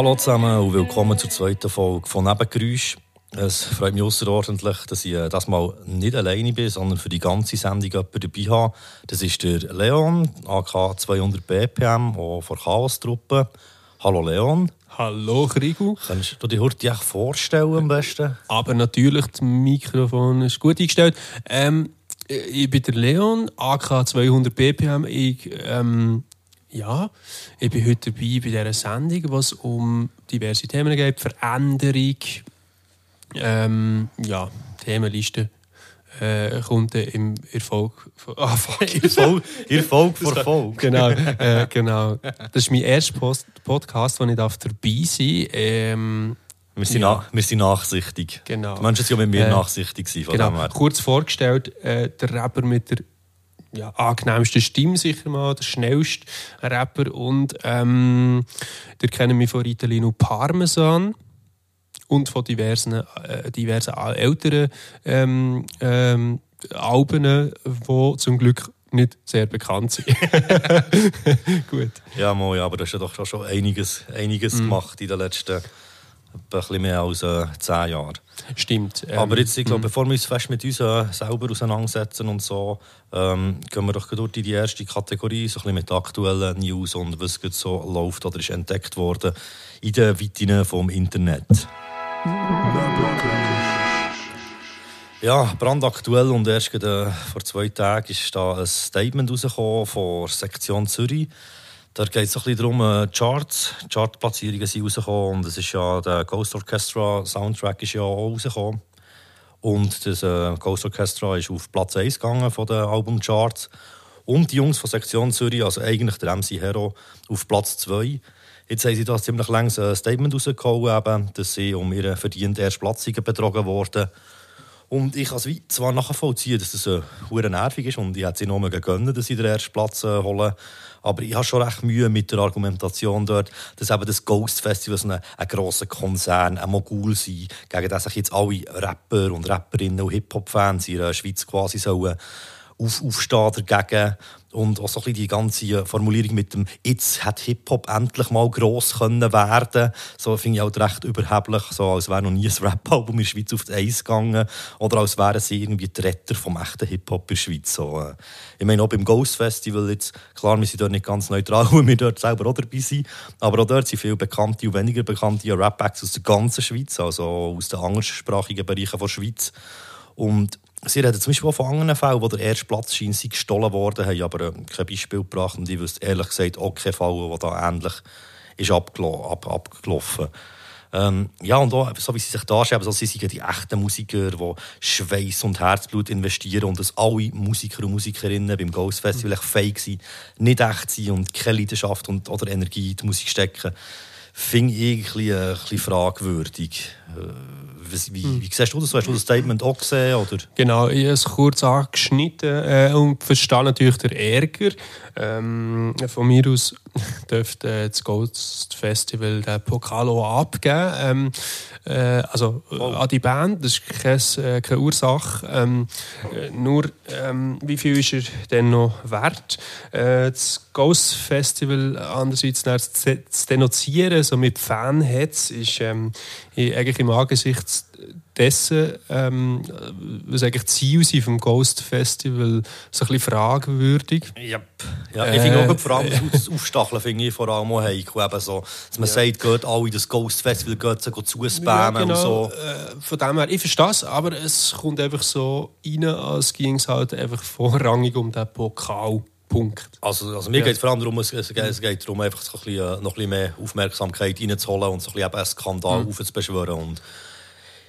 Hallo zusammen und willkommen zur zweiten Folge von Nebengeräusch. Es freut mich außerordentlich, dass ich äh, das mal nicht alleine bin, sondern für die ganze Sendung jemanden dabei habe. Das ist der Leon, AK 200 BPM, auch von Chaos-Truppe. Hallo Leon. Hallo Krigu. Kannst du dich heute vorstellen am besten? Aber natürlich, das Mikrofon ist gut eingestellt. Ähm, ich bin der Leon, AK 200 BPM. Ich ähm, ja, ich bin heute dabei bei dieser Sendung, was um diverse Themen geht. Veränderung, ähm, ja, Themenliste äh, kommt im Erfolg. Ah, fuck, Erfolg, Erfolg vor Folge. Genau, äh, genau. Das ist mein erster Post Podcast, wo ich dabei sein darf. Ähm, wir sind, ja. wir sind nachsichtig. Genau. Die Menschen sind ja mit mir äh, nachsichtig. Von genau. Kurz vorgestellt, äh, der Rapper mit der ja, angenehmste Stimme sicher mal, der schnellste Rapper und ähm, der kennen mich von Italino Parmesan und von diversen, äh, diversen älteren ähm, ähm, Alben, die zum Glück nicht sehr bekannt sind. Gut. Ja, mo, ja, aber du hast ja doch schon einiges, einiges mm. gemacht in den letzten ein bisschen mehr als äh, zehn Jahren. Stimmt. Ähm, Aber jetzt, ich glaube, mhm. bevor wir uns fest mit uns äh, selber auseinandersetzen und so, ähm, gehen wir doch durch die erste Kategorie, so ein bisschen mit aktuellen News und was so läuft oder ist entdeckt worden in den Weiten vom Internet. Ja, brandaktuell und erst äh, vor zwei Tagen ist da ein Statement rausgekommen von Sektion Zürich da geht es ein bisschen darum, äh, Charts, Chartplatzierungen sind rausgekommen und es ist ja der Ghost Orchestra Soundtrack ist ja auch rausgekommen. Und das äh, Ghost Orchestra ist auf Platz 1 gegangen von den Albumcharts. Und die Jungs von Sektion Zürich, also eigentlich der MC Hero, auf Platz 2. Jetzt haben sie da ziemlich lange ein Statement rausgehauen, dass sie um ihre verdiente Erstplatzungen betrogen wurden. Und ich kann es zwar nachvollziehen, dass das äh, nervig ist und ich hätte sie noch mal gegönnt, dass sie den ersten Platz äh, holen. Aber ich habe schon recht Mühe mit der Argumentation dort, dass eben das Ghost Festival so ein, ein grosser Konzern, ein Mogul sein, gegen das sich jetzt alle Rapper und Rapperinnen und Hip-Hop-Fans in der Schweiz quasi sollen auf, aufstehen dagegen. Und auch so ein bisschen die ganze Formulierung mit dem «Jetzt hat Hip-Hop endlich mal gross können werden». So finde ich halt recht überheblich, so als wäre noch nie ein Rap-Album in der Schweiz auf die Eis gegangen. Oder als wären sie irgendwie die Retter vom echten Hip-Hop in der Schweiz. So, äh. Ich meine, auch beim Ghost Festival, jetzt, klar, wir sind dort nicht ganz neutral, weil wir dort selber auch dabei sind. Aber auch dort sind viele bekannte und weniger bekannte Rap-Acts aus der ganzen Schweiz, also aus den englischsprachigen Bereichen der Schweiz. Und Sie reden zum Beispiel auch von anderen Fällen, wo der erste Platz scheint, gestohlen worden, haben aber äh, kein Beispiel gebracht und ich wüsste ehrlich gesagt auch keinen Fall, der da ähnlich ist. Ab, abgelaufen. Ähm, ja, und auch, so wie sie sich darstellen, also sie sind die echten Musiker, die Schweiß und Herzblut investieren und dass alle Musiker und Musikerinnen beim Ghost Festival mhm. fake sind, nicht echt sind und keine Leidenschaft und, oder Energie in die Musik stecken, finde ich ein bisschen, ein bisschen fragwürdig. Äh, wie, hm. wie siehst du das? Hast du das Statement auch gesehen? Oder? Genau, ich habe es kurz angeschnitten äh, und verstehe natürlich den Ärger. Ähm, von mir aus dürfte äh, das Ghost Festival den Pokal auch abgeben. Ähm, äh, also oh. an die Band, das ist keine, äh, keine Ursache. Ähm, äh, nur, ähm, wie viel ist er denn noch wert? Äh, das Ghost Festival andererseits zu denunzieren, so mit Fanhetz, ist ähm, eigentlich im Angesicht dessen, ähm, was eigentlich Ziel sind vom Ghost Festival, so ein bisschen fragwürdig. Yep. Ja, ich finde auch vor allem das Aufstacheln finde ich vor allem auch heikel. Eben so, dass man ja. sagt, geht alle das Ghost Festival geht so zuspammen ja, genau. und so. Äh, von dem her, ich verstehe es, aber es kommt einfach so rein, als ging es halt einfach vorrangig um den Pokal. Punkt. Also, also mir ja. geht es vor allem darum, es, es, es geht darum, einfach so ein bisschen, äh, noch ein bisschen mehr Aufmerksamkeit reinzuholen und so ein bisschen einen Skandal mhm. aufzubeschwören. Und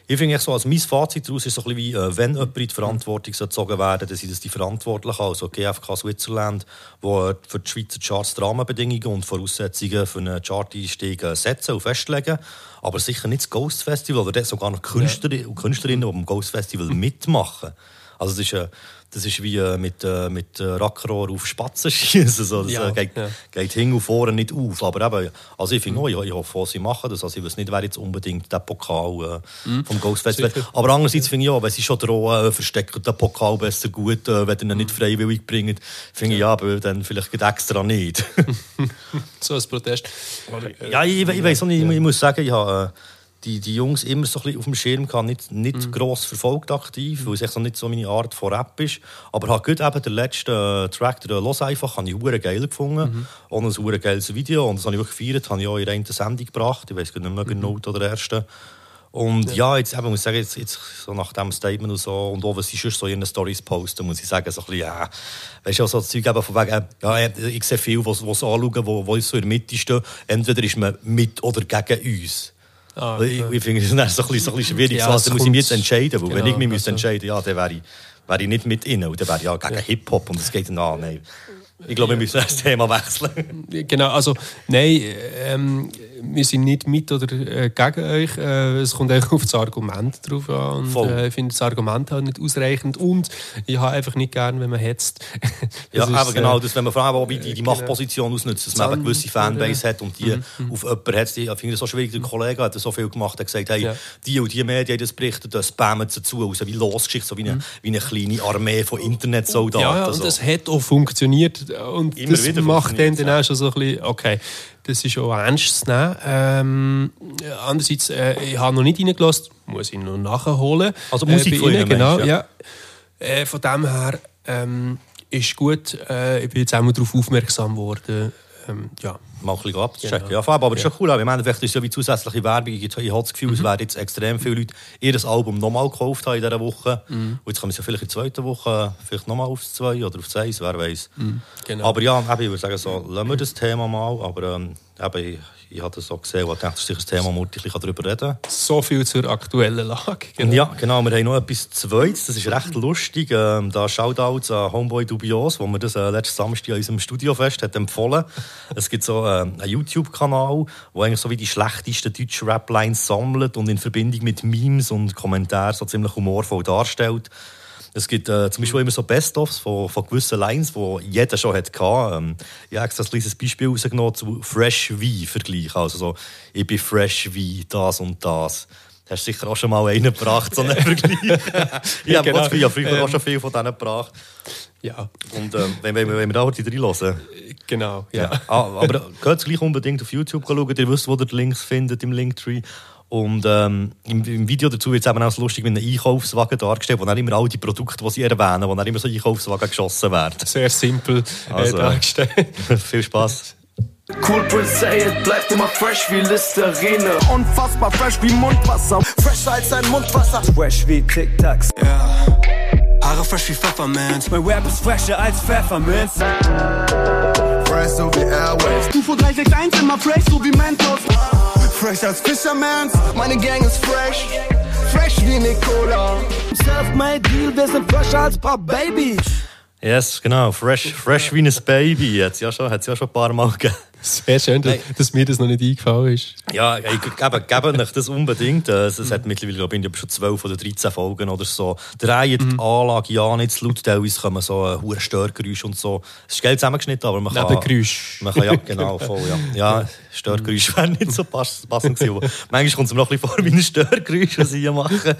ich finde so, als mein Fazit daraus ist so ein bisschen wie, äh, wenn jemand in die Verantwortung gezogen werden dann sind das die Verantwortlichen, also GFK Switzerland, die für die Schweizer Charts die Rahmenbedingungen und Voraussetzungen für einen Chart-Einstieg äh, setzen und festlegen. Aber sicher nicht das Ghost Festival oder dort sogar noch Künstler und Künstlerinnen, die beim Ghost Festival mitmachen. Also das ist, äh, das ist wie äh, mit, äh, mit äh, Rackrohr auf Spatzen schießen. So. Das Ja, äh, geht, ja. geht hin und vorne nicht auf. Aber eben, also ich finde auch, ich, ich hoffe, sie machen das. Also ich weiß nicht, wer jetzt unbedingt der Pokal äh, vom Ghost Festival. Aber andererseits finde ich auch, wenn sie schon drohen, äh, verstecken den Pokal besser gut, äh, wenn sie ihn nicht freiwillig bringen, finde ich ja, aber dann vielleicht extra nicht. So als Protest. ja, ich, ich weiß auch nicht, ich, ich muss sagen, ich habe äh, die, die Jungs immer so ein bisschen auf dem Schirm gehabt, nicht, nicht gross verfolgt aktiv, weil es echt so nicht so meine Art von Rap ist. Aber habe gut eben den letzten äh, Track, der «Los einfach», habe ich hure geil gefunden. Und ein hure geiles Video. Und das habe ich wirklich gefeiert, habe ich auch in einer Sendung gebracht. Ich weiß nicht mehr genau, oder der ersten. Und ja, jetzt eben, muss ich sagen, jetzt, jetzt so nach dem Statement und so, und auch, was sie sonst so in ihren Stories posten, muss ich sagen, so ein bisschen, ja, weißt du, so das Zeug eben von wegen, ja, ich sehe viel, was, was anschauen, wo, wo so in der Mitte stehen. Entweder ist man mit oder gegen uns. Ah, ich, ich finde es dann so ein bisschen, so ein bisschen schwierig. Ja, es also muss ich mich jetzt entscheiden, weil wenn genau, ich mich also- entscheiden ja, dann wäre ich, wäre ich nicht mit ihnen, und dann wäre ich ja gegen Hip-Hop, und das geht dann an, nein. Ich glaube, wir müssen das Thema wechseln. Genau, also nein, ähm, wir sind nicht mit oder äh, gegen euch. Äh, es kommt eigentlich auf das Argument drauf an. Und, äh, ich finde das Argument halt nicht ausreichend. Und ich habe einfach nicht gern, wenn man hetzt. Ja, ist, aber genau, äh, das, wenn man vor allem die, die Machtposition ausnutzt, dass man eben eine gewisse Fanbase hat und die Mhm, auf jemanden hat. Ich finde das so schwierig. Der Kollege hat so viel gemacht, hat gesagt, hey, Ja. die und die Medien haben das berichtet, das spammen sie zu, also wie Losgeschichte, so wie eine, wie eine kleine Armee von Internetsoldaten. Mhm. Ja, ja, und so. das hat auch funktioniert. Und Immer das wieder macht dann, dann ja. auch schon so ein bisschen, okay, das ist auch ernst zu nehmen. Ähm, andererseits, äh, ich habe noch nicht reingelassen, muss ich noch nachholen. Also Musik äh, von Ihnen, genau, du, ja. Äh, von dem her ähm, ist gut. Äh, ich bin jetzt auch mal darauf aufmerksam geworden. Ähm, ja. Mal ein bisschen abzuchecken. Genau. Ja, Fab, aber das ist schon cool. Ich meine, vielleicht ist es ja wie zusätzliche Werbung. Ich, habe das Gefühl, Mhm. es werden jetzt extrem viele Leute ihr Album nochmal gekauft haben in dieser Woche. Mhm. Und jetzt kommen sie ja vielleicht in der zweiten Woche vielleicht nochmal aufs zwei oder aufs eins, wer weiß. genau. Aber ja, ich würde sagen, so, lassen wir das Thema mal. Aber ähm, eben, ich, habe das so gesehen und dachte, das ist ein Thema, wo ich darüber reden kann. so viel zur aktuellen Lage. Genau. Ja, genau. Wir haben noch etwas Zweites. Das ist recht lustig. Ähm, da Shoutouts an Homeboy Dubios, wo mir das äh, letzten Samstag an unserem Studiofest hat empfohlen. Es gibt so äh, einen YouTube-Kanal, wo eigentlich so wie die schlechtesten deutschen Rap-Lines sammelt und in Verbindung mit Memes und Kommentaren so ziemlich humorvoll darstellt. Es gibt äh, zum Beispiel immer so Best-ofs von, von gewissen Lines, die jeder schon hat gehabt. Ähm, ich habe ein kleines Beispiel rausgenommen zu Fresh wie Vergleich. Also so, ich bin fresh wie das und das. Hast du sicher auch schon mal einen gebracht, so einen Vergleich. ich habe Genau. genau. ich habe früher auch Ähm. schon viel von denen gebracht. Ja, Und ähm, wenn, wenn, wenn wir da heute reinhören. genau. Ja. Ah, aber geht gleich unbedingt auf YouTube schauen. Ihr wisst, wo ihr die Links findet im Linktree. Und ähm, im, im Video dazu wird es eben auch so lustig mit einem Einkaufswagen dargestellt, wo dann immer all die Produkte, die sie erwähnen, wo dann immer so Einkaufswagen geschossen werden. Sehr simpel äh, Also, dargestellt. Viel Spaß. Cool Prince say it, bleibt immer fresh wie Listerine. Unfassbar fresh wie Mundwasser. Fresher als ein Mundwasser. Fresh wie Tic Tacs. Ja. Haare fresh wie Pfefferminz. Mein Rap ist fresher als Pfefferminz. Fresh so wie Airways. UFO 361 immer fresh so wie Mentos. Fresh als Fishermans. Meine Gang ist fresh. Fresh wie Nicola. Self-made Deal, wir sind fresher als paar Babys. Yes, genau. Fresh, fresh wie ein Baby. Hat's ja schon, hat's ja schon ein paar Mal gegeben. Sehr schön, dass, dass mir das noch nicht eingefallen ist. Ja, ich gebe, gebe euch das unbedingt. Äh, Es es hat mittlerweile, glaube ich, schon 12 oder 13 Folgen oder so. Drehen die Anlage ja nicht zu laut. Teilweise kommen so äh, hohe Störgeräusche und so. Es ist geil zusammengeschnitten, aber man kann... Nebengeräusch. Man kann, ja, genau, voll, ja. Ja, Störgeräusche wären nicht so pass, passend gewesen. aber Manchmal kommt es mir noch ein bisschen vor wie ein Störgeräusch, was ich hier mache.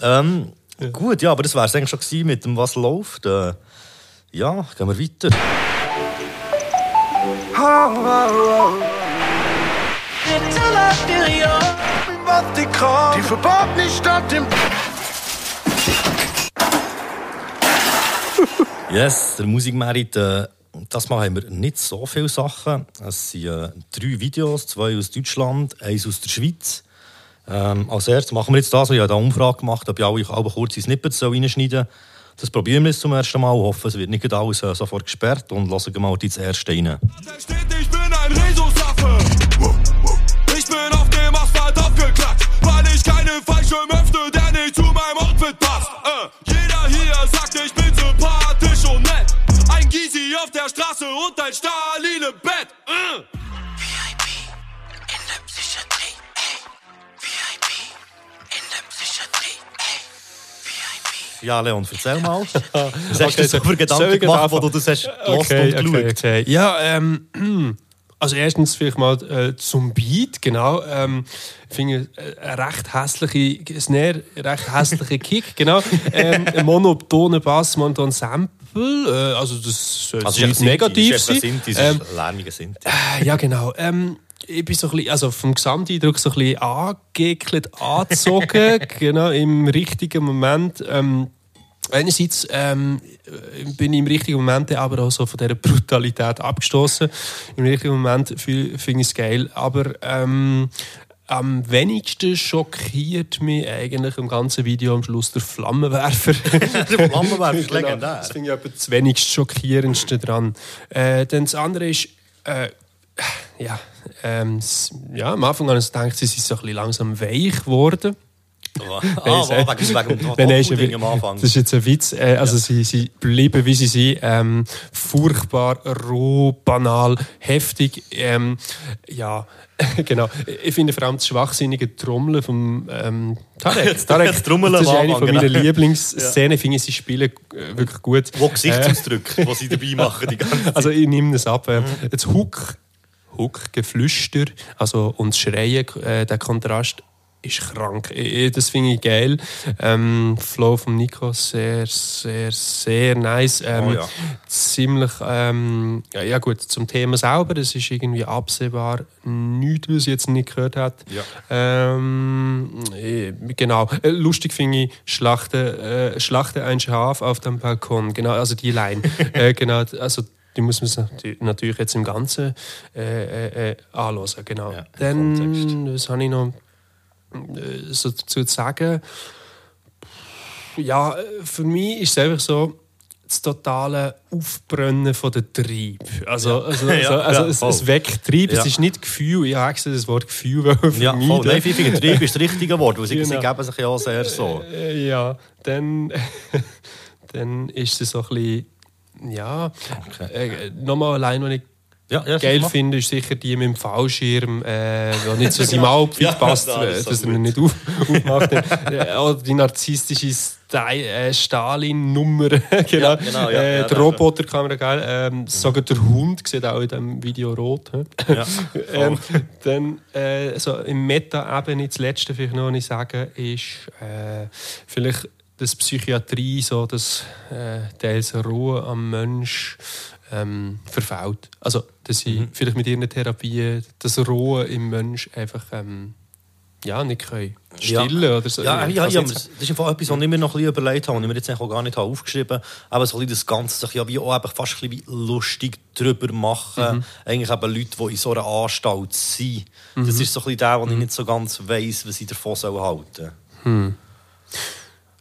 Ähm, Gut, ja, aber das wäre es eigentlich schon gewesen mit dem «Was läuft». Äh, ja, gehen wir weiter. Die verbotene Stadt im Yes, der Musikmerit. Äh, das Mal haben wir nicht so viele Sachen. Es sind äh, drei Videos, zwei aus Deutschland, eins aus der Schweiz. Ähm, als erstes machen wir jetzt das. Ich habe eine Umfrage gemacht, ob ich alle, alle kurz ins Snippets reinschneiden soll. Das probieren wir zum ersten Mal. Hoffen, es wird nicht alles äh, sofort gesperrt und lassen wir mal die zuerst rein. Ich bin ein Rhesusaffe. Ich bin auf dem Asphalt aufgeklatscht, weil ich keine falsche öffne, der nicht zu meinem Outfit passt. Äh, jeder hier sagt, ich bin sympathisch und nett. Ein Gysi auf der Straße und ein Stalin im Bett. Äh. Ja, Leon, erzähl mal. Was Okay, du soll Gedanken gemacht, wo du das hast Okay, und okay, okay. Ja, ähm, also erstens vielleicht mal äh, zum Beat, genau. Ähm, finde eine recht hässliche Snare, recht hässliche Kick, genau. Ähm, ein monotoner Bass, monoton Sample, äh, also das soll Also, nicht negativ sein. Ähm, lärmiger äh, ja, genau. Ähm, ich bin so ein bisschen, also vom Gesamteindruck so ein bisschen angeekelt, angezogen, genau, im richtigen Moment. Ähm, einerseits ähm, bin ich im richtigen Moment aber auch so von dieser Brutalität abgestoßen. Im richtigen Moment finde ich es geil. Aber ähm, am wenigsten schockiert mich eigentlich im ganzen Video am Schluss der Flammenwerfer. Der Flammenwerfer ist Genau, legendär. Das finde ich aber das wenigst schockierendste dran. Äh, dann das andere ist, äh, ja, ähm, ja, am Anfang habe ich gedacht, sie sind so ein bisschen langsam weich geworden. Ah, wow, wegen, dem am Anfang. Das ist jetzt ein Witz. Äh, also sie, sie bleiben, wie sie sind. Ähm, furchtbar, roh, banal, heftig. Ähm, ja, genau. Ich finde vor allem das schwachsinnige Trommeln vom ähm, Tarek. Tarek Das das ist eine von meinen genau. Lieblingsszenen. Ich finde, sie spielen äh, wirklich gut. Wo Gesichtsausdrücke, die sie dabei machen, die ganze Zeit. Also ich nehme das ab. Mhm. Äh, Jetzt Hook, Hook, Geflüster, also und das Schreien, äh, der Kontrast ist krank. Das finde ich geil. Ähm, Flow von Nico sehr, sehr, sehr nice. Ähm, Oh ja. Ziemlich, ähm, ja, ja gut, zum Thema selber, das ist irgendwie absehbar nichts, was ich jetzt nicht gehört habe. Ja. Ähm, äh, genau. Äh, Lustig finde ich Schlachte, äh, Schlachte ein Schaf auf dem Balkon. Genau, also die Line. äh, genau, also die muss man sich natu- natürlich jetzt im Ganzen äh, äh, äh, anhören. Genau. Ja, Dann, was habe ich noch äh, so dazu zu sagen? Ja, äh, für mich ist es einfach so, das totale Aufbrennen von der Trieb. Also, also, Ja, also, also ja, es, es weckt Trieb, Ja. es ist nicht Gefühl. Ich habe extra das Wort Gefühl vermeiden. Ja, voll. Nein, ich finde, Trieb ist das richtige Wort, weil sie, sie Genau. geben sich ja auch sehr so. Ja, dann, dann ist es so ein bisschen, ja, äh, nochmal allein, was ich Ja, ja, geil finde, ist sicher die mit dem Fallschirm, äh, der nicht zu seinem Outfit Ja, passt, das ist äh, so dass er ihn nicht auf, aufmacht. Äh, Oder die narzisstische äh, Stalin-Nummer. genau. Ja, genau, ja, äh, ja, das- Roboterkamera, geil. Ähm, sogar der Hund sieht auch in diesem Video rot. Ja, ähm, dann äh, so im Meta-Ebene, das Letzte vielleicht noch was ich sagen, ist äh, vielleicht dass Psychiatrie so das äh, teils Ruhe am Mensch ähm, verfällt. Also, dass sie Mhm. vielleicht mit ihren Therapien das Ruhe im Mensch einfach ähm, ja, nicht können stillen oder so. Ja, ja, ja, nicht das ist einfach etwas, was ich mir noch ein bisschen überlegt habe und ich mir jetzt auch gar nicht habe aufgeschrieben habe. Aber so ein bisschen das Ganze sich ja wie auch eben fast ein bisschen lustig drüber machen. Eigentlich eben Leute, die in so einer Anstalt sind. Das ist so ein bisschen der, wo ich nicht so ganz weiss, was ich davon halten soll.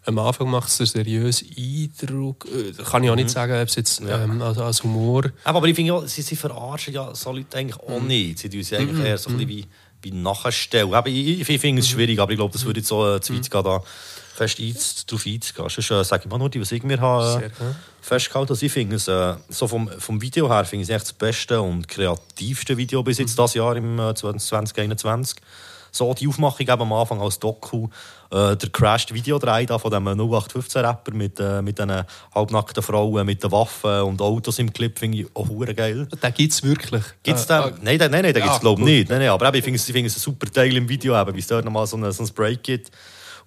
Am Anfang macht es einen seriösen Eindruck. Äh, Kann ich auch nicht sagen, ob es jetzt ähm, also als Humor. Aber ich finde, ja, sie, sie verarschen ja so Leute eigentlich auch nicht. Sie tun sie eigentlich eher so ein bisschen wie, wie nachstellen. Aber ich, ich, finde es schwierig, aber ich glaube, das würde jetzt so äh, zu weit gehen, da fest einz, drauf einzugehen. Sonst äh, sage ich mal nur die, was ich mir habe, äh, festgehalten habe. Ich finde es, äh, so vom, vom Video her, finde ich es echt das beste und kreativste Video bis jetzt das Jahr im äh, 2021. So die Aufmachung eben am Anfang als Doku, äh, der crashed Videodreh da von dem 0815-Rapper mit, äh, mit diesen halbnackten Frauen, mit den Waffen und Autos im Clip, finde ich auch hure geil. Den gibt es wirklich. Gibt's Äh, den? äh, nein, den, nein, nein, den ja, gibt's glaube ich gut. nicht. Nein, nein, aber eben, ich finde es, es ein super Teil im Video, wie es dort nochmal so ein so ein Break gibt.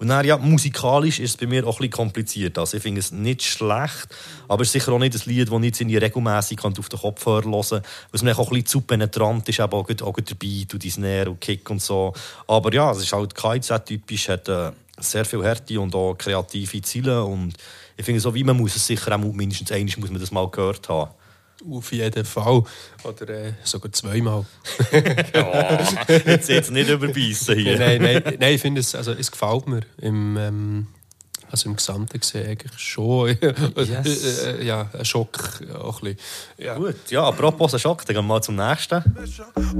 Und dann, ja, musikalisch ist es bei mir auch ein bisschen kompliziert. Also ich finde es nicht schlecht, aber es ist sicher auch nicht ein Lied, das ich jetzt regelmässig auf den Kopfhörer hören kann, was mir auch bisschen zu penetrant ist, eben auch, auch der Beat und die Snare und Kick und so. Aber ja, es ist halt KZ-typisch, hat äh, sehr viel Härte und auch kreative Ziele und ich finde so, wie man muss es sicher auch mindestens einmal muss man das mal gehört haben. Auf jeden Fall. Oder äh, sogar zweimal. Oh, jetzt jetzt nicht überbeissen hier. nein, nein, nein, ich finde es, also, es gefällt mir. Im, ähm, also im Gesamten gesehen eigentlich schon. Yes. äh, äh, ja, ein Schock auch ein bisschen. Ja. Gut, ja, apropos ein Schock, dann gehen wir mal zum nächsten.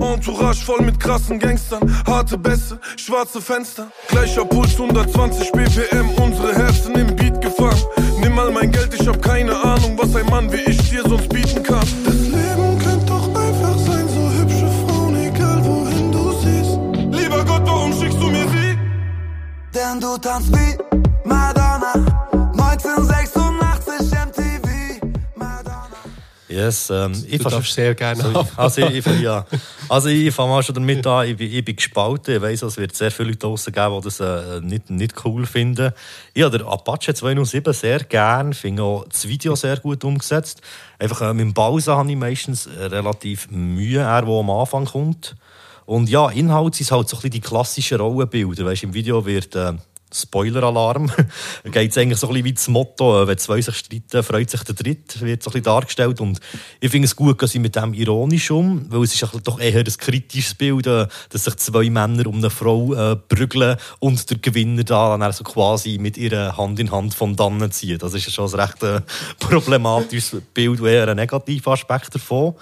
Entourage voll mit krassen Gangstern, harte Bässe, schwarze Fenster. Gleicher Puls, 120 BPM, unsere Herzen im Beat gefangen nimm all mein Geld, ich hab keine Ahnung, was ein Mann wie ich dir sonst bieten kann. Das Leben könnte doch einfach sein, so hübsche Frauen, egal wohin du siehst. Lieber Gott, warum schickst du mir sie? Denn du tanzt wie Madonna, 1986 MTV. Yes, ähm, ich verstehe sehr gerne. Also, also ich, ich, ja also ich fange mal schon damit an, ich bin, ich bin gespalten. Ich weiss, es wird sehr viele Leute draussen geben, die das äh, nicht, nicht cool finden. Ich habe den Apache 207 sehr gern, finde auch das Video sehr gut umgesetzt. Einfach äh, mit dem Bowser habe ich meistens äh, relativ Mühe, er, der am Anfang kommt. Und ja, Inhalt sind halt so ein bisschen die klassischen Rollenbilder. Weißt, Im Video wird... Äh, Spoiler-Alarm. Geht es eigentlich so ein bisschen wie das Motto, äh, wenn zwei sich streiten, freut sich der Dritt, wird so ein bisschen dargestellt. Und ich finde es gut, dass sie mit dem ironisch um, weil es ist doch eher ein kritisches Bild, äh, dass sich zwei Männer um eine Frau äh, prügeln und der Gewinner da dann so quasi mit ihrer Hand in Hand von dannen zieht. Das ist schon ein recht äh, problematisches Bild, eher ein negativer Aspekt davon.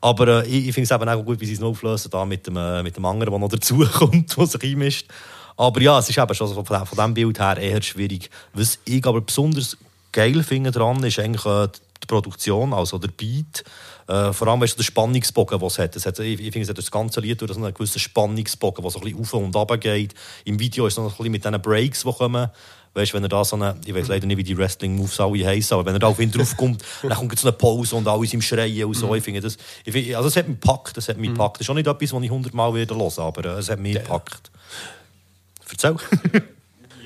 Aber ich, finde es eben auch gut, wie sie es noch auflösen, da mit dem, mit dem anderen, der noch dazukommt, der sich einmischt. Aber ja, es ist eben schon von, von diesem Bild her eher schwierig. Was ich aber besonders geil finde dran, ist eigentlich äh, die Produktion, also der Beat. Äh, vor allem weißt du, der Spannungsbogen, den es hat. Es hat ich, ich finde, es hat das ganze Lied durch einen gewissen Spannungsbogen, der so ein bisschen auf und runter geht. Im Video ist es noch ein bisschen mit diesen Breaks, die kommen. Weißt wenn er da so eine, ich weiß leider nicht, wie die Wrestling-Moves alle heißen, aber wenn er da auf ihn draufkommt, dann kommt so eine Pause und alle sind im Schreien und so. Ich finde das, ich finde, also es hat mich gepackt, es hat mich gepackt. Das ist auch nicht etwas, was ich hundertmal wieder hören aber äh, es hat mich gepackt. Erzähl.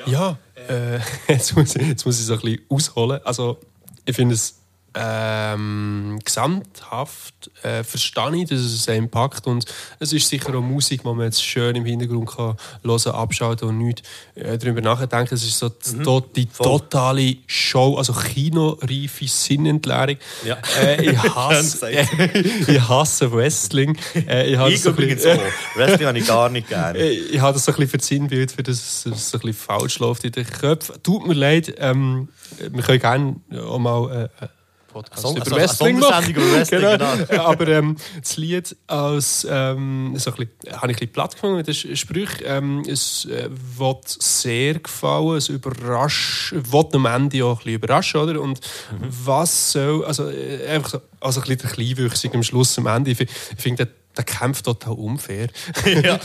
Ja, äh, jetzt, muss ich, jetzt muss ich so ein bisschen ausholen. Also, ich finde es ähm, gesamthaft äh, verstehe ich, dass es einen packt und es ist sicher auch Musik, die man jetzt schön im Hintergrund kann hören, abschalten und nicht äh, darüber nachdenken. Es ist so die, to- die totale Show, also kinoreife Sinnentleerung. Ja. Äh, ich, hasse, ich hasse Wrestling. Äh, ich habe so ein übrigens bisschen- auch. Wrestling habe ich gar nicht gerne. äh, ich habe das so ein bisschen für das Sinnbild, für das es so ein bisschen falsch läuft in den Köpfen. Tut mir leid, ähm, wir können gerne auch mal äh, Podcast Son- über also- Wrestling Wrestling, genau. Aber ähm, das Lied als, ähm, so ein bisschen, habe ich ein bisschen platt gefunden mit den Sprüchen. Ähm, es äh, wird sehr gefallen, es überrascht, wird am Ende auch ein bisschen überraschen, oder? Und Mhm. was soll, also äh, einfach so, also ein bisschen Kleinwüchsig am Schluss, am Ende. Ich, fi- ich finde, der, der kämpft total unfair. nein,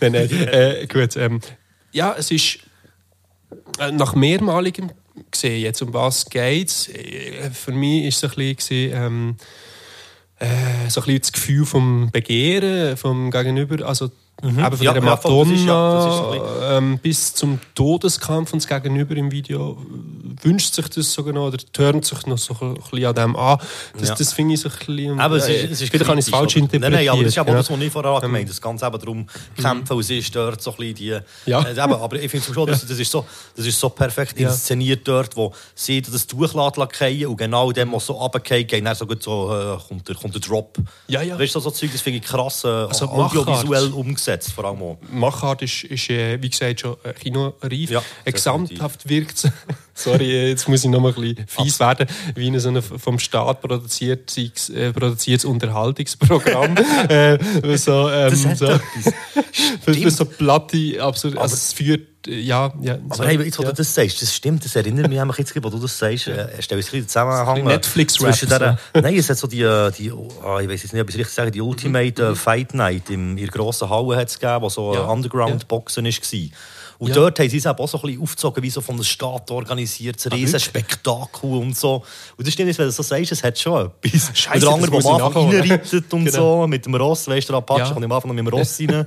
nein, nein. Äh, gut, ähm, ja, es ist äh, nach mehrmaligem gesehen, jetzt um was geht Für mich ist es ähm, äh, ein bisschen das Gefühl vom Begehren vom Gegenüber, also von Mhm. Ja, der ja, das ist ja- Madonna das ist so ein ähm, bis zum Todeskampf und das Gegenüber im Video wünscht sich das sogar noch oder turnt sich noch so ein bisschen an dem an. Das, Ja. das finde ich so ein bisschen... Aber es ist, äh, es ist vielleicht habe ich es falsch oder? interpretiert. Nein, nein, aber das ist aber ja. das, was ich vorher gemeint habe. Es geht eben darum, kämpfen und sie stört so ein bisschen die... Ja. Äh, aber ich finde schon, das, das, ist so, das ist so perfekt Ja. inszeniert dort, wo sie das Tuch fallen und genau dem, was so runterfällt, geht dann so, gut so äh, kommt, der, kommt der Drop. Ja, ja. Weißt du, so, so Zeug, das finde ich krass äh, Also audiovisuell Machart. Umgesetzt, vor allem auch. Machart ist, ist äh, wie gesagt, schon äh, kinoreif. Ja, Äh. Gesamthaft wirkt es, sorry, jetzt muss ich noch mal ein bisschen fies werden, wie ein, so ein vom Staat produziertes, äh, produziertes Unterhaltungsprogramm. äh, so, ähm, Das so, etwas. für, für so platte, absolut, also es führt, ja, ja. Aber hey, jetzt, wo ja. du das sagst, das stimmt, das erinnert mich einfach jetzt, wo du das sagst, äh, stell uns ein bisschen den Zusammenhang. ein Netflix-Rap, zwischen der, Nein, es hat so die, äh, die ah, ich weiß jetzt nicht, ob ich es richtig sage, die Ultimate äh, Fight Night im, in der grossen Halle hat es gegeben, wo so Mhm. Ja, ja. Underground-Boxen war. Und Ja. dort haben sie es auch so ein bisschen aufgezogen, wie so von der Stadt organisiert, Ah, ein riesen Spektakel und so. Und das stimmt, wenn du so sagst, es hat schon etwas. Scheisse, und der andere, der am Anfang reinreitet und Genau. so, mit dem Ross, weißt du, der Apache Ja. kommt am Anfang noch mit dem Ross rein.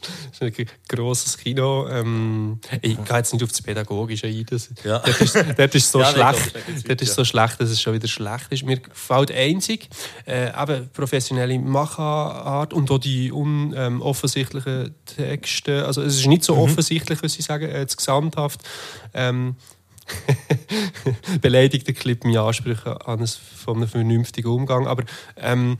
Das ist ein grosses Kino. Ähm, ich gehe jetzt nicht auf das Pädagogische ein. Das, Ja. dort, ist, dort ist so Ja, schlecht, das ist dort ist so schlecht, dass es schon wieder schlecht ist. Mir gefällt einzig äh, eben professionelle Machart und auch die unoffensichtlichen Texte. Also es ist nicht so offensichtlich, was sie sagen, äh, jetzt gesamthaft. Ähm, beleidigt der Clip meine Ansprüche an von einem vernünftigen Umgang. Aber ähm,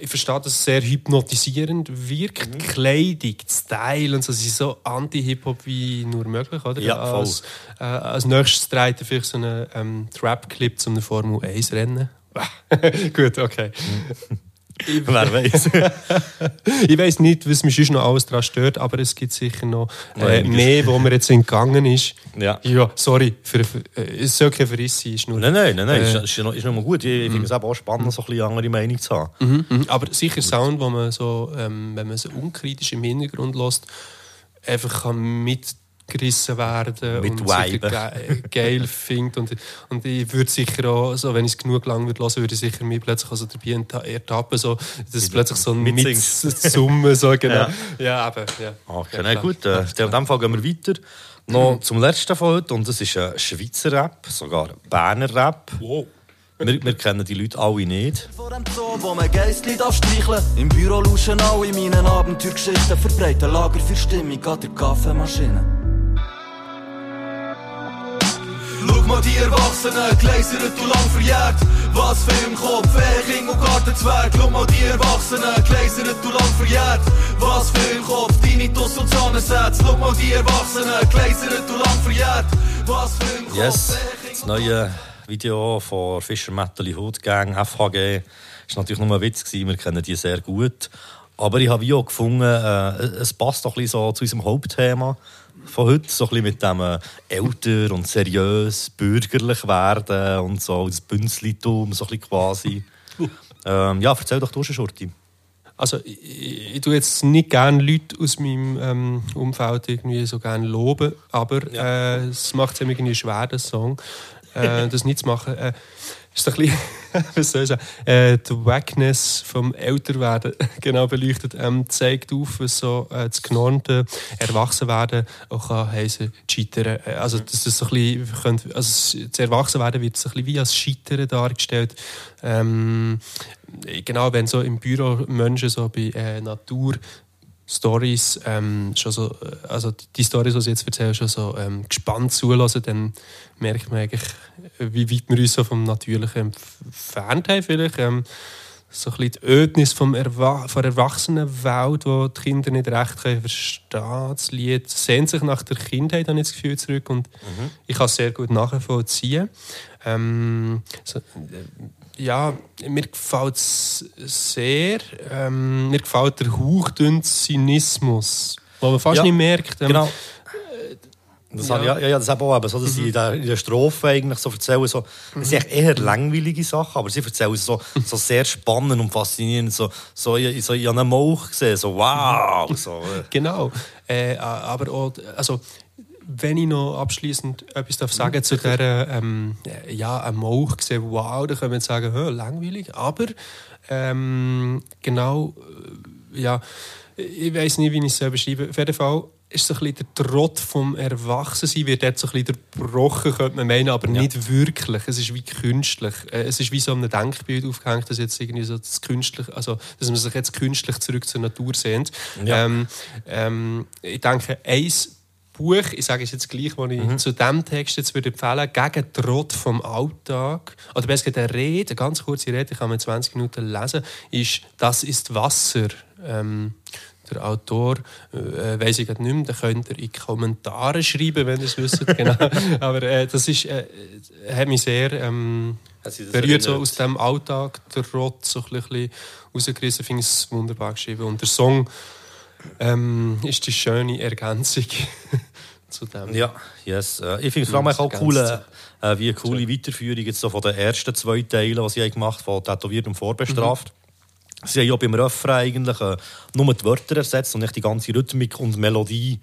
ich verstehe, dass es sehr hypnotisierend wirkt. Mhm. Kleidung, Style und so, sie sind so anti-Hip-Hop wie nur möglich, oder? Ja, voll. als, äh, als nächstes dreht er vielleicht so einen ähm, Trap-Clip zu einem Formel-1-Rennen. Gut, okay. Wer weiß. Ich weiß nicht, was mich sonst noch alles daran stört, aber es gibt sicher noch äh, mehr, wo mir jetzt entgangen ist. Ja. Ja, sorry, für, für, äh, es soll kein Verriss sein, ist nur... Nein, nein, nein, nein. Äh, ist, ist, noch, ist noch mal gut. Ich, ich finde es auch spannend, so ein bisschen andere Meinung zu haben. Mhm, mhm. Aber sicher Sound, wo man so, ähm, wenn man so unkritisch im Hintergrund lässt, einfach kann mit gerissen werden Mit und Weiben. ge geil findet. Und, und ich würde sicher auch, so, wenn ich es genug lang würde hören, würde ich sicher mich plötzlich also dabei ertappen, so, dass es plötzlich so ein. Mitsummen, so genau. Ja. Ja, eben, ja. Okay, Ja, na gut, äh, dann in dem Fall gehen wir weiter. Noch zum letzten von heute, und das ist ein Schweizer Rap, sogar Berner Rap. Wow. Wir, wir kennen die Leute alle nicht. Vor dem Zoo, wo man Geistli darf streicheln. Im Büro lauschen alle meinen Abenteuergeschichten. Verbreiten Lager für Stimmung an der Kaffeemaschine. Schau mal die Erwachsenen, gläsert und lang verjährt. Was für im Kopf, King und Gartenzwerg. Schau mal die Erwachsenen, gläsert und lang verjährt. Was für im Kopf, Tinnitus und Sonnensätze. Schau mal die Erwachsenen, gläsert und lang verjährt. Was für im Kopf, Yes, das neue Video von Fischer Metal Hood Gang, FHG, ist natürlich nur ein Witz gewesen, wir kennen die sehr gut. Aber ich habe auch gefunden, äh, es passt doch ein bisschen so zu unserem Hauptthema von heute, so ein bisschen mit dem äh, älter und seriös, bürgerlich werden und so, das Bünzlitum, so ein bisschen quasi. ähm, ja, erzähl doch du schon, Schurti. Also, ich, ich, tue jetzt nicht gerne Leute aus meinem ähm, Umfeld irgendwie so gerne loben, aber äh, es macht es irgendwie schwer, das Song, äh, das nicht zu machen. Ist ein bisschen, was soll ich sagen, äh, die Wackness vom Älterwerden genau beleuchtet, ähm, zeigt auf, was so äh, das genormte Erwachsenwerden auch kann heissen, Scheitern. Äh, Also, dass das so ein bisschen, können- also das Erwachsenwerden wird so ein bisschen wie als Scheitern dargestellt. Ähm, genau, wenn so im Büro Menschen so bei äh, Natur Stories ähm, schon so, äh, also die- Stories, die ich jetzt erzähle, schon so ähm, gespannt zulassen, dann merkt man eigentlich, wie weit wir uns so vom Natürlichen entfernt haben vielleicht. Ähm, so ein bisschen die Ödnis vom Erwa von der Erwachsenenwelt, wo die Kinder nicht recht können verstehen Das Lied sehnt sich nach der Kindheit, habe ich das Gefühl, zurück und ich kann es sehr gut nachvollziehen. Ähm, so, äh, ja, mir gefällt es sehr. Ähm, mir gefällt der hauchdünne Zynismus, den man fast Ja, nicht merkt. Ähm, Genau. Das ja. ja. ja, ja, das habe ich auch eben so, dass sie in der, in der Strophe eigentlich so erzählen, so, das sind eher langweilige Sachen, aber sie erzählen so, so sehr spannend und faszinierend, so, so, ich, so, ich habe einen Mauch gesehen, so wow, so, äh. Genau. Äh, aber auch, also, wenn ich noch abschließend etwas darf sagen zu dieser, ähm, ja, ein Mauch gesehen, wow, da können wir jetzt sagen, langweilig, aber ähm, genau, äh, ja, ich weiß nicht, wie ich es so beschreibe. Auf jeden Fall ist so ein bisschen der Trott vom Erwachsensein wird dort so ein bisschen gebrochen, könnte man meinen, aber nicht wirklich. Es ist wie künstlich. Äh, Es ist wie so ein Denkbild aufgehängt, dass jetzt irgendwie so das künstlich, also dass man sich jetzt künstlich zurück zur Natur sehnt. Ja. Ähm, ähm, ich denke, eins Buch, ich sage es jetzt gleich, das ich Mhm. zu diesem Text jetzt würde empfehlen, gegen Trott vom Alltag, oder besser gesagt, eine Rede, eine ganz kurze Rede, ich kann man in 20 Minuten lesen, ist «Das ist Wasser». Ähm, der Autor, äh, weiß ich gerade nicht mehr, den könnt ihr in die Kommentare schreiben, wenn ihr es wisst. genau. Aber äh, das ist, äh, hat mich sehr ähm, berührt, so aus dem Alltag, der Trott, so ein bisschen rausgerissen, finde ich es wunderbar geschrieben. Und der Song ähm, ist die schöne Ergänzung zu dem. Ja, yes. Äh, Ich finde es vor allem auch cool, äh, äh, wie eine coole Weiterführung jetzt so von den ersten zwei Teilen, die sie haben gemacht haben, von Tätowiert und Vorbestraft. Sie haben ja beim Refrain eigentlich äh, nur die Wörter ersetzt und nicht die ganze Rhythmik und Melodie.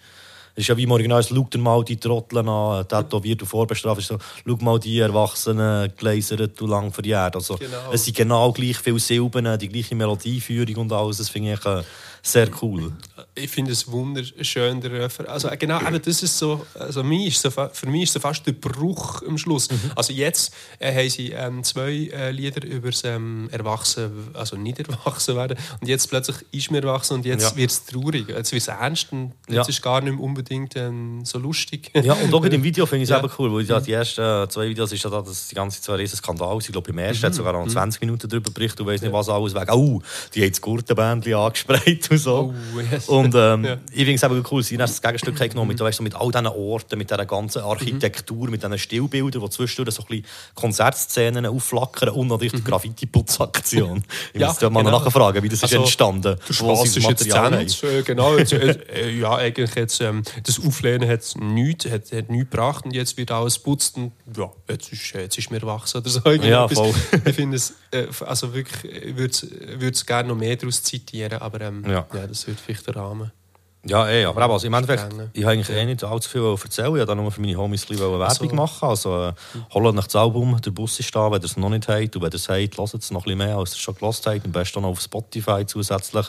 Es ist ja wie im Original, schau dir mal die Trotteln an, tätowiert und vorbestraft. Es ist so, schau mal die Erwachsenen, gläsert und lang verjährt. Also, Genau. Es sind genau gleich viele Silben, die gleiche Melodieführung und alles. Das finde ich äh, sehr cool. Ich finde es wunderschön, der Refrain. Also äh, genau, eben, das ist so, also mir ist so, für mich ist so fast der Bruch am Schluss. Also jetzt äh, haben sie ähm, zwei äh, Lieder über das ähm, Erwachsen, also nicht erwachsen werden und jetzt plötzlich ist mir erwachsen und jetzt Ja. wird es traurig, jetzt wird es ernst und jetzt Ja. ist gar nicht mehr unbedingt ähm, so lustig. Ja, und auch gerade im Video finde ich es Ja. eben cool, weil ja, die ersten äh, zwei Videos ist ja da, dass die ganze Zeit ein riesen Skandal. Ich glaube, im ersten hat sogar noch 20 Minuten darüber berichtet, du weißt nicht, was alles wegen. Oh, die haben das Gurtenbändchen angesprayt und so. Oh, yes. Und ähm, Ja. ich finde es eben cool, sie haben das Gegenstück genommen, mit, weißt, du, mit all diesen Orten, mit dieser ganzen Architektur, mit diesen Stillbildern, die zwischendurch so ein bisschen Konzertszenen aufflackern und natürlich die Graffiti-Putzaktion. Ich Ja, muss da mal genau. nachfragen, wie das ist Also, entstanden. Der wo Spaß sie ist das jetzt Ende. Äh, Genau, jetzt, äh, äh, ja, eigentlich jetzt, ähm, das Auflehnen hat nichts, hat, hat nichts gebracht und jetzt wird alles putzt und ja, jetzt ist, jetzt ist mir erwachsen oder so. Ja, voll. Ich finde es, äh, also wirklich, ich würde es gerne noch mehr daraus zitieren, aber ähm, Ja. Ja. das wird vielleicht der Rahmen Ja, eh, aber also im Endeffekt, ich habe eigentlich eh nicht allzu viel erzählen. Ich wollte nur für meine Homies ein Werbung so. machen. Also, äh, holt nach das Album, der Bus ist da, wenn ihr es noch nicht habt. Und wenn ihr es habt, hört es noch ein bisschen mehr, als ihr es schon gehört habt. Am besten noch auf Spotify zusätzlich.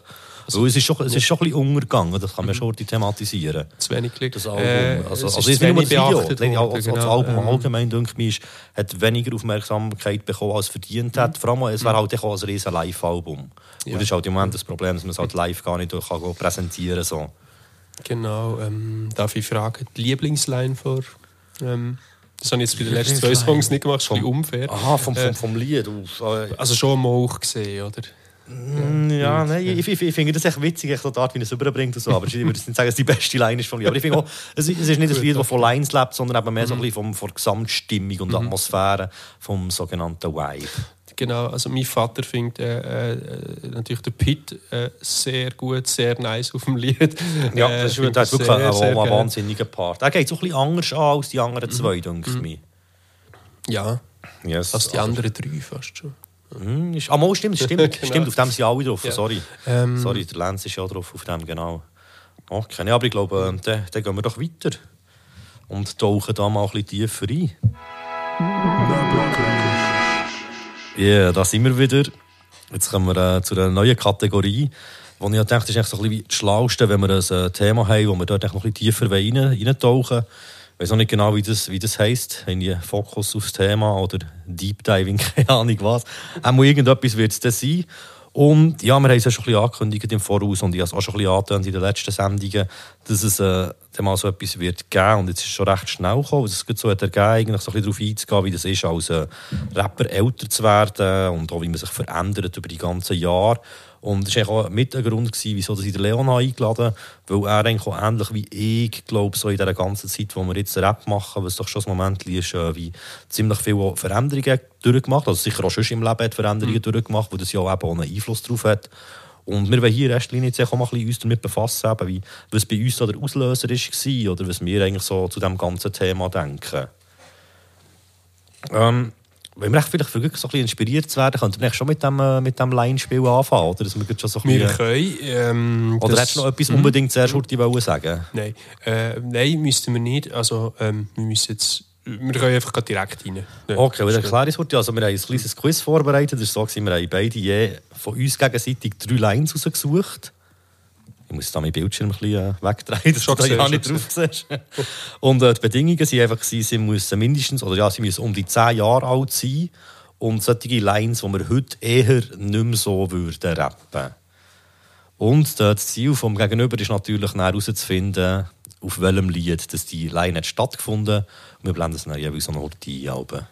Weil es ist schon, es ist schon ein bisschen untergegangen, das kann man schon thematisieren. Zu wenig Glück. Das Album, Äh, also, es also ist nur das Video, worden, also, das genau. Album Ähm, allgemein, denke ich, hat weniger Aufmerksamkeit bekommen, als verdient hat. Vor allem, es wäre halt auch ein riesen Live-Album. Und das ist halt im Moment das Problem, dass man es halt live gar nicht kann präsentieren kann. So. Genau. Ähm, darf ich fragen, die Lieblingsline vor... Ähm, das habe ich jetzt bei den letzten zwei? Songs nicht gemacht, das ist ein bisschen unfair. Aha, vom, vom, Äh, vom Lied. Auf, äh, Also schon mal auch gesehen, oder? Mm, Ja, nein, ich, ich, ich finde das echt witzig, echt so die Art, wie er es überbringt und so. Aber ich würde nicht sagen, dass die beste Line ist von mir. Aber ich finde auch, es ist, es ist nicht ein Lied, das von Lines lebt, sondern eben mehr so ein bisschen vom, von der Gesamtstimmung und Atmosphäre vom sogenannten Vibe. Genau, also mein Vater findet äh, äh, natürlich den Pit äh, sehr gut, sehr nice auf dem Lied. Ja, Äh, das ist wirklich ein, sehr, sehr ein, ein geil. wahnsinniger Part. Er geht so ein bisschen anders an als die anderen zwei, denke ich mir. Ja, Yes. als die anderen drei fast schon. Hm, ist, ah, mal, stimmt, stimmt, Genau. stimmt, auf dem sind alle drauf, Ja. sorry. Ähm, sorry, der Lenz ist ja drauf, auf dem, genau. Okay, aber ich glaube, äh, dann, dann gehen wir doch weiter und tauchen da mal ein bisschen tiefer ein. Ja, da sind wir wieder. Jetzt kommen wir äh, zu einer neuen Kategorie, wo ich das ist eigentlich so ein bisschen das Schlauste, wenn wir ein äh, Thema haben, wo wir dort noch ein bisschen tiefer rein, reintauchen Ich weiß auch nicht genau, wie das, wie das heisst. Irgendwie Fokus aufs Thema oder Deep Diving, keine Ahnung was. Auch irgendetwas wird es dann sein. Und ja, wir haben es ja schon ein bisschen angekündigt im Voraus und ich habe es auch schon ein bisschen in den letzten Sendungen, dass es äh, mal so etwas wird geben. Und jetzt ist es schon recht schnell gekommen. Es geht so hat ergeben, eigentlich so ein bisschen darauf einzugehen, wie das ist, als äh, Rapper älter zu werden und auch wie man sich verändert über die ganzen Jahre. Und das war auch mit ein Grund, gewesen, wieso ich den Leon eingeladen habe, weil er eigentlich auch ähnlich wie ich, glaube so in dieser ganzen Zeit, wo wir jetzt Rap machen, was doch schon das Moment ist, äh, wie ziemlich viele Veränderungen durchgemacht, also sicher auch schon im Leben hat Veränderungen durchgemacht, wo das ja auch einen Einfluss darauf hat. Und wir wollen hier in erster Linie jetzt auch mal ein bisschen uns damit befassen, eben, wie, was bei uns so der Auslöser war oder was wir eigentlich so zu diesem ganzen Thema denken. Ähm, wenn wir vielleicht für so ein bisschen inspiriert zu werden, könnten wir schon mit dem, äh, mit dem Line-Spiel anfangen, oder? Dass wir schon so ein Wir bisschen, können. Ähm, oder hättest du noch etwas unbedingt zuerst heute wollen sagen Nein, äh, nein, müssten wir nicht. Also, ähm, wir müssen jetzt. Wir können einfach direkt rein. Ja, Okay, dann erkläre ich es. Also, wir haben ein kleines Quiz vorbereitet. Das war so, wir haben beide je von uns gegenseitig drei Lines rausgesucht. Ich muss da mein Bildschirm ein bisschen äh, wegdrehen, dass Schon du da ja nicht drauf siehst. Und äh, die Bedingungen waren einfach, sie müssen mindestens, oder ja, sie müssen um die 10 Jahre alt sein und solche Lines, die wir heute eher nicht mehr so würden rappen. Und äh, das Ziel vom Gegenüber ist natürlich herauszufinden, auf welchem Lied dass die Line hat stattgefunden hat. Und wir blenden es dann jeweils so noch die Alben.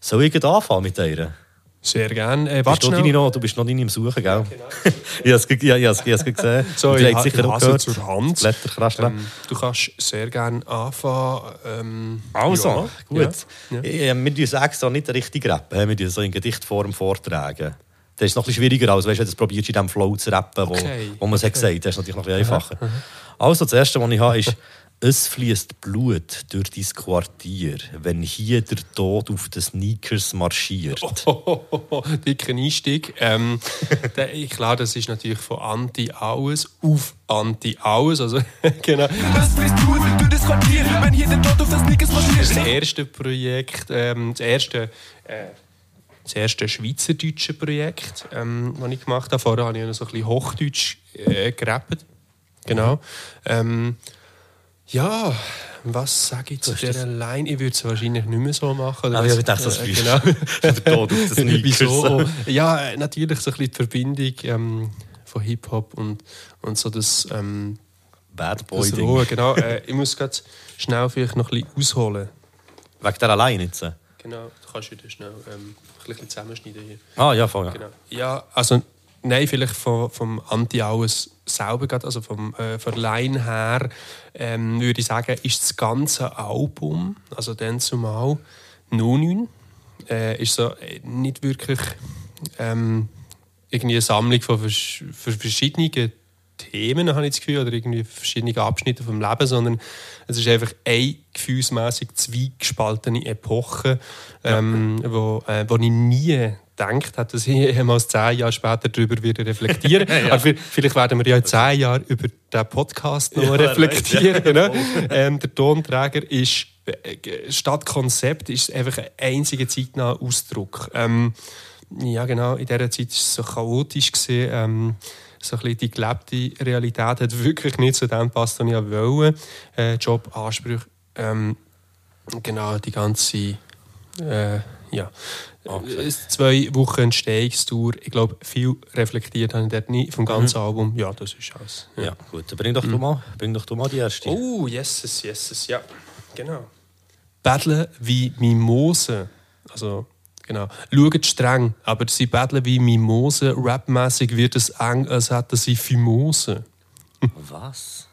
Soll ich anfangen mit dir? Sehr gerne. Äh, Bist du, noch, du bist noch nicht im Suchen, gell? ich habe es ge- ja, ich habe es- habe es gesehen. So, ich ihr habt ha- sicher ich auch habe gehört. zur Hand. Ähm, du kannst sehr gerne anfangen. Ähm, Also, ja, gut. Ja. Ja. Wir müssen extra nicht richtig rappen, wir müssen so in Gedichtform vortragen. Das ist noch ein bisschen schwieriger, als weißt, wenn du es probierst, in diesem Flow zu rappen, wo, Okay, wo man es hat gesagt Das ist natürlich noch ein bisschen einfacher. Also, das Erste, was ich habe, ist «Es fließt Blut durch dein Quartier, wenn hier der Tod auf den Sneakers marschiert.» Dicker Einstieg. Ähm, der, klar, das ist natürlich von Anti-Alles auf Anti-Alles. Also, genau. Es fließt Blut durch das Quartier, wenn hier der Tod auf das Sneakers marschiert. Das erste Projekt, ähm, das erste, äh, das erste schweizerdeutsche Projekt, ähm, das ich gemacht habe. Vorher habe ich noch so ein bisschen Hochdeutsch äh, gerappt. Genau. Ähm, ja, was sage ich zu dieser Line? Ich würde es wahrscheinlich nicht mehr so machen. Ah, was- ich dachte, das äh, ist genau. der Tod auf Sneakers. Wieso? Ja, äh, natürlich so ein bisschen die Verbindung ähm, von Hip-Hop und, und so das, ähm, Bad das Boy-Ding. Rohe. Genau. Äh, ich muss gerade schnell vielleicht noch ein bisschen ausholen. Wegen der allein jetzt. Genau, du kannst wieder schnell ähm, ein bisschen zusammenschneiden hier. Ah, ja, voll. Ja. Genau. Ja, also nein, vielleicht vom, vom Anti-Alles selber, gerade, also vom, äh, von der Line her, ähm, würde ich sagen, ist das ganze Album, also dann zumal 09, äh, ist so äh, nicht wirklich ähm, irgendwie eine Sammlung von vers verschiedenen Themen, habe ich das Gefühl, oder irgendwie verschiedene Abschnitte vom Leben, sondern es ist einfach eine gefühlsmässig zwei gespaltene Epoche, ähm, wo, äh, wo ich nie gedacht hat, dass ich jemals zehn Jahre später darüber wieder reflektieren Aber vi- vielleicht werden wir ja in zehn Jahren über den Podcast noch Ja, reflektieren. weiß, ja. ne? ähm, der Tonträger ist äh, statt Konzept ist einfach ein einziger zeitnaher Ausdruck. Ähm, ja, genau. In dieser Zeit war es so chaotisch. Gewesen, ähm, so ein bisschen die gelebte Realität hat wirklich nicht zu dem gepasst, was ich wollte. Äh, Job, Ansprüche, ähm, genau, die ganze, äh, ja. Äh, Zwei Wochen Entstehungstour. Ich glaube, viel reflektiert habe ich dort nie vom ganzen Album. Ja, das ist alles. Ja, gut. Dann bring doch, du, mal, bring doch du mal die erste. Oh, yeses, yeses, ja. Genau. Battlen wie Mimose. Also, genau. Schaut streng, aber sie battlen wie Mimose. Rapmäßig wird es eng, als hätten sie Fimose. Was?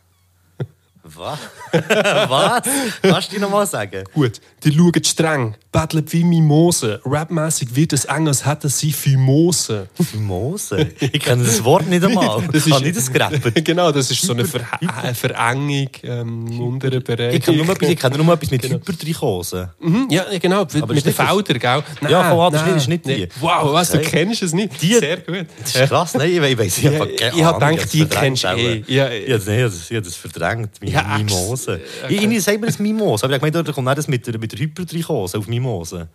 Was? Was? Kannst du dir noch mal sagen? Gut, die schauen streng, battlen wie Mimose. Rapmäßig wird es eng, als hätten sie Fimose. Mose? Ich kenne das Wort nicht einmal. Das ist nicht das Grappen. genau, das ist so eine Ver äh, Verengung ähm, unteren Bereich. Ich kenne nur, etwas- ich kenne nur etwas mit Hypertrichose. Mhm, ja, genau, Aber mit den nicht Feldern, gell? Nein, Ja, voll, das nein, ist nicht die. nee. Wow, was, du Okay. kennst es nicht? Die- Sehr gut. Das ist krass, nein, ich ich weiß Ja, einfach ich- ich hab Ahnung, gedacht, die kennst du eh. Ja. Ich habe das, ich hab das, verdrängt, Mi- Ja, Mimose. okay. Ich, ich sage mir das Mimose, aber ich meine, da kommt auch das mit der, mit der Hypertrichose auf Mimose.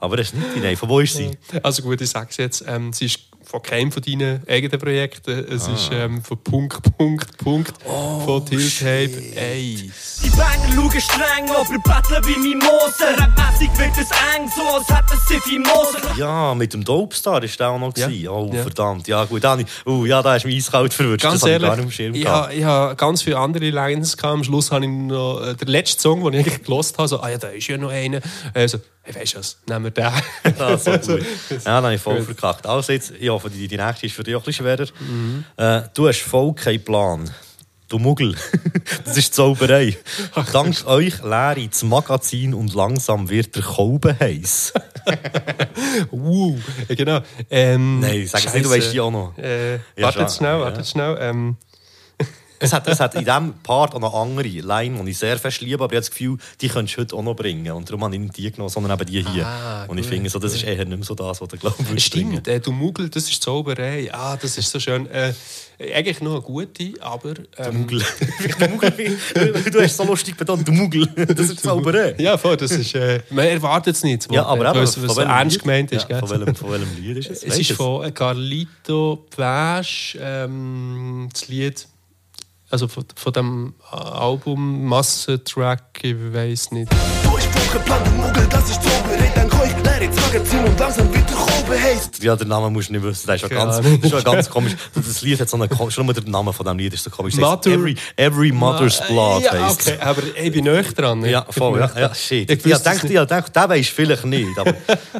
Aber das ist nicht die, nein. Von wo ist sie? Also gut, ich sage es jetzt, ähm, sie ist von keinem von deinen eigenen Projekten. Es ist Ah. ähm, von Punkt, Punkt, Punkt, Oh, von Tiltape 1. Die Banger schauen streng, aber battlen wie Mimose. Rapmäßig wird es eng, so als hätten sie Fimose. Ja, mit dem Dopestar ist der auch noch. Ja. gewesen. Oh, Ja. verdammt. Ja, gut, Dani. Oh, ja, da ist mir eiskalt verwirrt. Ganz das hab ich ehrlich, gar ich habe ich ha ganz viele andere Lines gehabt. Am Schluss habe ich noch äh, den letzten Song, den ich eigentlich gelost habe, so, ah ja, da ist ja noch einer. Also, hey, weißt du was, nehmen wir den. Ah, so gut. Ja, dann habe ich voll Gut. verkackt. Also jetzt, ich hoffe, die, die nächste ist für dich auch ein bisschen schwerer. Mhm. Äh, du hast voll keinen Plan. Du Muggel. das ist Zauberei. Dank euch leere das Magazin und langsam wird der Kolben heiß. uh, ja, genau. Ähm, Nein, sag es nicht, du weißt die auch noch. Äh, Ja, wartet schnell, wartet schnell. Ähm, Es hat, es hat in diesem Part auch noch andere Line, die ich sehr fest liebe, aber ich habe das Gefühl, die könntest du heute auch noch bringen. Und darum habe ich nicht die genommen, sondern eben die hier. Ah, und ich finde, so, das ist eher nicht mehr so das, was du glaubst. Stimmt, äh, du Muggel, das ist Zauberei. Ah, das ist so schön. Äh, eigentlich noch eine gute, aber. Ähm, Muggel. du Muggel. Du hast so lustig betont, du Muggel. Das ist Zauberei. ja, voll, das ist. Äh, man erwartet es nicht. Ja, aber äh, eben, was, was ernst gemeint ist. Ja, von, welchem, von welchem Lied ist es? Es ist von Carlito Pasch, ähm, das Lied. Also von, von dem Album Massentrack, ich weiß nicht. Du Muggel, das ist Zauberei. Dann komm ich, leer ins Magazin und langsam wird der heiß. Ja, den Namen musst du nicht wissen. Das ist schon Keine ganz, das ist schon ganz komisch. Das Lied hat so einen, schon nur der Name von dem Lied ist so komisch. Mother- Every, every Mother's Blood ja, heisst okay, aber ich bin näher dran. Ja, voll, ja, ja, shit. Ich es dachte, ich dachte, den weisst du vielleicht nicht, aber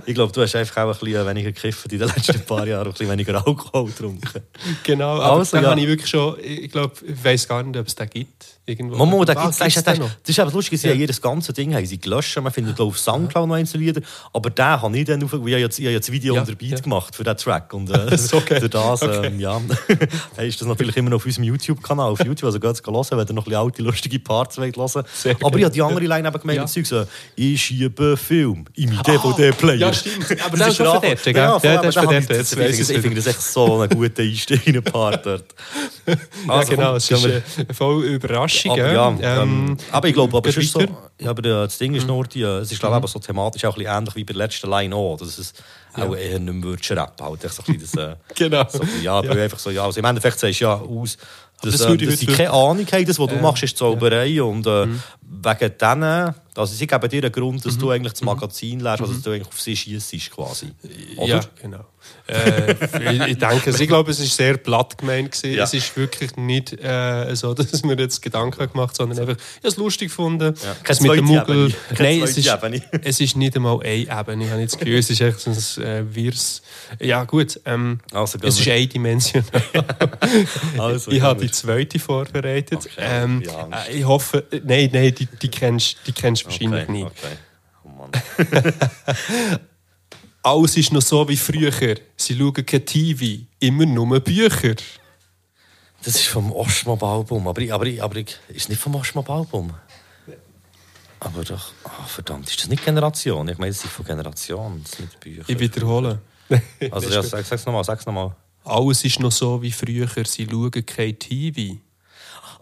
ich glaube, du hast einfach auch ein bisschen weniger gekifft in den letzten paar Jahren, ein bisschen weniger Alkohol getrunken. Genau, aber Also, ja. habe ich wirklich schon, ich glaube, ich weiß gar nicht, ob es den gibt. Irgendwo. Momo, da Ah, gibt's, das, gibt's ist, das, ist- noch? das ist eben lustig, sie Ja. haben jedes ganze Ding haben sie gelöscht. Man findet auf Soundcloud noch einzelne Lieder, aber den habe ich dann auf, weil ich habe jetzt, ich habe jetzt Video Ja, und der Beat ja. gemacht für diesen Track. Und äh, geil. durch das, Okay. ähm, ja, ist das natürlich immer noch auf unserem YouTube-Kanal, auf YouTube, also geht es hören, wenn ihr noch ein bisschen alte, lustige Parts wollt hören. Sehr Aber ich habe die andere Line eben gemeint, Ja. das so, ich schiebe Film in meinen DVD-Player. ja, stimmt. Aber Das der ist ist schon gell? Ja, der aber ist dort, ich- finde das echt so ein guter Einstieg in einen Part dort. Ja, Also, genau, komm, es ist äh, voll Überraschung. ja, Ähm, ähm, aber ich glaube, aber, geht sonst so, ja, aber äh, das Ding ist Mhm. nur, die, äh, es ist glaube ich eben so thematisch auch ein bisschen ähnlich wie bei der letzten Line auch, dass es auch eher nicht mehr würdest rappen, halt echt so ein bisschen das, äh, Genau. so, ja, aber einfach so, ja, also im Endeffekt sagst du ja aus, dass, das äh, ich dass sie keine Ahnung haben, das, was du machst, ist Zauberei und äh, Mhm. wegen denen, also sie geben dir einen Grund, dass du eigentlich das Magazin lernst, also dass du eigentlich auf sie schießt quasi, oder? Ja, genau. Äh, ich, denke, ich glaube, es ist sehr platt gemeint gewesen. Ja. Es ist wirklich nicht äh, so, dass wir jetzt Gedanken gemacht sondern einfach, ich habe es lustig gefunden. Das mit dem Muggel. Nein, es ist, es ist nicht einmal eine Ebene. Ich habe nicht das Gefühl, es ist echt so ein äh, Wirs. Ja, gut. Ähm, Also, es ist eindimensional. Also, ich habe die zweite vorbereitet. Okay, ähm, ich äh, ich hoffe, äh, nein, nein, die, die kennst die kennst du wahrscheinlich okay, nicht. Okay. Oh Mann. Alles ist noch so wie früher. Sie schauen kein TV, immer nur Bücher. Das ist vom Ostmob-Album. Aber, ich, aber, ich, aber ist nicht vom Ostmob-Album? Aber doch, ah, verdammt, ist das nicht Generation? Ich meine, es ist von Generation, das sind nicht Bücher. Ich wiederhole. Also, ja, sag, sag's nochmal, sag's nochmal. Alles ist noch so wie früher. Sie schauen kein TV.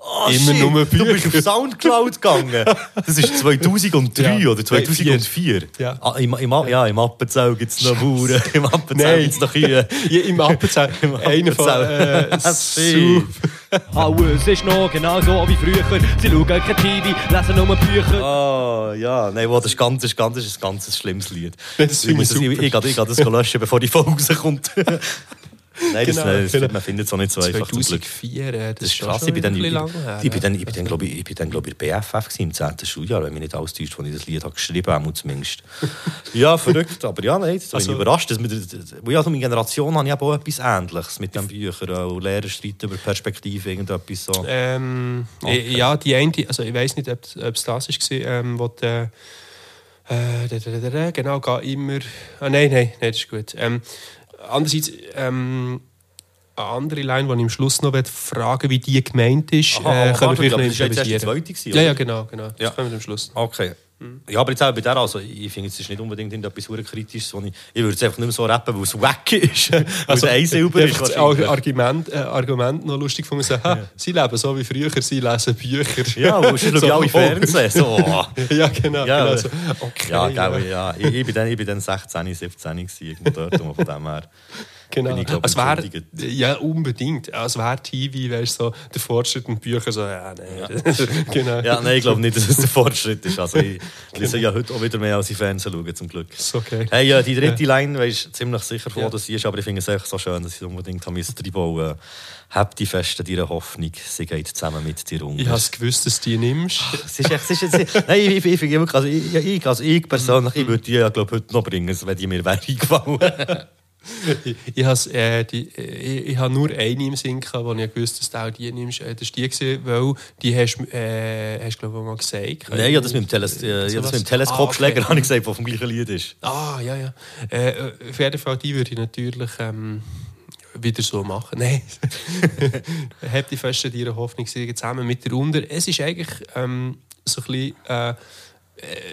Oh, Immer shit, nur Du bist Bücher. auf Soundcloud gegangen. Das ist 2003 Ja. oder 2004. Ja. Ah, im, im, ja, im Appenzell gibt es noch Bauern. Im Appenzell gibt es noch Kühe. Ja, Im Appenzell. Einer von. Äh, Alles ist noch genau so wie früher. Sie schauen kein TV, lesen nur Bücher. Ah, ja. Nein, wo, das ist ganz, das ganz, das ist ein ganz schlimmes Lied. Das ich muss das- ich, ich, gehe- ich gehe das löschen, bevor die Folge rauskommt. Nein, das, Genau, nein, das, genau. man findet es auch nicht so einfach zum Glück. 2004, äh, das, Das ist schon krass. schon Ich bin dann, ich, lange her. ich bin dann, ich bin dann, glaube ich, ich bin dann, glaube ich, BFF gewesen, im 10. Schuljahr, wenn mich nicht alles täuscht, als ich das Lied habe geschrieben habe, zumindest. ja, verrückt, aber ja, nein, das bin Also- ich überrascht. Dass wir, ja, so meine Generation habe ich auch etwas Ähnliches mit den Büchern, auch Lehrer streiten über Perspektive, irgendetwas so. Ähm, Okay. Ja, die eine, also ich weiß nicht, ob es das war, ähm, wo der. Äh, genau, geht immer. Ah, nein, nein, nein, das ist gut. Ähm, andererseits, ähm, eine andere Line, die ich am Schluss noch fragen wie die gemeint ist, Aha, äh, können wir vielleicht die improvisieren. Ja, ja, genau, genau. Das Ja. können wir am Schluss. Okay. Ja, aber jetzt auch bei der, also ich finde, es ist nicht unbedingt verdammt kritisches, wo ich, ich würde es einfach nicht mehr so rappen, weil es wack ist, es ein Silber Ich ist. das. Argument, äh, Argument noch lustig gefunden. So, ha, Sie leben so wie früher, sie lesen Bücher. Ja, wo ist So, ja alle. Fernsehen, so. ja, genau. Ja, genau so. Okay, ja, ja. gell, ja. Ich, ich, bin dann, ich bin dann 16, 17 gewesen, dort, und von dem her. Genau. Ich, glaub, es wär, ja, unbedingt. Es wäre TV, weißt du, so, der Fortschritt in Büchern, so, ja, nein. genau. Ja, nein, ich glaube nicht, dass es ein Fortschritt ist. Also ich lese ja heute auch wieder mehr als ich Fernsehen schaue, zum Glück. Ist okay. Hey, ja, die dritte Line, weisst ziemlich sicher, wo Ja. das ist, aber ich finde es echt so schön, dass ich unbedingt habe müssen reinbauen. Hab die fest an deiner Hoffnung, sie geht zusammen mit dir um. Ich habe gewusst, dass du die nimmst. Es ist echt, es ist jetzt, nein, ich, ich, wirklich, also ich, ich, also ich persönlich, ich würde die ja, glaube heute noch bringen, wenn die mir wäre eingefallen. Ich has, äh, die, ich, ich habe nur eine im Sinn gehabt, wo ich gewusst dass du auch die nimmst. Äh, Das war die, gewesen, weil die hast du, äh, hast, glaube ich, mal gesagt. Nein, ja, das mit dem, Teles äh, ja, das mit dem Teleskopschläger Ah, okay. habe ich gesagt, der vom gleichen Lied ist. Ah, ja, ja. Äh, äh, auf jeden Fall, die würde ich natürlich ähm, wieder so machen. Nein. Habt die fest ihre Hoffnung zusammen mit der Unter. Es ist eigentlich ähm, so ein bisschen äh, äh,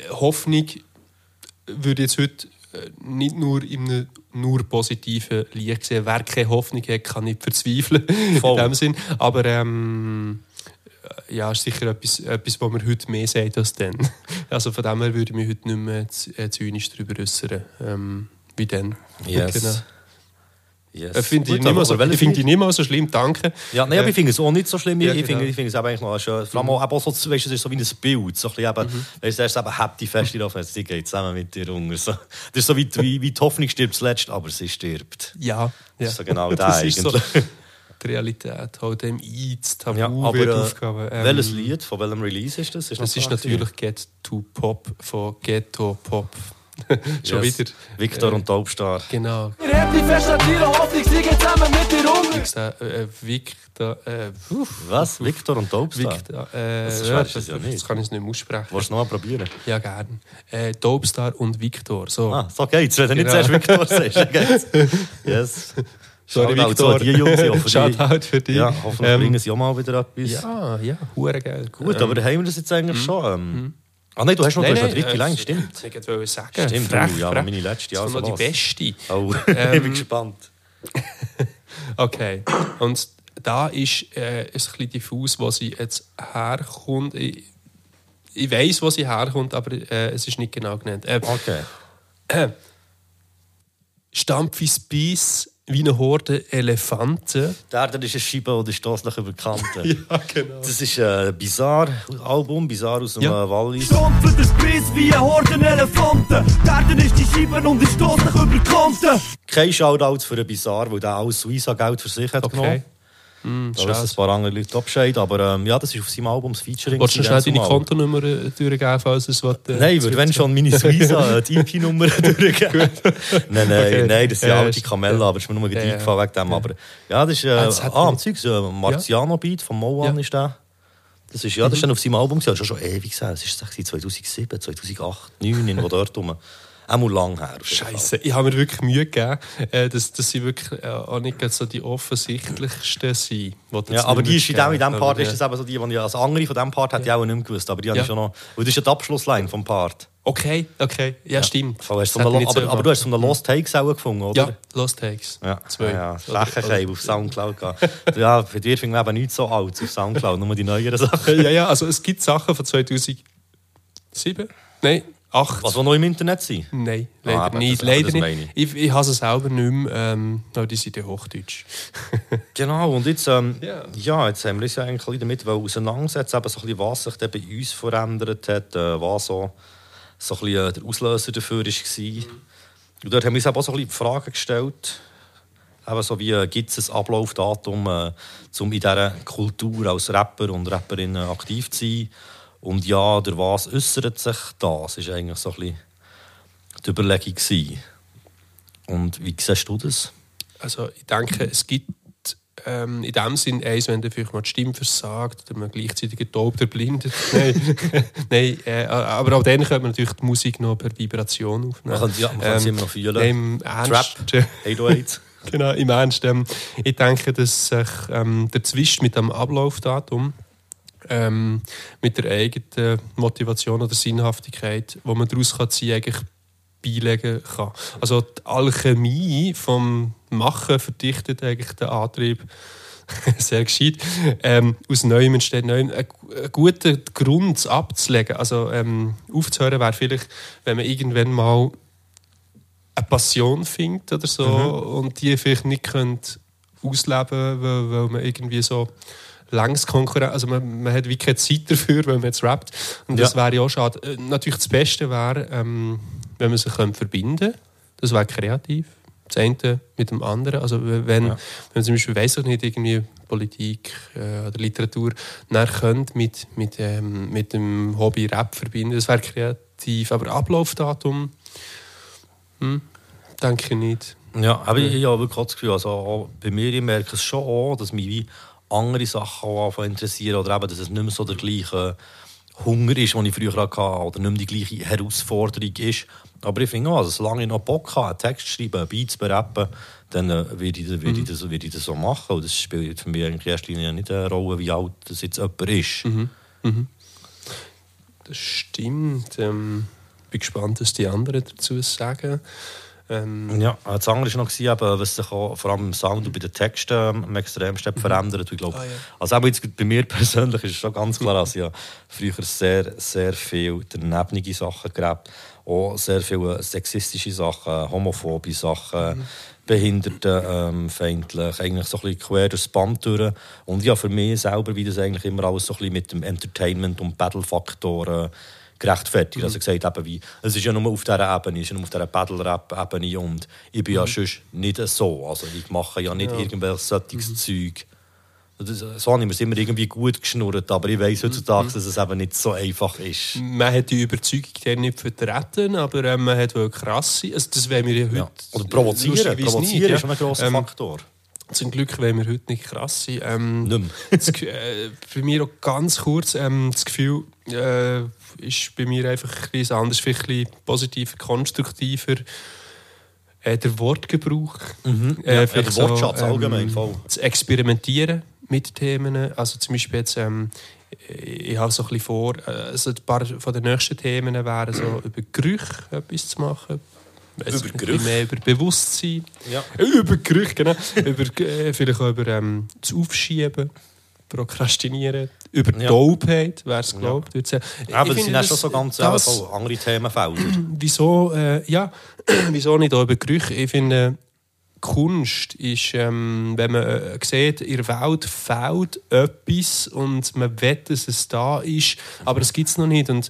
Hoffnung, würde jetzt heute äh, nicht nur einem nur positiven Licht sehen. Wer keine Hoffnung hat, kann nicht verzweifeln. Voll. In dem Sinn. Aber ähm, äh, ja, ist sicher etwas, etwas, was man heute mehr sagt als dann. Also von dem her würde ich mich heute nicht mehr äh, zynisch darüber äußern, ähm, wie dann. Yes. Genau. Yes. Äh, finde ich, mal aber so, finde die nicht mal so schlimm, danke. Ja, nein, Äh, ich finde es auch nicht so schlimm. ja, ich, finde, genau. ich finde es eigentlich noch schön. Vor allem eben auch so, weißt, es ist so wie ein Bild. So ein bisschen eben, Mhm. weißt, du, es ist eben happy fest drauf, sie geht zusammen mit dir unter. So. Das ist so wie, wie, wie die Hoffnung stirbt zuletzt, aber sie stirbt. Ja, ja. Das ist so genau das der ist so die Realität, halt dem I, das Tabu Ja, aber äh, aufgegeben. Ähm, welches Lied, von welchem Release ist das? Das noch ist natürlich Get to Pop von Ghetto Pop. Schon Yes. wieder. Victor äh, und Taubstar. Genau. Ihr habt die fest an Hoffnung, sie geht zusammen mit dir um. Ich sage, äh, Victor. Äh, Was? Victor und Taubstar? Victor. Äh, Das ja, ist ja nicht. das kann ich nicht mehr aussprechen. Willst du noch mal probieren? Ja, gerne. Äh, Topstar und Victor. So. Ah, so geht's. Wenn du nicht Genau. zuerst Victor sagst. Yes. Sorry, Shoutout Victor. zu die Jungs. ich hoffe, die- Shoutout für dich. Ja, hoffentlich Ähm, bringen sie auch mal wieder etwas. Ja, ja, hure geil. Gut, Ähm, aber haben wir das jetzt eigentlich schon? Ähm, Ah nein, du hast noch Nein, du hast nein, dritte äh, Line, stimmt. Ich wollte sagen. Stimmt, frech, oh, ja, frech. meine letzte, Das ist noch die beste. Oh, Ähm, ich bin gespannt. Okay. Und da ist äh, ein bisschen diffus, wo sie jetzt herkommt. Ich, ich weiß, wo sie herkommt, aber äh, es ist nicht genau genannt. Äh, Okay. Stampf ins Biss wie eine Horde Elefanten. Der, der ist ein Scheibe oder stoßlich über die Kante. Ja, genau. Das ist ein Bizarre-Album, Bizarre aus dem Ja. äh, Wallis. Stumpfen den Spieß wie ein Horden Elefanten. Garten ist die Scheiben und stoß dich über die Kante. Kein Shoutout für einen Bizarre, weil der alles Suiza-Geld für sich hat Okay. genommen. Mm, Da wissen ein paar andere Leute Abscheid, aber ähm, ja, das ist auf seinem Album das Featuring. Wolltest du schnell deine. Kontonummer äh, durchgeben, falls es was... Äh, Nein, weil wenn schon meine Suiza äh, die IP-Nummer durchgeben. nein, nein, Okay. nein, das sind Ja, alte ist- Kamelle, aber es ist mir nur Ja, ja, eingefallen wegen dem. Aber ja, das ist, äh, das ah, mich- Zeug, so ein Marciano-Beat von Moan Ja. ist der. Das ist, ja, das ist dann auf seinem Album, das ist schon, ewig, gewesen. das ist 2007, 2008, 2009, irgendwo dort rum. Auch mal lang her. Scheiße, ich habe mir wirklich Mühe gegeben, äh, dass, dass sie wirklich äh, auch nicht so die offensichtlichsten sind. die Ja, aber die ist in dem, in dem. Part Aber, ist das eben so die, die ich als andere von diesem Part hätte ich auch nicht mehr gewusst. Aber die habe Ja. ich schon noch. Und das ist ja die Abschlussline vom Part. Okay, okay, ja, stimmt. Hast du Das so eine, aber, so aber du hast so gemacht. eine Lost Takes auch gefunden, oder? Ja, Lost Takes. Ja, Zwei. ja, Flächenkeim auf Soundcloud ja, für dich finde ich eben nicht so alt auf Soundcloud, nur die neueren Sachen. Ja, ja, also es gibt Sachen von 2007. Nein, 8. Was, die noch im Internet sind? Nein, Ah, leider aber nicht. das- leider das nicht. Ich, ich habe es selber nicht mehr, ähm, aber die sind ja Hochdeutsch. Genau, und jetzt, ähm, Ja. ja. jetzt haben wir uns ja eigentlich damit auseinandersetzen, eben so ein bisschen, was sich bei uns verändert hat, äh, was so, so ein bisschen, äh, der Auslöser dafür war. Und dort haben wir uns auch so ein bisschen die Frage gestellt, eben so wie, äh, gibt es ein Ablaufdatum, äh, um in dieser Kultur als Rapper und Rapperin aktiv zu sein? Und ja, durch was äußert sich das? Das war eigentlich so ein bisschen die Überlegung. gewesen. Und wie siehst du das? Also ich denke, es gibt ähm, in dem Sinn eins, wenn dann vielleicht mal die Stimme versagt oder man gleichzeitig taub oder blind ist. Nein, Nein äh, aber auch dann könnte man natürlich die Musik noch per Vibration aufnehmen. Man kann, ja, man kann sie immer noch fühlen. Im Ernst, Trap, 808. Genau, im Ernst. Ähm, ich denke, dass sich ähm, der Zwist mit dem Ablaufdatum, ähm, mit der eigenen Motivation oder Sinnhaftigkeit, wo man daraus kann ziehen eigentlich beilegen kann. Also die Alchemie vom Machen verdichtet eigentlich den Antrieb sehr gescheit. Ähm, aus Neuem entsteht Neuem. Ein, ein guter Grund abzulegen, also ähm, aufzuhören, wäre vielleicht, wenn man irgendwann mal eine Passion findet oder so und die vielleicht nicht könnt ausleben weil, weil man irgendwie so längs Konkurrenz, also man, man hat wie keine Zeit dafür, wenn man jetzt rappt und das Ja. wäre ja auch schade. Äh, Natürlich das Beste wäre, ähm, wenn man sich könnte verbinden das wäre kreativ. Das eine mit dem anderen. Also wenn, wenn man zum Beispiel, weiß ich nicht, irgendwie Politik äh, oder Literatur dann könnt mit, mit, ähm, mit dem Hobby Rap verbinden, das wäre kreativ. Aber Ablaufdatum, hm, denke ich nicht. Ja, aber ich, ich habe wirklich das Gefühl, also bei mir, ich merke es schon auch, dass mich wie andere Sachen auch anfangen interessieren oder eben, dass es nicht mehr so der gleiche Hunger ist, den ich früher hatte oder nicht mehr die gleiche Herausforderung ist. Aber ich finde auch, also, solange ich noch Bock habe, einen Text zu schreiben, einen Beat zu berappen, dann äh, werde ich, werde, ich das, werde ich das so machen. Und das spielt für mich eigentlich in erster Linie nicht eine Rolle, wie alt das jetzt jemand ist. Das stimmt. Ähm, bin gespannt, was die anderen dazu sagen. Ähm, Ja, das andere war noch, eben, was sich auch, vor allem im Sound und bei den Texten ähm, am extremsten verändert. Und Ich glaube, Ah, ja. also jetzt bei mir persönlich ist es schon ganz klar, dass ich ja früher sehr, sehr viel danebnige Sachen gerappt auch sehr viele sexistische Sachen, homophobe Sachen, Mhm. behindertenfeindlich, eigentlich so ein bisschen quer durchs Band durch. Und ja, für mich selber, wie das eigentlich immer alles so ein bisschen mit dem Entertainment- und Battle-Faktor äh, gerechtfertigt. Mhm. Also gesagt, eben wie, es ist ja nur auf dieser Ebene, es ist ja nur auf dieser Battle-Rap-Ebene und ich bin ja Mhm. sonst nicht so. Also ich mache ja nicht irgendwelches solches Mhm. Zeug. So habe ich mir es immer irgendwie gut geschnurrt, aber ich weiß heutzutage, Mhm. dass es eben nicht so einfach ist. man hat die Überzeugung dann nicht vertreten, aber ähm, man hat wohl krasse. Also das wollen wir ja heute. Ja. Oder provozieren. Provozieren nicht, ja. ist schon ein grosser Ähm, Faktor. Zum Glück wollen wir heute nicht krass sein. Ähm, Nicht mehr. das, äh, bei mir auch ganz kurz ähm, das Gefühl äh, ist bei mir einfach ein bisschen anders, vielleicht ein bisschen positiver, konstruktiver. Äh, der Wortgebrauch. Äh, Mhm. Ja, ja, vielleicht der Wortschatz allgemein, voll. Zu experimentieren mit Themen. Also zum Beispiel jetzt, ähm, ich habe so ein bisschen vor, äh, also ein paar von den nächsten Themen wären so über Gerüche etwas zu machen. Weiss Über Gerüche? Mehr über Bewusstsein. Ja. Über Gerüche, genau. über, äh, vielleicht auch über ähm, das Aufschieben, Prokrastinieren. Über Ja. Dopeheit, wer es glaubt. sagen. Ich Aber das sind auch schon so ganz eben, das- voll andere Themenfelder. wieso, äh, ja, wieso nicht auch über Gerüche? Ich finde, Kunst ist, ähm, wenn man äh, sieht, in der Welt fehlt etwas und man will, dass es da ist, aber es gibt es noch nicht. Und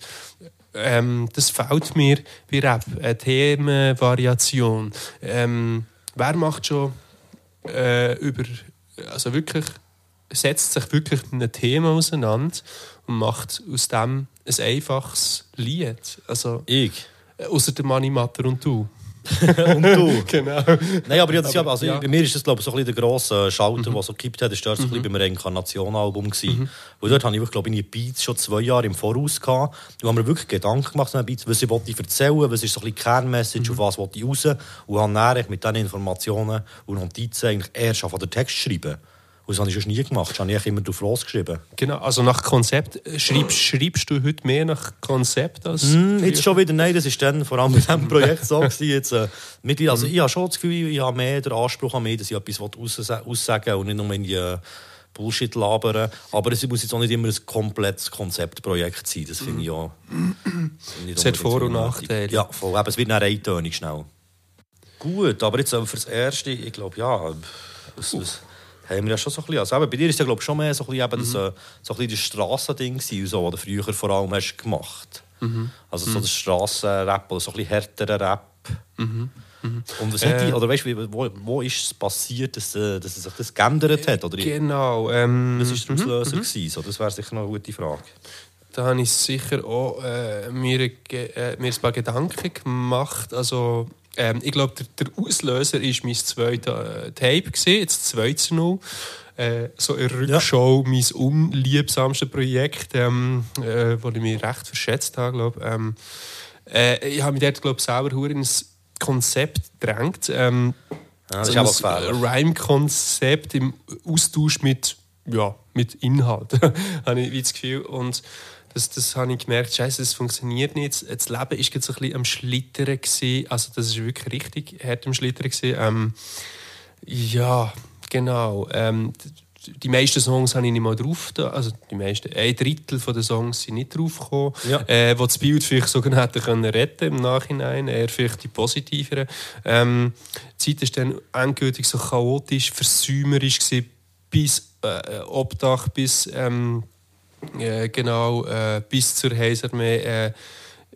ähm, das fehlt mir bei Rap. Eine Themenvariation. Ähm, wer macht schon äh, über, also wirklich, setzt sich wirklich mit einem Thema auseinander und macht aus dem ein einfaches Lied? Also, Ich? äh, Außer der Manni Matter und du. und du. genau. Nein, aber, ja, das, aber also ja. bei mir ist das glaube ich so ein bisschen der grosse Schalter, der so gekippt hat. Das war dort so ein bisschen beim Reinkarnation-Album. gewesen. Weil dort habe ich glaube ich, meine Beats schon zwei Jahre im Voraus gehabt. Und habe mir wirklich Gedanken gemacht Beats, was ich wollte erzählen, was ist so ein bisschen Kernmessage, auf was wollte ich raus. Und habe dann mit diesen Informationen und Notizen eigentlich erst von den Text schreiben. Und das habe ich schon nie gemacht. Das habe ich immer drauf losgeschrieben. genau. Also nach Konzept. äh, Schreibst, schreibst du heute mehr nach Konzept als. Hm, jetzt schon wieder, nein, das ist dann vor allem bei diesem Projekt so gewesen. Jetzt, äh, mit, also Mhm. ich habe schon das Gefühl, ich habe mehr den Anspruch an mich, dass ich etwas aussa- aussagen und nicht nur in die äh, Bullshit labern. Aber es muss jetzt auch nicht immer ein komplettes Konzeptprojekt sein. Das finde ich auch. nicht Es hat Vor- und Nachteile. Ja, voll. Eben, es wird dann eintönig schnell. Gut, aber jetzt äh, fürs Erste, ich glaube, ja, was, was haben wir ja schon so ein bisschen. Also eben, bei dir ist ja, glaube ich, schon mehr so ein bisschen, eben das, äh, so ein bisschen das Strassending gewesen, so, was du früher vor allem hast gemacht. Also so das Strassenrap oder so ein bisschen härterer Rap. Und was hat die, oder weißt wo, wo ist es passiert, dass, äh, dass sich das geändert hat? Oder Genau. Ähm, was war der Auslöser? gewesen? So, das wäre sicher noch eine gute Frage. Da habe ich sicher auch äh, mir, äh, mir ein paar Gedanken gemacht. Also, ähm, ich glaube, der, der Auslöser war mein zweites äh, Tape, gewesen, jetzt 2 zu 0. Äh, so eine Rückschau, mein unliebsamste Projekt, ähm, äh, wo ich mich recht verschätzt habe, glaube ähm, äh, Ich habe mich dort, glaube ich, selber ins Konzept gedrängt. Ähm, Ja, das ist so aber ein gefährlich. Rhyme-Konzept im Austausch mit, ja, mit Inhalt, habe ich wie das Gefühl. Und das, das habe ich gemerkt, scheiße, das funktioniert nicht. Das Leben war so ein bisschen am Schlittern. Gewesen. Also das ist wirklich richtig hart am Schlittern. Gewesen. Ähm, ja, genau. Ähm, die meisten Songs habe ich nicht mal drauf. Also die meisten, ein Drittel von den Songs sind nicht draufgekommen. Ja. Äh, wo das Bild vielleicht sogar hätte können retten im Nachhinein, eher vielleicht die positiveren. Ähm, die Zeit ist dann endgültig so chaotisch, versäumerisch gewesen, bis äh, Obdach, bis ähm, äh, genau äh, bis zur Heiserarmee. Äh,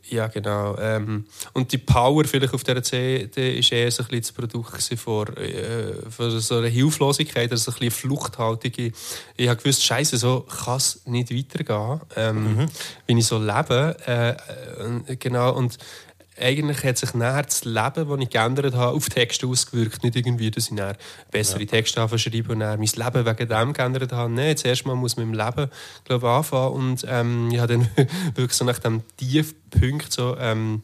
ja, genau. Ähm, und die Power vielleicht auf dieser CD ist eher so ein bisschen das Produkt gewesen von, äh, von so einer Hilflosigkeit, also ein bisschen Fluchthaltung. Ich, habe gewusst, Scheiße, so kann es nicht weitergehen, ähm, wenn ich so lebe. Äh, äh, genau. Und eigentlich hat sich nachher das Leben, das ich geändert habe, auf Texte ausgewirkt. Nicht irgendwie, dass ich bessere Texte anfangen zu schreiben und dann mein Leben wegen dem geändert habe. Nein, zuerst mal muss man im Leben glaube ich, anfangen. Und ähm, ich habe dann wirklich so nach dem Tiefpunkt, so, ähm,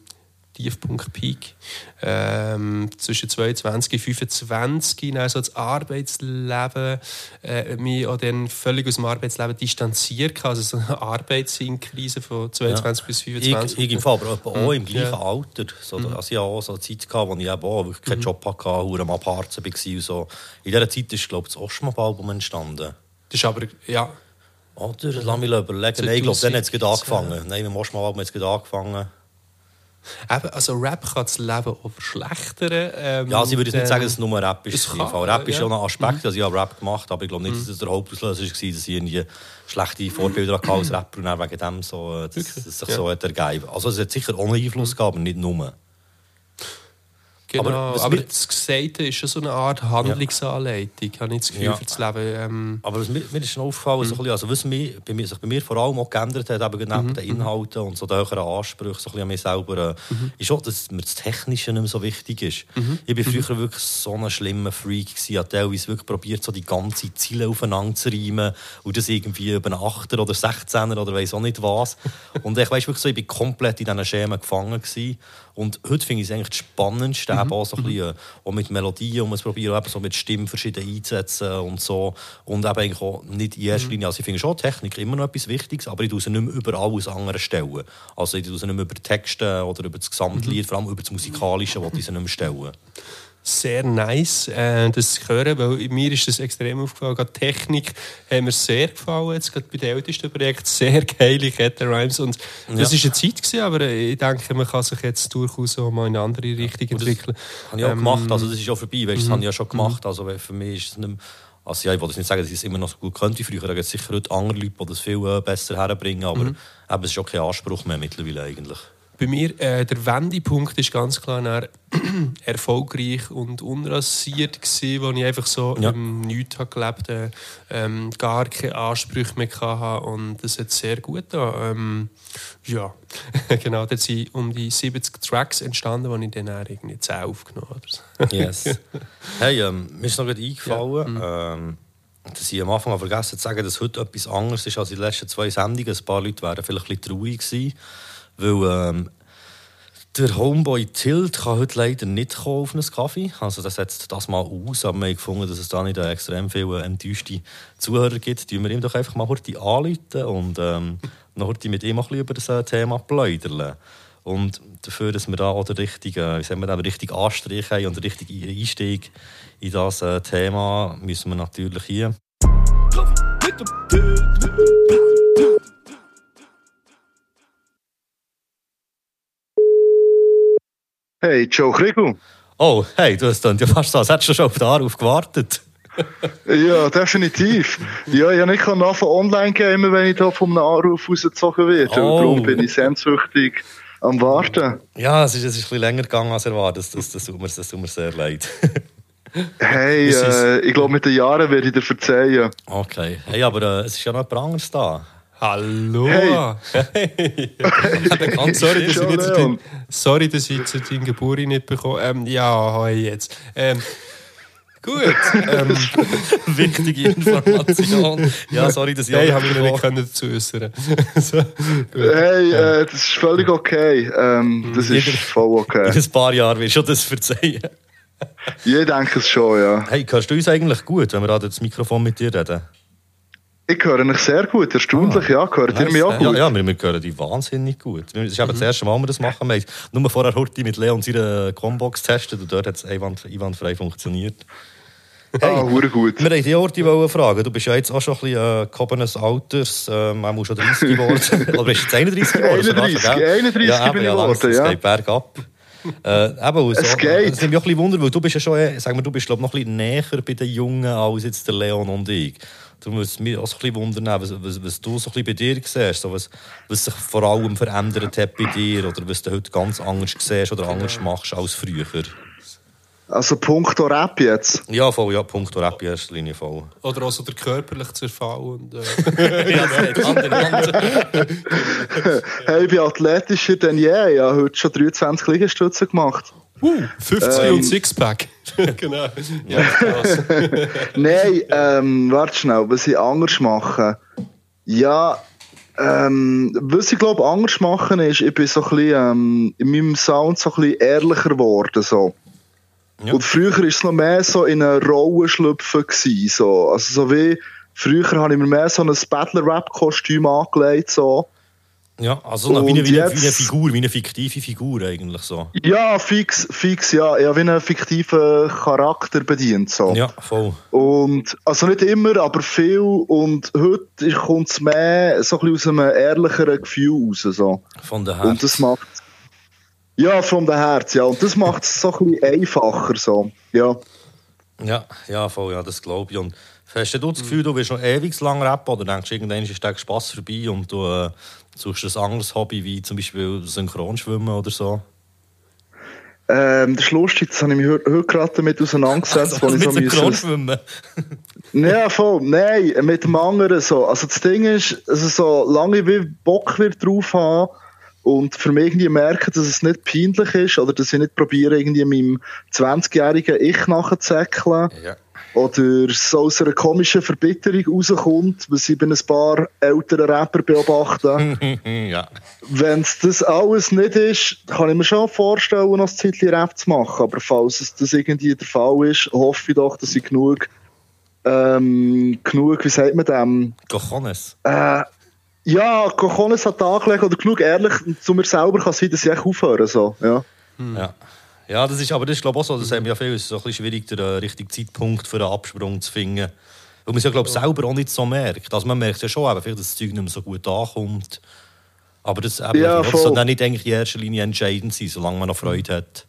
Tiefpunkt Peak, ähm, zwischen 22 und 25, dann so das Arbeitsleben, äh, mich auch dann völlig aus dem Arbeitsleben distanziert, also so eine Arbeitssinkrise von 22 bis 25. Ich, ich im Fall, aber auch im gleichen Ja. Mhm. Alter. So, Also ich hatte auch so eine Zeit, gehabt, wo ich eben auch wirklich keinen Job hatte, am Abharzen war. Und so. In dieser Zeit ist, glaube ich, das Ostmob-Album entstanden. Das ist aber, ja, Oder? Lass mich überlegen. Nein, ich glaube, dann hat es angefangen. Nein, mit dem Ostmob-Album hat es gerade angefangen. Eben, also Rap kann das Leben auch verschlechtern. Ähm, Ja, also ich würde nicht dann- sagen, dass es nur Rap ist. Es kann. Rap ist ja. Mhm. schon ein Aspekt, also ich habe Rap gemacht, aber ich glaube nicht, dass das der Hauptauslöser war, dass ich irgendwie schlechte Vorbilder hatte als Rapper und wegen dem so, dass, dass es sich Ja. so hat ergeben. Also es hat sicher auch einen Einfluss gehabt, aber nicht nur. Genau, Aber aber, das Gesagte ist schon so eine Art Handlungsanleitung, habe ich das Gefühl, Ja. für das Leben. Ähm, Aber was mir, mir ist schon aufgefallen, so ein bisschen, also was mich, bei mir, sich bei mir vor allem auch geändert hat, eben neben Mhm, den Inhalten und so den höheren Ansprüchen so ein bisschen an mich selber, äh, Mhm. ist auch, dass mir das Technische nicht mehr so wichtig ist. Ich war früher wirklich so ein schlimmer Freak. gewesen. Habe teilweise wirklich probiert, so die ganze Ziele aufeinander zu reimen und das irgendwie über einen 8er oder 16er oder weiss auch nicht was. Und ich weiss wirklich so, ich bin komplett in diesen Schemen gefangen gewesen. Und heute finde ich es eigentlich das Spannendste, eben auch, so ein bisschen, äh, auch mit Melodien, um es probieren, eben so mit Stimmen verschieden einzusetzen und so. Und eben eigentlich auch nicht in erster Linie, also ich finde schon Technik immer noch etwas Wichtiges, aber ich tue sie nicht mehr über alles andere stellen. Also ich tue sie nicht mehr über Texte oder über das Gesamtlied, vor allem über das Musikalische, was ich sie nicht mehr stellen. Sehr nice, äh, das zu hören, weil mir ist das extrem aufgefallen. Gerade die Technik hat mir sehr gefallen, jetzt gerade bei den ältesten Projekten. Sehr geile Kette-Rhymes. Und das Ja. ist eine Zeit gewesen, aber ich denke, man kann sich jetzt durchaus auch mal in eine andere Richtung entwickeln. Habe ich auch Ähm, gemacht, also das ist auch vorbei, weißt, das habe ich ja schon gemacht, also weil für mich ist es nicht mehr, also ja, ich wollte jetzt nicht sagen, dass ich es immer noch so gut könnte wie früher, da gibt es sicher heute andere Leute, die das viel äh, besser herbringen, aber eben, es ist auch kein Anspruch mehr mittlerweile eigentlich. Bei mir, äh, der Wendepunkt ist ganz klar nach erfolgreich und unrasiert gewesen, wo ich einfach so Ja. im Nichts habe gelebt äh, ähm, gar keine Ansprüche mehr hatte und das hat sehr gut da. Ähm, ja, genau, da sind um die 70 Tracks entstanden, die ich dann irgendwie 10 aufgenommen habe. Yes. Hey, ähm, mir ist noch gerade eingefallen, ähm, dass ich am Anfang habe vergessen zu sagen, dass heute etwas anderes ist als in den letzten zwei Sendungen. Ein paar Leute wären vielleicht ein bisschen traurig gewesen, weil ähm, der Homeboy Tilt kann heute leider nicht auf einen Kaffee. Also das setzt das mal aus, aber wir haben gefunden, dass es da nicht extrem viele enttäuschte Zuhörer gibt. Tun wir ihm doch einfach mal heute anrufen und ähm, noch mit ihm ein über das äh, Thema plaudern. Und dafür, dass wir da auch den richtigen, wie sagen wir, den richtigen Anstrich haben und den richtigen Einstieg in das äh, Thema, müssen wir natürlich hier Hey, Joe Kriegel. Oh, hey, du hast dann ja fast so, als hättest du schon auf den Anruf gewartet. Ja, definitiv. Ja, ich nicht kann anfangen online gamen, wenn ich da einem Anruf rausgezogen werde. Oh. Darum bin ich sehnsüchtig am Warten. Ja, es ist, es ist ein bisschen länger gegangen als erwartet. Das, das, das, tut, mir, das tut mir sehr leid. Hey, äh, ich glaube, mit den Jahren werde ich dir verzeihen. okay. Hey, aber äh, es ist ja noch jemand anderes da. Hallo! Hey. Ganz Sorry, dass ich nicht zu dein, sorry, dass ich zu deinem Geburt nicht bekomme. Ähm, ja, hey, jetzt. Ähm, gut. Ähm, Wichtige Information. Ja, sorry, dass ich hey, habe ich noch nicht können dazu äußern. so. Hey, äh, das ist völlig okay. Ähm, das ist Jeder- voll okay. In ein paar Jahren wirst du das verzeihen. Ich denke es schon, ja. Hey, hörst du uns eigentlich gut, wenn wir da das Mikrofon mit dir reden? Ich höre dich sehr gut, erstaunlich, ja. Hört ihr mich auch Ja, gut? ja wir, wir hören dich wahnsinnig gut. Das ist eben das erste Mal, wir das machen. Wir nur vorher Horti mit Leon seine Combox getestet und dort hat es einwand, einwandfrei funktioniert. Ah, hure gut. Wir wollten dich Horti fragen. Du bist ja jetzt auch schon ein bisschen äh, gehobenes Alters. Ähm, man muss schon 30 geworden. Oder bist du jetzt 31 geworden? sogar schon, 31, gell? 31 ja, eben, bin ich ja, geworden, ja. Es geht bergab. Äh, eben, Es so, geht. Es nimmt mich auch ein bisschen Wunder, weil du bist ja schon, äh, sagen wir, du bist glaub, noch ein bisschen näher bei den Jungen als jetzt der Leon und ich. Darum würde es mich auch so ein bisschen wundern, was, was, was du so ein bisschen bei dir siehst, so was, was sich vor allem verändert hat bei dir oder was du heute ganz anders siehst oder anders machst als früher. Also, puncto Rap jetzt. Ja, voll, ja, Punkt Rap in erster Linie voll. Oder auch so der körperliche Zerfall. Und, äh, ja. Hey, ich bin athletischer denn je. Ich habe heute schon 23 Liegestütze gemacht. Uh, 50 und Sixpack. genau. Ja, krass. Nein, ähm, warte schnell, was ich anders mache. Ja, ähm, was ich glaube anders machen ist, ich bin so ein bisschen, ähm, in meinem Sound so ein bisschen ehrlicher geworden. So. Ja. Und früher war es noch mehr so in eine Rolle schlüpfen. Gewesen, so. Also so wie, früher habe ich mir mehr so ein Battle-Rap-Kostüm angelegt. So. Ja, also so wie, eine, Und wie, eine, wie eine Figur, wie eine fiktive Figur eigentlich so. Ja, fix, fix, ja. Habe wie einen fiktiven Charakter bedient. So. Ja, voll. Und, also nicht immer, aber viel. Und heute kommt es mehr so ein bisschen aus einem ehrlicheren Gefühl raus. So. Von der Und Herz. das macht ja, von der Herz, ja. Und das macht es so ein bisschen einfacher. So. Ja. Ja, ja, voll, ja, das glaube ich. Und hast du das Gefühl, du willst noch ewig lang rappen oder denkst du, irgendwann ist der Spass vorbei und du äh, suchst ein anderes Hobby, wie zum Beispiel Synchronschwimmen oder so? Ähm, das ist lustig, das habe ich mich heute, heute gerade damit auseinandergesetzt. Also, mit so Synchronschwimmen? Ja, voll. Nein, mit dem anderen so. Also das Ding ist, also so lange ich Bock wird drauf haben und für mich irgendwie merken, dass es nicht peinlich ist oder dass ich nicht probiere, irgendwie meinem 20-jährigen Ich nachzuzäckeln Ja. Oder so aus einer komischen Verbitterung rauskommt, was ich bei ein paar älteren Rapper beobachte. ja. Wenn es das alles nicht ist, kann ich mir schon vorstellen, noch ein Zeitchen Rap zu machen. Aber falls es das irgendwie der Fall ist, hoffe ich doch, dass ich genug, ähm, genug, wie sagt man dem, Cojones. äh, ja, Cojones hat angelegt oder genug ehrlich zu mir selber kann sein, dass ich echt aufhören so. Ja. Ja. Ja, das ist, aber das ist glaube ich auch so, das haben wir ja viel, es ist ein bisschen schwierig, den äh, richtigen Zeitpunkt für einen Absprung zu finden. Weil man es ja, glaube ich, selber auch nicht so merkt. Also man merkt ja schon, eben, vielleicht, dass das Zeug nicht mehr so gut ankommt. Aber das, eben, Ja, das soll dann nicht eigentlich in erster Linie entscheidend sein, solange man noch Freude hat.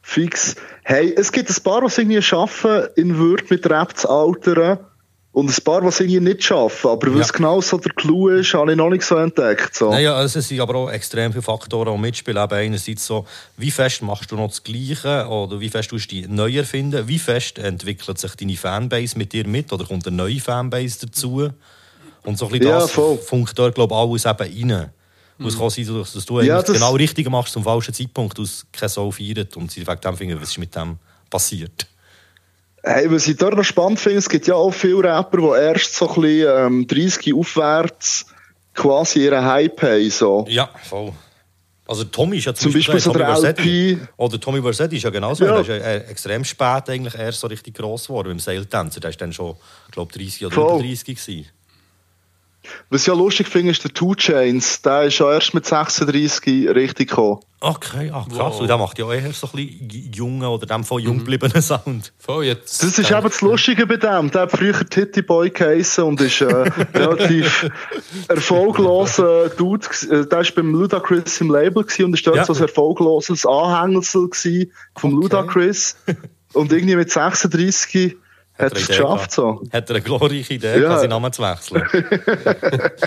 Fix. Hey, es gibt ein paar, die es irgendwie schaffen, in Würde mit Rap zu altern. Und ein paar, die es irgendwie nicht schaffen. Aber weil Ja. es genau so der Clou ist, habe ich noch nicht so entdeckt. So. Naja, also es sind aber auch extrem viele Faktoren, die mitspielen. Eben einerseits so, wie fest machst du noch das Gleiche oder wie fest tust du dich neu erfinden? Wie fest entwickelt sich deine Fanbase mit dir mit oder kommt eine neue Fanbase dazu? Und so ein bisschen Ja, das voll. funkt dort, glaube ich, alles eben rein. Und Es kann sein, dass du Ja, das- genau richtig machst zum falschen Zeitpunkt, aus keine Sau feiert und sie wegen dem finden, was ist mit dem passiert. Hey, was ich dort noch spannend finde, es gibt ja auch viele Rapper, die erst so ein bisschen ähm, 30 aufwärts quasi ihren Hype haben. So. Ja, voll. Also Tommy ist ja Zum Beispiel so Tommy der Versetti. Oder Tommy Versetti ist ja genauso. Ja. Der ist ja äh, extrem spät eigentlich erst so richtig gross geworden beim Seiltänzer. Der ist dann schon, glaube 30 oder Voll. über 30 gewesen. Was ich ja lustig finde, ist der Two Chains. Der ist ja erst mit 36 richtig gekommen. Okay, ach krass. Wow. Und der macht ja auch eher so ein bisschen jungen oder dem von jung gebliebenen Sound. Voll, jetzt Das ist eben das Lustige bei dem. Der hat früher Titty Boy geheissen und ist äh, relativ erfolgloser Dude. äh, Der war beim Ludacris im Label und ist dort Ja. so ein erfolgloses Anhängsel vom Okay. Ludacris. Und irgendwie mit 36 hat er es geschafft. So. Hat er eine glorreiche Idee, Ja. seinen Namen zu wechseln.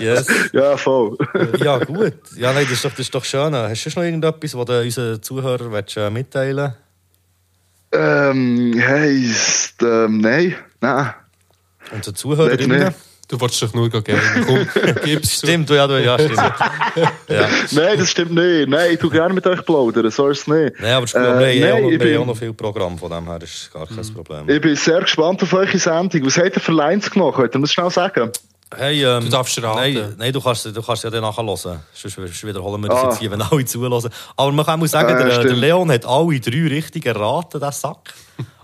yes. Ja, voll. Ja, gut. Ja, nein, das ist doch, das ist doch schön. Hast du noch irgendetwas, was du unseren Zuhörern willst, äh, mitteilen ähm, hey, s- ähm, nein, nein. Den Zuhörerinnen? Du wolltest doch nur gehen. Komm, gib's zu. Stimmt, du, ja, du, ja, stimmt. ja. Nein, das stimmt nicht. Nein, ich tu gerne mit euch plaudern, so ist es nicht. Nein, aber das gut. Äh, wir auch nein, noch- ich wir haben ja auch bin- noch viel Programm, von dem her ist gar kein Problem. Ich bin sehr gespannt auf eure Sendung. Was habt ihr für Lines genommen? Könnt ihr mir das schnell sagen? Hey, ähm, Du darfst raten. Nein, nein du, kannst, du kannst ja dann nachher hören. Sonst, wiederholen wir das Ah. jetzt hier, wenn alle zuhören. Aber man kann auch sagen, Äh, der. Leon hat alle drei richtig erraten, den Sack.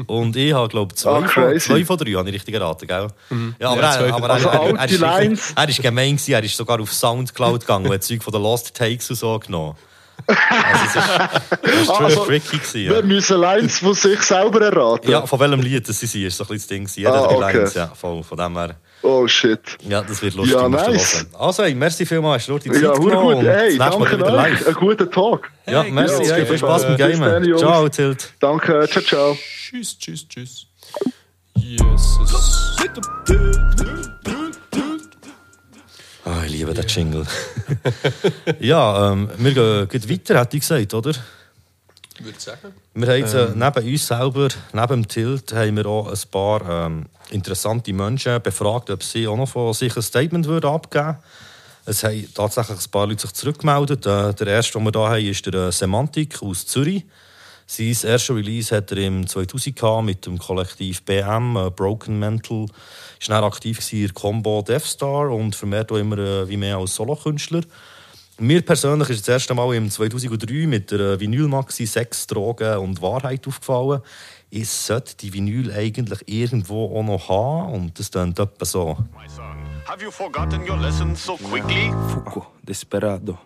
Und ich habe, glaube zwei, Ah, von, crazy. zwei von drei habe ich richtig erraten, gell? Ja, aber, Ja, er, aber er, Also er, er, ist richtig- er ist gemein gewesen, er ist sogar auf Soundcloud gegangen und hat Zeug von den Lost Takes und so genommen. Also es ist, Also, tricky gewesen, Wir ja. müssen Lines von sich selber erraten. ja. Von welchem Lied das sie sind, ist so ein bisschen das Ding. Jeder Ah, okay. Lines, ja, voll, von dem her. Oh shit. Ja, das wird lustig. Ja, nice. Also, hey, merci vielmals, hast du die Zeit Ja, genommen gut. Hey, danke wieder live. Einen guten Tag. Ja, merci, Ja, hey, viel Spaß beim Gamen. Ciao, Tilt. Danke, ciao, ciao. Tschüss, tschüss, tschüss. Jesus. Ah, ich liebe den Jingle. ja, ähm, wir gehen weiter, hätte ich gesagt, oder? Ich würde sagen. Wir haben jetzt, äh, neben uns selber, neben dem Tilt, haben wir auch ein paar ähm, interessante Menschen befragt, ob sie auch noch von sich ein Statement würden abgeben würden. Es haben tatsächlich ein paar Leute sich zurückgemeldet. Äh, der erste, den wir hier haben, ist der äh, Semantik aus Zürich. Sein erstes Release hat er im 2000 gehabt mit dem Kollektiv BM, äh, Broken Mental. Ist dann aktiv in der Combo Death Star und vermehrt auch immer äh, wie mehr als Solokünstler. Mir persönlich ist das erste Mal im 2003 mit der äh, Vinyl-Maxi Sex, Drogen und Wahrheit aufgefallen. Ich sollte die Vinyl eigentlich irgendwo auch noch haben und das klingt etwa so. Have you forgotten your lessons so quickly? Fuko, Desperado.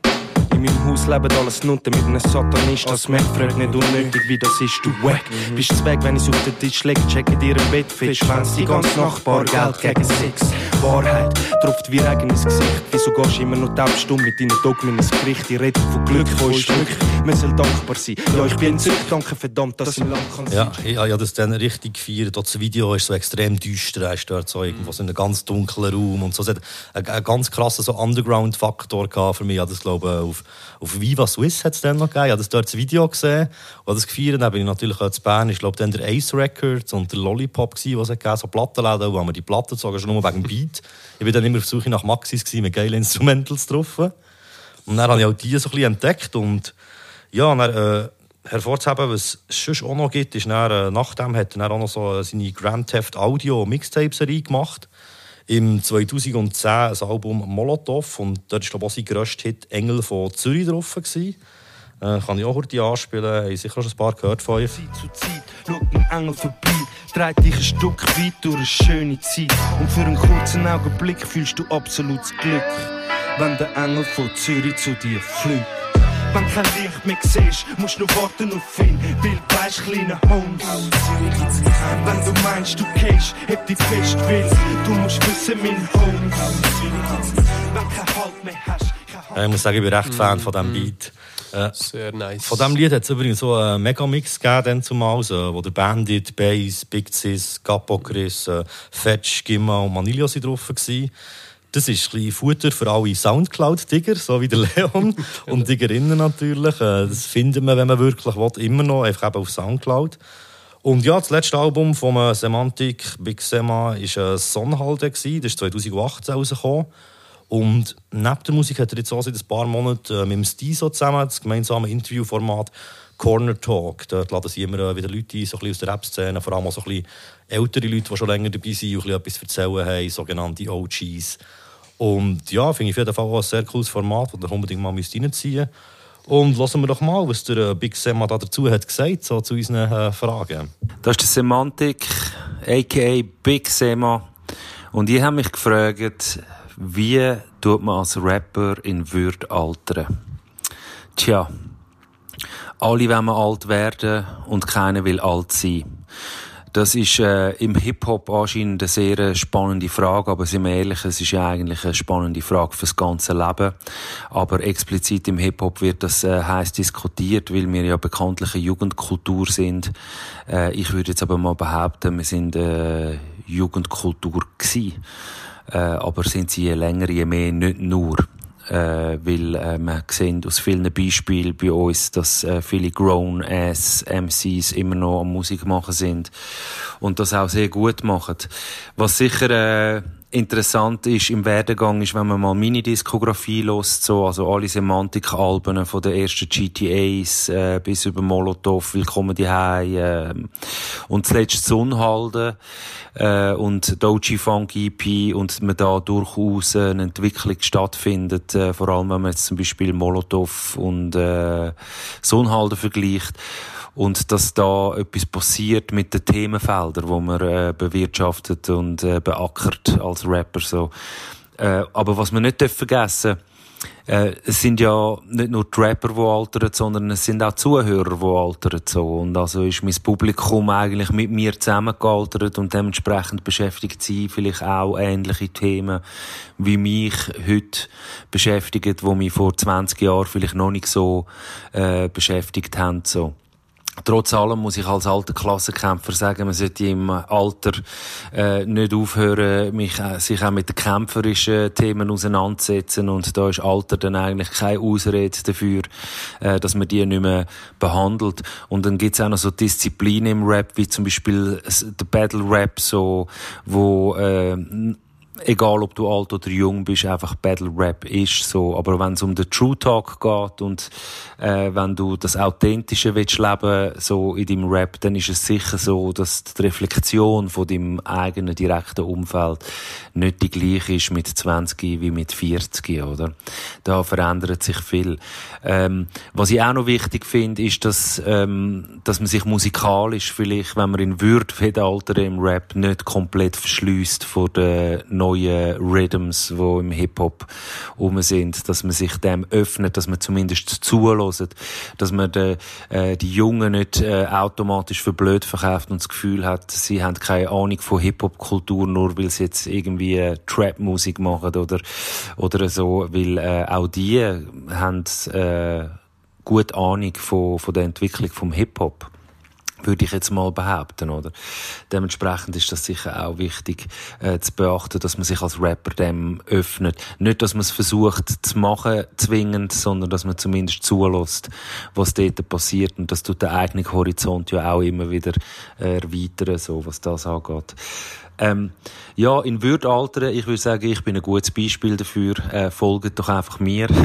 In meinem Haus leben alles Nutten mit einem Satanist. Das merkt fragt nicht unnötig, wie das ist, du wack. Bist du weg, wenn ich's auf den Tisch leg, check in dir ein Bett, fetch, wenn's die ganze Nachbar Geld gegen Sex. Wahrheit tropft wie Regen ins Gesicht. Wieso gehst du immer noch taubstumm mit deinen Dogmen ins Gericht? Ich rede von Glück, wo ist Glück? Man soll dankbar sein. Ja, ich bin entzückt, danke verdammt, dass im Land kann Ja, ich habe ja das dann richtig gefeiert. Auch Das Video ist so extrem düster. Er ist dort so irgendwo so in einem ganz dunklen Raum. Und so. Es hat einen, einen ganz krassen so Underground-Faktor gehabt für mich. Ich habe das, glaube ich, auf, auf Viva Swiss hat es dann noch gegeben. Ich habe das dort das Video gesehen das gefeiert. Dann bin ich natürlich auch zu Bern. Ich glaube, dann der Ace Records und der Lollipop, gewesen, was es gegeben so Plattenläden, wo wir die Platten gezogen, schon nur wegen dem Beat. Ich war dann immer auf der Suche nach Maxis gewesen, mit geilen Instrumentals drauf. Und dann habe ich auch die so ein bisschen entdeckt und ja, dann, äh, hervorzuheben, was es sonst auch noch gibt, ist dann, äh, nachdem hat er auch noch so seine Grand Theft Audio Mixtape-Serie gemacht. Im 2010 ein Album Molotov und dort ist glaube ich auch Hit «Engel von Zürich» drauf. Gewesen. Äh, kann ich auch heute anspielen, habe ich sicher schon ein paar gehört von euch. Zeit zu Zeit schaut ein Engel vorbei, trägt dich ein Stück weit durch eine schöne Zeit. Und für einen kurzen Augenblick fühlst du absolutes Glück, wenn der Engel von Zürich zu dir fliegt. Wenn kein Licht mehr siehst, musst du noch warten auf ihn, weil du weisst, kleiner Holmes. Wenn du meinst, du gehst, heb dich fest, weil du musst wissen, mein Holmes. Wenn kein Halt mehr hast, kein Halt ich muss sagen, ich bin recht Fan von diesem Beat. Äh, Sehr nice. Von diesem Lied hat es übrigens so einen Megamix gegeben, zumal, so, wo der Bandit, Bass, Big Sis, Capo Chris, äh, Fetch, Gimma und Manilio sind drauf waren. Das ist ein Futter für alle Soundcloud-Digger, so wie der Leon und Diggerinnen natürlich. Äh, Das findet man, wenn man wirklich will, immer noch, einfach eben auf Soundcloud. Und ja, das letzte Album von äh, Semantic, Big Sema, war äh, Sonnenhalde. Das ist 2018 rausgekommen. Und neben der Musik hat er jetzt auch seit ein paar Monaten mit dem Stiso zusammen das gemeinsame Interviewformat Corner Talk. Dort laden sie immer äh, wieder Leute ein, so ein aus der Rap-Szene, vor allem auch so ein bisschen ältere Leute, die schon länger dabei sind und etwas erzählen haben, sogenannte OGs. Und ja, finde ich auf jeden Fall auch ein sehr cooles Format, das ihr unbedingt mal reinziehen müsst. Und lassen wir doch mal, was der äh, Big Sema da dazu hat gesagt, so zu unseren äh, Fragen. Das ist der Semantik, a.k.a. Big Sema. Und ich habe mich gefragt, wie tut man als Rapper in Würde altern? Tja, alle wollen alt werden und keiner will alt sein. Das ist äh, im Hip-Hop anscheinend eine sehr spannende Frage, aber sind wir ehrlich, es ist ja eigentlich eine spannende Frage fürs ganze Leben. Aber explizit im Hip-Hop wird das äh, heiß diskutiert, weil wir ja bekanntlich eine Jugendkultur sind. Äh, ich würde jetzt aber mal behaupten, wir sind äh, Jugendkultur gewesen. Äh, aber sind sie je länger, je mehr nicht nur äh, weil äh, wir sehen aus vielen Beispielen bei uns, dass äh, viele grown-ass MCs immer noch am Musik machen sind und das auch sehr gut machen. Was sicher äh, interessant ist im Werdegang, ist, wenn man mal meine Diskografie lost, so, also alle Semantik-Alben von den ersten GTAs äh, bis über Molotov, Willkommen die äh, und zuletzt Sunhalden äh, und Doji Funk EP und man da durchaus eine Entwicklung stattfindet, äh, vor allem wenn man jetzt zum Beispiel Molotov und äh, Sunhalden vergleicht und dass da etwas passiert mit den Themenfeldern, wo man äh, bewirtschaftet und äh, beackert als Rapper so. Äh, aber was man nicht vergessen darf, äh, es sind ja nicht nur die Rapper, die altern, sondern es sind auch Zuhörer, die altern. So. Und also ist mein Publikum eigentlich mit mir zusammengealtert und dementsprechend beschäftigt sie vielleicht auch ähnliche Themen, wie mich heute beschäftigen, wo mich vor 20 Jahren vielleicht noch nicht so äh, beschäftigt haben. So. Trotz allem muss ich als alter Klassenkämpfer sagen, man sollte im Alter äh, nicht aufhören, mich, äh, sich auch mit den kämpferischen Themen auseinanderzusetzen. Und da ist Alter dann eigentlich keine Ausrede dafür, äh, dass man die nicht mehr behandelt. Und dann gibt's auch noch so Disziplinen im Rap, wie zum Beispiel der Battle Rap, so, wo äh, egal ob du alt oder jung bist, einfach Battle Rap ist so. Aber wenn es um den True Talk geht und äh, wenn du das Authentische willst leben so in deinem Rap, dann ist es sicher so, dass die Reflexion von deinem eigenen direkten Umfeld nicht die gleiche ist mit 20 wie mit 40, oder? Da verändert sich viel. Ähm, was ich auch noch wichtig finde, ist, dass, ähm, dass man sich musikalisch vielleicht, wenn man in Würde Alter im Rap nicht komplett verschließt vor den neuen Rhythms, die im Hip-Hop rum sind, dass man sich dem öffnet, dass man zumindest zulässt, dass man de, äh, die Jungen nicht äh, automatisch für blöd verkauft und das Gefühl hat, sie haben keine Ahnung von Hip-Hop-Kultur, nur weil sie jetzt irgendwie äh, Trap-Musik machen oder, oder so, weil äh, auch die haben äh, gute Ahnung von, von der Entwicklung vom Hip-Hop würde ich jetzt mal behaupten, oder? Dementsprechend ist das sicher auch wichtig äh, zu beachten, dass man sich als Rapper dem öffnet. Nicht, dass man es versucht zu machen, zwingend, sondern dass man zumindest zulässt, was dort passiert und das tut den eigenen Horizont ja auch immer wieder äh, erweitern, so was das angeht. Ähm, ja, in Würde altern, ich würde sagen, ich bin ein gutes Beispiel dafür. Äh, folgt doch einfach mir.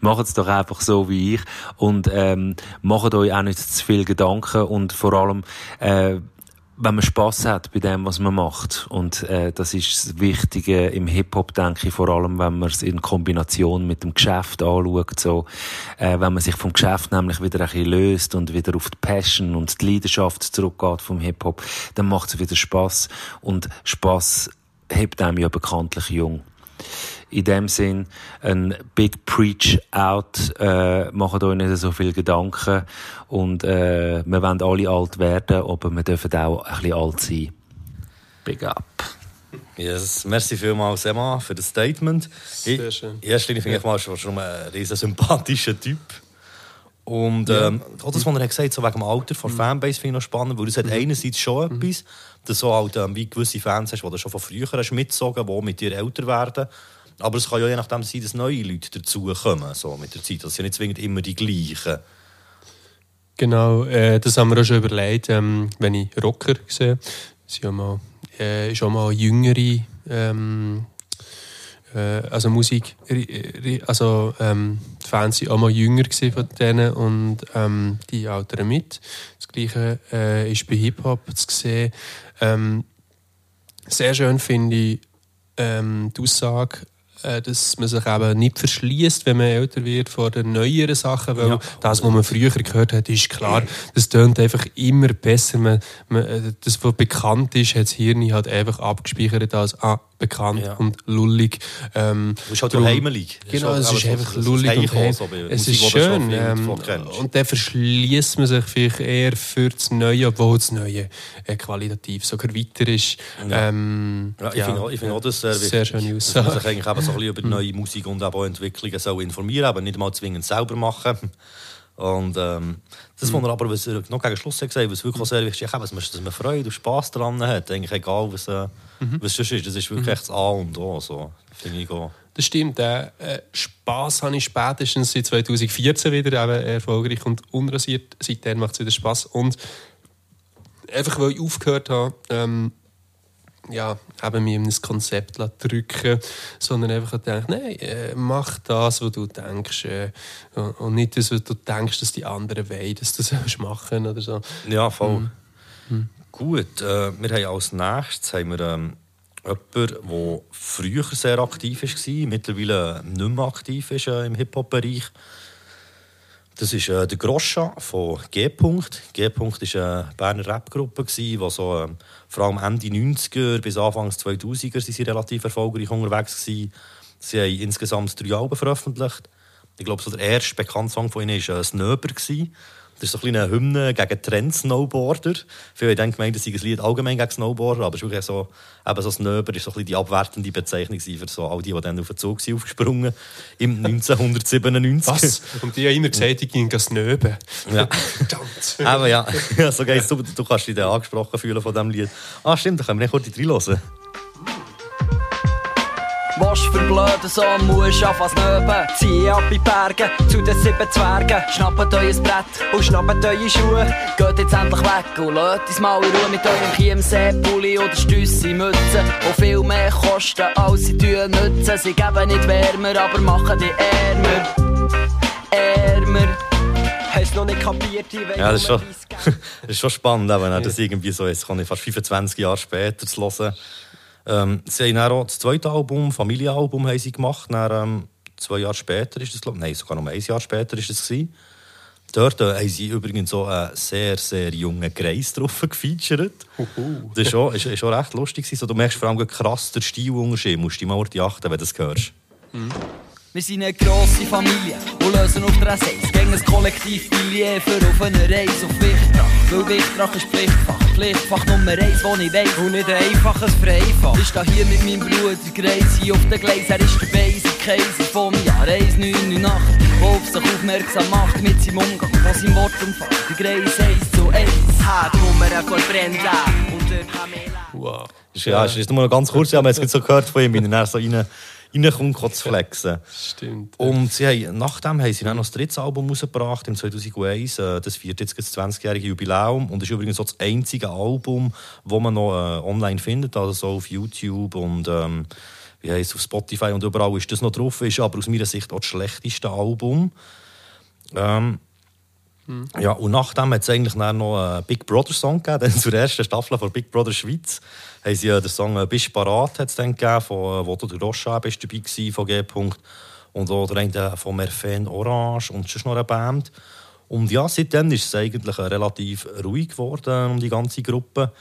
macht es doch einfach so wie ich. Und ähm, macht euch auch nicht zu viel Gedanken und vor allem, äh, wenn man Spaß hat bei dem, was man macht. Und äh, das ist das Wichtige im Hip-Hop, denke ich, vor allem, wenn man es in Kombination mit dem Geschäft anschaut. So, äh, wenn man sich vom Geschäft nämlich wieder ein bisschen löst und wieder auf die Passion und die Leidenschaft zurückgeht vom Hip-Hop, dann macht es wieder Spaß Und Spaß hebt einem ja bekanntlich jung in dem Sinn ein Big Preach Out. Äh, macht euch nicht so viel Gedanken. Und äh, wir wollen alle alt werden, aber wir dürfen auch ein bisschen alt sein. Big Up. Yes, merci vielmals, Emma, für das Statement. Sehr schön. In erster Linie finde ich mal schon, schon ein riesen sympathischer Typ. Und ähm, auch das, was er hat gesagt so wegen dem Alter von Fanbase, finde ich noch spannend, weil das hat einerseits schon etwas, dass so halt, ähm, wie gewisse Fans hast, die du schon von früher hast mitgezogen, die mit dir älter werden. Aber es kann ja je nachdem sein, dass neue Leute dazukommen, so mit der Zeit. Das sind nicht zwingend immer die gleichen. Genau, äh, das haben wir auch schon überlegt, ähm, wenn ich Rocker sehe. mal, äh, ist auch mal jüngere ähm, äh, also Musik, also ähm, die Fans waren auch mal jünger von denen und ähm, die altern mit. Das Gleiche äh, ist bei Hip-Hop zu sehen. Ähm, sehr schön finde ich ähm, die Aussage, äh, dass man sich eben nicht verschließt, wenn man älter wird, vor den neueren Sachen, weil Ja. das, was man früher gehört hat, ist klar, das tönt einfach immer besser. Man, man, äh, das, was bekannt ist, hat das Hirn halt einfach abgespeichert als ah, bekannt Ja. und lullig. Ähm, Du bist halt darum- heimelig. Genau, es ist einfach so, lullig und heim. so Es ist schön. Ähm, und dann verschließt man sich vielleicht eher für das Neue, obwohl das Neue äh, qualitativ sogar weiter ist. Ja. Ähm, Ja, ich finde auch, ich finde auch das sehr wichtig. Sehr schöne dass man sich eigentlich eben so ein bisschen über neue Musik und auch Entwicklungen soll informieren aber nicht mal zwingend selber machen. Und ähm, das, was er aber was er noch gegen Schluss hat gesagt was wirklich auch sehr wichtig ist, dass man, dass man Freude und Spass daran hat. Eigentlich egal, was, äh, was sonst ist. Das ist wirklich echt das A und O. So. Finde ich auch. Das stimmt. Den äh, Spass habe ich spätestens seit 2014 wieder eben erfolgreich und unrasiert. Seitdem macht es wieder Spass. Und einfach, weil ich aufgehört habe, ähm, ja, eben mir in ein Konzept drücken sondern einfach gedacht, nein, äh, mach das, was du denkst. Äh, und nicht das, was du denkst, dass die anderen wollen, dass du das machen oder so. Ja, voll. Gut, äh, wir haben als nächstes haben wir, ähm, jemanden, der früher sehr aktiv war, mittlerweile nicht mehr aktiv ist äh, im Hip-Hop-Bereich. Das ist äh, der Groscha von G. G. war eine Berner Rap-Gruppe, die so, ähm, vor allem Ende 90er bis Anfang 2000er sind sie relativ erfolgreich unterwegs waren. Sie haben insgesamt drei Alben veröffentlicht. Ich glaube, so der erste bekannte Song von ihnen war äh, «Snöber». gewesen. Das ist so ein eine Hymne gegen Trend-Snowboarder. Viele haben dann gemeint, das sei ein Lied allgemein gegen Snowboarder, aber es ist wirklich so, eben so «Snöber» ist so ein die abwertende Bezeichnung für so all die, die dann auf den Zug sind aufgesprungen im 1997. Was? Und die haben immer gesagt, ich ging snöben. Ja. Verdammt. Aber ja, so geht's. Du, du kannst dich dann angesprochen fühlen von diesem Lied. Ah, stimmt, da können wir nicht kurz reinhören. Was für blöde so musst anfangen nöben. Zieh ab in Berge zu den sieben Zwergen. Schnappt euer Brett und schnappt eure Schuhe. Geht jetzt endlich weg und lasst uns mal in Ruhe mit eurem Chiemsee-Pulli oder Stüssi-Mützen. Die viel mehr kosten, als sie tun nützen. Sie geben nicht wärmer, aber machen die ärmer. Ärmer. Kapiert, Ja, das ist schon, das ist schon spannend, wenn das irgendwie so ist. Kann ich fast 25 Jahre später zu hören. Ähm, sie haben dann auch das zweite Album, Familienalbum, haben sie gemacht. Dann, ähm, zwei Jahre später ist das, glaube ich. Nein, sogar noch ein Jahr später ist das gewesen. Dort äh, haben sie übrigens so einen sehr, sehr jungen Kreis drauf gefeatured. Das ist schon, ist, recht lustig. So, du merkst vor allem krass den Stilunterschied. Musst du dich mal auf die achten, wenn du das hörst. Wir sind eine grosse Familie und lösen auf der S1 gegen ein Kollektiv Billet für auf eine Reise auf Wichtrach. Weil Wichtrach ist Pflichtfach, Pflichtfach Nummer 1, wo ich weiss. Und nicht ein einfaches Freifach. Ich stehe hier mit meinem Bruder Gracie auf den Gleis. Er ist der Basic Case vom Jahr 1998, der auf sich aufmerksam macht mit seinem Umgang von seinem Wortumfang. Der Greis 1 zu 1. Hat die Nummer von Brenda und der Pamela. Wow. Ja, ist, ist nur noch ganz kurz, ja, wir haben es so gehört von ihm, wie er so rein, reinkommt, zu flexen. Stimmt. Und sie haben, nachdem haben sie dann noch das dritte Album rausgebracht, im 2001. Äh, Das feiert jetzt das 20-jährige Jubiläum. Und das ist übrigens auch das einzige Album, das man noch äh, online findet, also so auf YouTube und ähm, wie heisst, auf Spotify und überall ist das noch drauf. Ist aber aus meiner Sicht auch das schlechteste Album. Ähm, ja, und nachdem hat es eigentlich noch einen Big Brother Song gegeben, dann zur ersten Staffel von Big Brother Schweiz. Haben sie äh, den Song äh, «Bist parat» hat's dann gegeben, von, äh, wo du der Rocha bist dabei gewesen, von G. -Punkt. Und auch der eine von Merfen Orange und sonst noch eine Band. Und ja, seitdem ist es eigentlich äh, relativ ruhig geworden um die ganze Gruppe.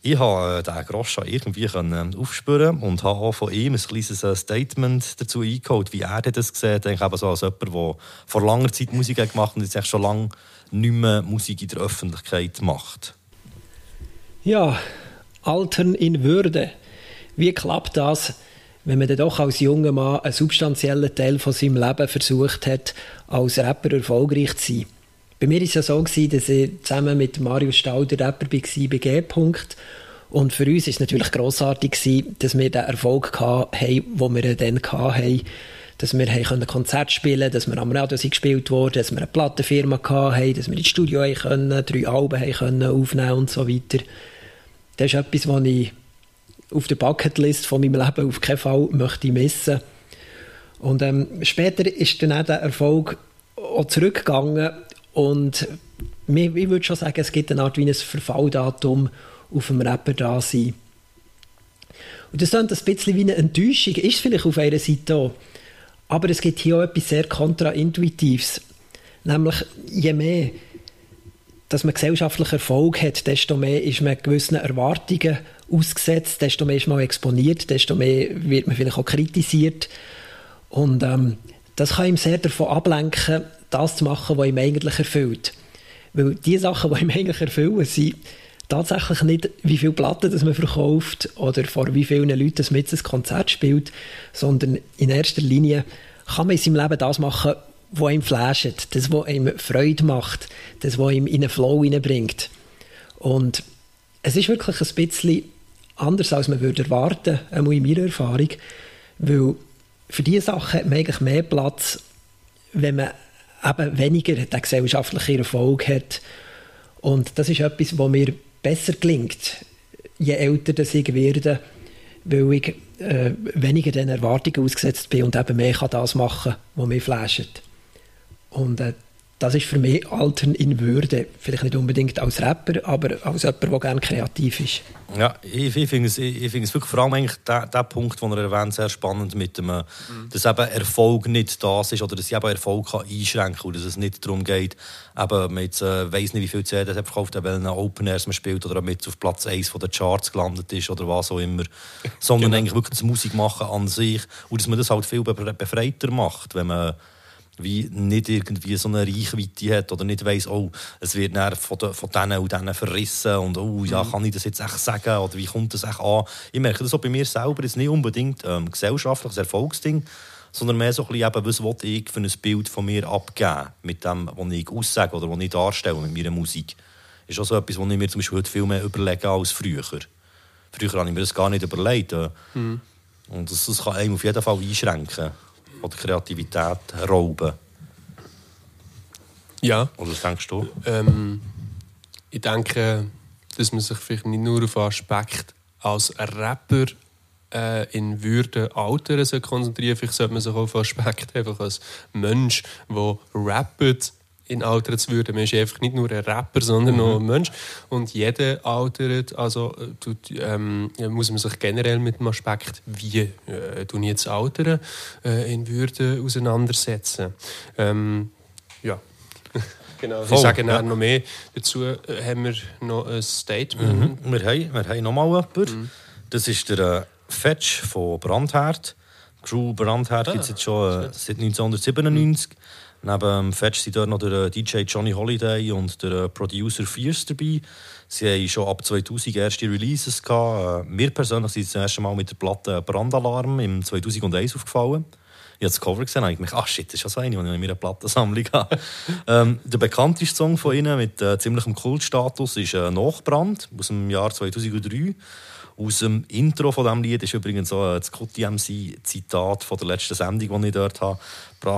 Ich habe äh, den Groscha irgendwie können, äh, aufspüren und habe auch von ihm ein kleines äh, Statement dazu eingeholt, wie er das sieht. Ich eben so als jemand, der vor langer Zeit Musik hat gemacht und jetzt schon lange nicht mehr Musik in der Öffentlichkeit macht. Ja, Altern in Würde. Wie klappt das, wenn man dann doch als junger Mann einen substanziellen Teil von seinem Leben versucht hat, als Rapper erfolgreich zu sein? Bei mir war es ja so, gewesen, dass ich zusammen mit Marius Stahl der Rapper war bei G. -Punkt. Und für uns war es natürlich grossartig, gewesen, dass wir den Erfolg hatten, den wir dann hatten. Dass wir ein Konzert spielen konnten, dass wir am Radio gespielt wurden, dass wir eine Plattenfirma hatten, dass wir ins Studio können, drei Alben können aufnehmen und so weiter. Das ist etwas, was ich auf der Bucketlist von meinem Leben auf keinen Fall möchte missen. Und ähm, später ist dann auch der Erfolg auch zurückgegangen und ich würde schon sagen, es gibt eine Art wie ein Verfalldatum auf dem Rapper da sein. Und das ist ein bisschen wie eine Enttäuschung, ist vielleicht auf einer Seite auch. Aber es gibt hier auch etwas sehr kontraintuitives. Nämlich, je mehr dass man gesellschaftlichen Erfolg hat, desto mehr ist man gewissen Erwartungen ausgesetzt, desto mehr ist man exponiert, desto mehr wird man vielleicht auch kritisiert. Und ähm, das kann ihm sehr davon ablenken, das zu machen, was ihm eigentlich erfüllt. Weil die Sachen, die ihm eigentlich erfüllen, sind tatsächlich nicht, wie viele Platten das man verkauft oder vor wie vielen Leuten das mit ein Konzert spielt, sondern in erster Linie kann man in seinem Leben das machen, was ihm flasht, das, was ihm Freude macht, das, was ihm in einen Flow hineinbringt. Und es ist wirklich ein bisschen anders, als man würde erwarten, einmal in meiner Erfahrung, weil für diese Sachen hat man eigentlich mehr Platz, wenn man eben weniger den gesellschaftlichen Erfolg hat. Und das ist etwas, was mir besser gelingt, je älter ich werde, weil ich äh, weniger den Erwartungen ausgesetzt bin und eben mehr kann das machen, was mich flasht. Und äh, das ist für mich Altern in Würde. Vielleicht nicht unbedingt als Rapper, aber als jemand, der gerne kreativ ist. Ja, ich, ich finde es, ich, find es wirklich vor allem eigentlich der, der Punkt, den er erwähnt, sehr spannend, mit dem, äh, mhm. dass eben Erfolg nicht das ist oder dass ich eben Erfolg kann einschränken kann und dass es nicht darum geht, eben, man jetzt, äh, weiss nicht, wie viel CDs er verkauft hat, welchen Open Airs man spielt oder ob jetzt auf Platz 1 der Charts gelandet ist oder was auch immer, sondern genau. eigentlich wirklich das Musik machen an sich und dass man das halt viel befreiter macht, wenn man wie nicht irgendwie so eine Reichweite hat oder nicht weiss, oh, es wird von, de, von denen und denen verrissen und oh, ja, mhm. kann ich das jetzt echt sagen oder wie kommt das echt an? Ich merke das auch bei mir selber, ist nicht unbedingt ähm, gesellschaftliches Erfolgsding, sondern mehr so ein bisschen eben, was will ich für ein Bild von mir abgeben mit dem, was ich aussage oder was ich darstelle mit meiner Musik. Ist auch so etwas, was ich mir zum Beispiel heute viel mehr überlege als früher. Früher habe ich mir das gar nicht überlegt. Äh. Mhm. Und das, das kann einem auf jeden Fall einschränken oder Kreativität rauben? Ja. Oder was denkst du? Ähm, ich denke, dass man sich vielleicht nicht nur auf Aspekt als Rapper äh, in Würde altern konzentrieren Vielleicht sollte man sich auch auf Aspekt einfach als Mensch, der rappt, in altern zu würden. Man ist einfach nicht nur ein Rapper, sondern mhm. auch ein Mensch. Und jeder altert, also tut, ähm, muss man sich generell mit dem Aspekt, wie äh, tun jetzt altern, äh, in Würde auseinandersetzen. Ähm, ja. Genau, ich sage ja. noch mehr. Dazu äh, haben wir noch ein Statement. Mhm. Wir haben, wir haben noch mal jemanden. Mhm. Das ist der äh, Fetch von Brandherd. Crew Brandherd ah, gibt es jetzt schon äh, seit 1997. Mhm. Neben Fetch sind dort noch der äh, DJ Johnny Holiday und der äh, Producer Fierce dabei. Sie haben schon ab 2000 erste Releases gehabt. Äh, mir persönlich sind das erste Mal mit der Platte Brandalarm im 2001 aufgefallen. Ich habe das Cover gesehen und dachte, ach shit, das ist ja so eine, die ich in meiner Plattensammlung habe. ähm, der bekannteste Song von ihnen mit äh, ziemlichem Kultstatus ist äh, «Nachbrand» aus dem Jahr 2003. Aus dem Intro von diesem Lied ist übrigens so Scotty MC-Zitat von der letzten Sendung, die ich dort habe.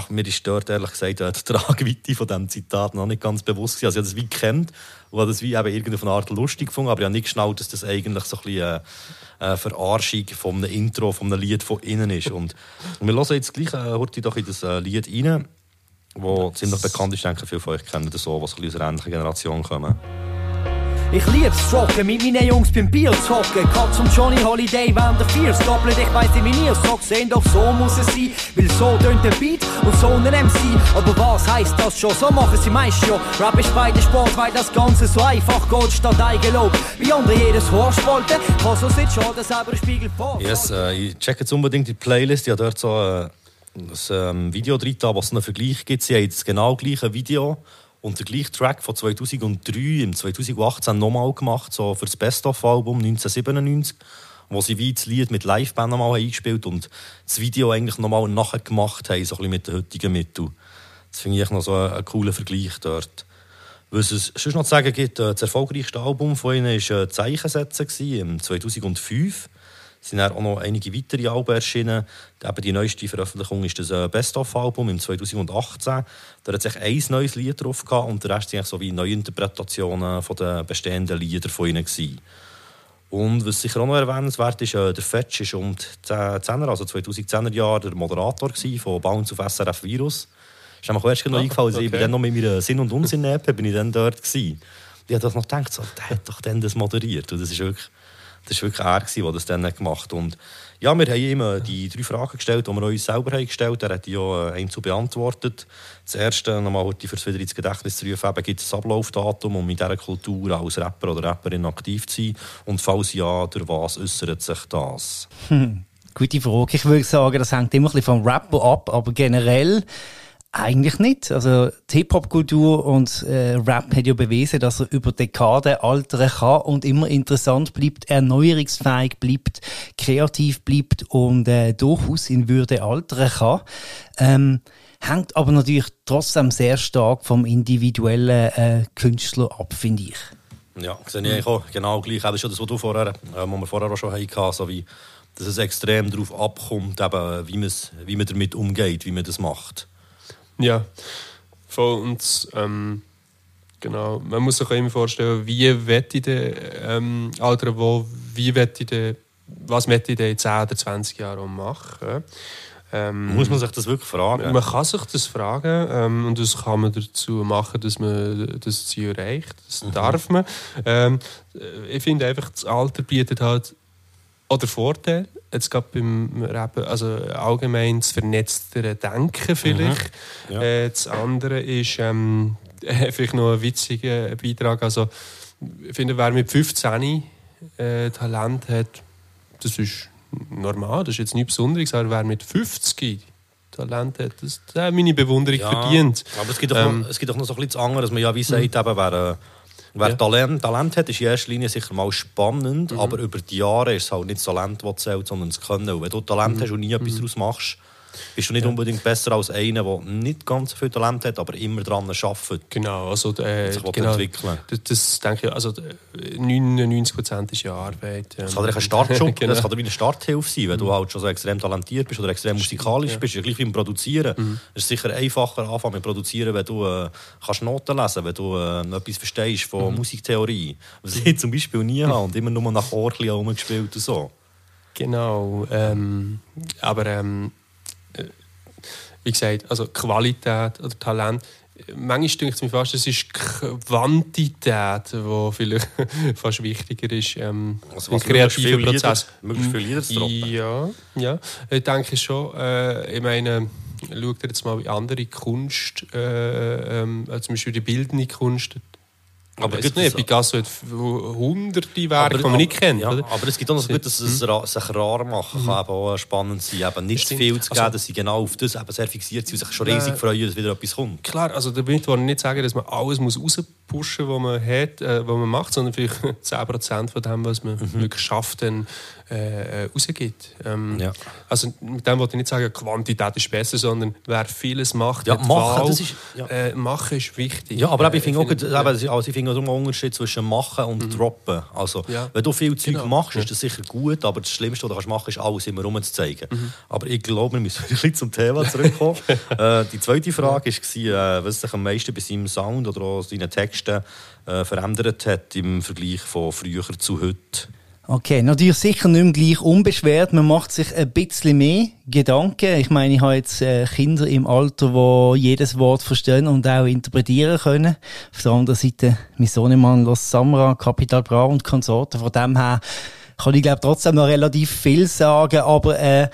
Mir ist dort ehrlich gesagt die Tragweite von diesem Zitat noch nicht ganz bewusst. Also ich habe das wie kennt und habe das wie eben irgendeine Art lustig gefunden, aber ich habe nicht geschnallt, dass das eigentlich so ein bisschen eine Verarschung von einem Intro, von einem Lied von innen ist. Und wir hören jetzt gleich äh, doch in das äh, Lied rein, das ziemlich bekannt ist. Ich denke, viele von euch kennen das so, was aus einer ähnlichen Generation kommen. Ich lieb's Zocken, mit meinen Jungs beim Bier zocken. Katz und Johnny Holiday während der Viers. Doppelt, ich weiss nicht, wie ihr es sehen, doch so muss es sein. Weil so tönt der Beat und so ein MC. Aber was heisst das schon? So machen sie meist schon. Rap ist beide Sport, weil das Ganze so einfach geht, statt Eigenlob. Wie andere jedes Horst wollte, kann so schon der selber Spiegel vor. Yes, äh, ich check jetzt unbedingt die Playlist. Ich habe dort so äh, ein ähm, Video drin, wo es einen Vergleich gibt. Sie haben das genau gleiche Video und der gleiche Track von 2003 im 2018 nochmal gemacht, so für das Best-of-Album 1997. wo sie wie das Lied mit Liveband nochmal eingespielt und das Video eigentlich nochmal nachher gemacht haben, so ein bisschen mit den heutigen Mitteln. Das finde ich noch so einen, einen coolen Vergleich dort. Was es sonst noch zu sagen gibt, äh, das erfolgreichste Album von ihnen war äh, «Zeichensetzen» im 2005. Es sind dann auch noch einige weitere Alben erschienen. Eben die neueste Veröffentlichung ist das äh, Best-of-Album im 2018. Da hat sich ein neues Lied drauf gehabt und der Rest waren so wie Neuinterpretationen von den bestehenden Lieder von ihnen. Gewesen. Und was sicher auch noch erwähnenswert ist, äh, der Fetch ist um die 10er, also 2010er Jahre der Moderator von Bounce auf SRF Virus. Ist mir erst noch ah, eingefallen, okay. ich bin dann noch mit meiner Sinn- und Unsinn-App bin ich dann dort gewesen. Ich habe noch gedacht, so, der hat doch dann das moderiert. Und das ist wirklich, das ist wirklich er, der das dann gemacht hat. Ja, wir haben äh, die drei Fragen gestellt, die wir uns selber gestellt haben. Er hat die ja äh, einzeln beantwortet. Das erste, nochmal heute fürs wieder ins Gedächtnis zu rufen, gibt es ein Ablaufdatum, um in dieser Kultur als Rapper oder Rapperin aktiv zu sein? Und falls ja, durch was äußert sich das? Hm, gute Frage. Ich würde sagen, das hängt immer ein bisschen vom Rapper ab, aber generell eigentlich nicht. Also die Hip-Hop-Kultur und äh, Rap hat ja bewiesen, dass er über Dekaden altern kann und immer interessant bleibt, erneuerungsfähig bleibt, kreativ bleibt und äh, durchaus in Würde altern kann. Ähm, hängt aber natürlich trotzdem sehr stark vom individuellen äh, Künstler ab, finde ich. Ja, sehe ich auch genau gleich. Das ist schon das, was du vorher, äh, wir vorher auch schon hatten, so wie, dass es extrem darauf abkommt, eben, wie, wie man damit umgeht, wie man das macht. Ja, voll. Und ähm, genau, man muss sich immer vorstellen, wie wette ich denn, ähm, Alter, wo, wie wette ich denn, was möchte ich denn in 10 oder 20 Jahren machen? Ähm, muss man sich das wirklich fragen? Man kann sich das fragen ähm, und das kann man dazu machen, dass man das Ziel erreicht. Das mhm. darf man. Ähm, ich finde einfach, das Alter bietet halt oder Vorteil, jetzt gerade beim Rappen, also allgemein das vernetztere Denken vielleicht. Mhm. Ja. Äh, das andere ist ähm, vielleicht noch ein witziger Beitrag. Also, ich finde, wer mit 15 äh, Talent hat, das ist normal, das ist jetzt nichts Besonderes, aber wer mit 50 Talent hat, das, das hat meine Bewunderung ja, verdient. Aber es gibt, auch ähm, noch, es gibt auch noch so ein bisschen anderes, dass man ja wie sagt, mhm. eben, wer, Wer ja. Talent, Talent hat, ist in erster Linie sicher mal spannend, mhm. aber über die Jahre ist es halt nicht das Talent, das zählt, sondern das Können. Wenn du Talent mhm. hast und nie etwas mhm. daraus machst, bist du nicht ja. unbedingt besser als einer, der nicht ganz so viel Talent hat, aber immer daran arbeitet. Genau, also äh, sich genau, entwickeln. Das, das denke ich, also 99 Prozent ist ja Arbeit. Ähm. Das kann ein Startschub, genau. das kann wie eine Starthilfe sein, wenn mhm. du halt schon so extrem talentiert bist oder extrem musikalisch ja. bist, gleich wie im Produzieren. Mhm. Es ist sicher einfacher anfangen mit Produzieren, wenn du äh, kannst Noten lesen, wenn du äh, etwas verstehst von mhm. Musiktheorie, was ich zum Beispiel nie habe und immer nur nach Orchli herumgespielt und so. Genau, ähm, aber ähm, wie gesagt, also Qualität oder Talent. Manchmal denke ich mir fast, es ist Quantität, die vielleicht fast wichtiger ist ähm, also im kreativen Prozess. Möglichst viele Lieder zu Ja, ja, ich denke schon. Äh, ich meine, schaut jetzt mal wie andere Kunst, äh, ähm, zum Beispiel die bildende Kunst, aber es nicht, Picasso hat hunderte Werke, die man nicht kennt. Ja, aber es gibt auch noch so gut, dass es hm? sich rar machen kann, mhm. auch spannend sein. Eben nicht zu viel zu geben, also, dass sie genau auf das eben sehr fixiert sind und sich schon riesig äh, freuen, dass wieder etwas kommt. Klar, also damit wollte ich nicht sagen, dass man alles muss rauspushen muss, was man hat, äh, was man macht, sondern vielleicht 10% von dem, was man mhm. wirklich schafft, dann äh, rausgibt. Ähm, ja. Also mit dem wollte ich nicht sagen, Quantität ist besser, sondern wer vieles macht, ja, machen, Wahl, das ist, ja. äh, machen ist wichtig. Ja, aber äh, ich finde auch, find, also ich finde auch einen Unterschied zwischen machen und mhm. droppen. Also ja. wenn du viel Zeug genau. machst, ist das sicher gut, aber das Schlimmste, was du machen kannst, ist alles immer rumzuzeigen. Mhm. Aber ich glaube, wir müssen ein bisschen zum Thema zurückkommen. äh, die zweite Frage war, äh, was sich am meisten bei seinem Sound oder auch seinen Texten äh, verändert hat im Vergleich von früher zu heute. Okay, natürlich sicher nicht mehr gleich unbeschwert. Man macht sich ein bisschen mehr Gedanken. Ich meine, ich habe jetzt äh, Kinder im Alter, die jedes Wort verstehen und auch interpretieren können. Auf der anderen Seite, mein Sohnemann Los Samra, Capital Bra und Konsorten. Von dem her kann ich, glaube trotzdem noch relativ viel sagen, aber äh,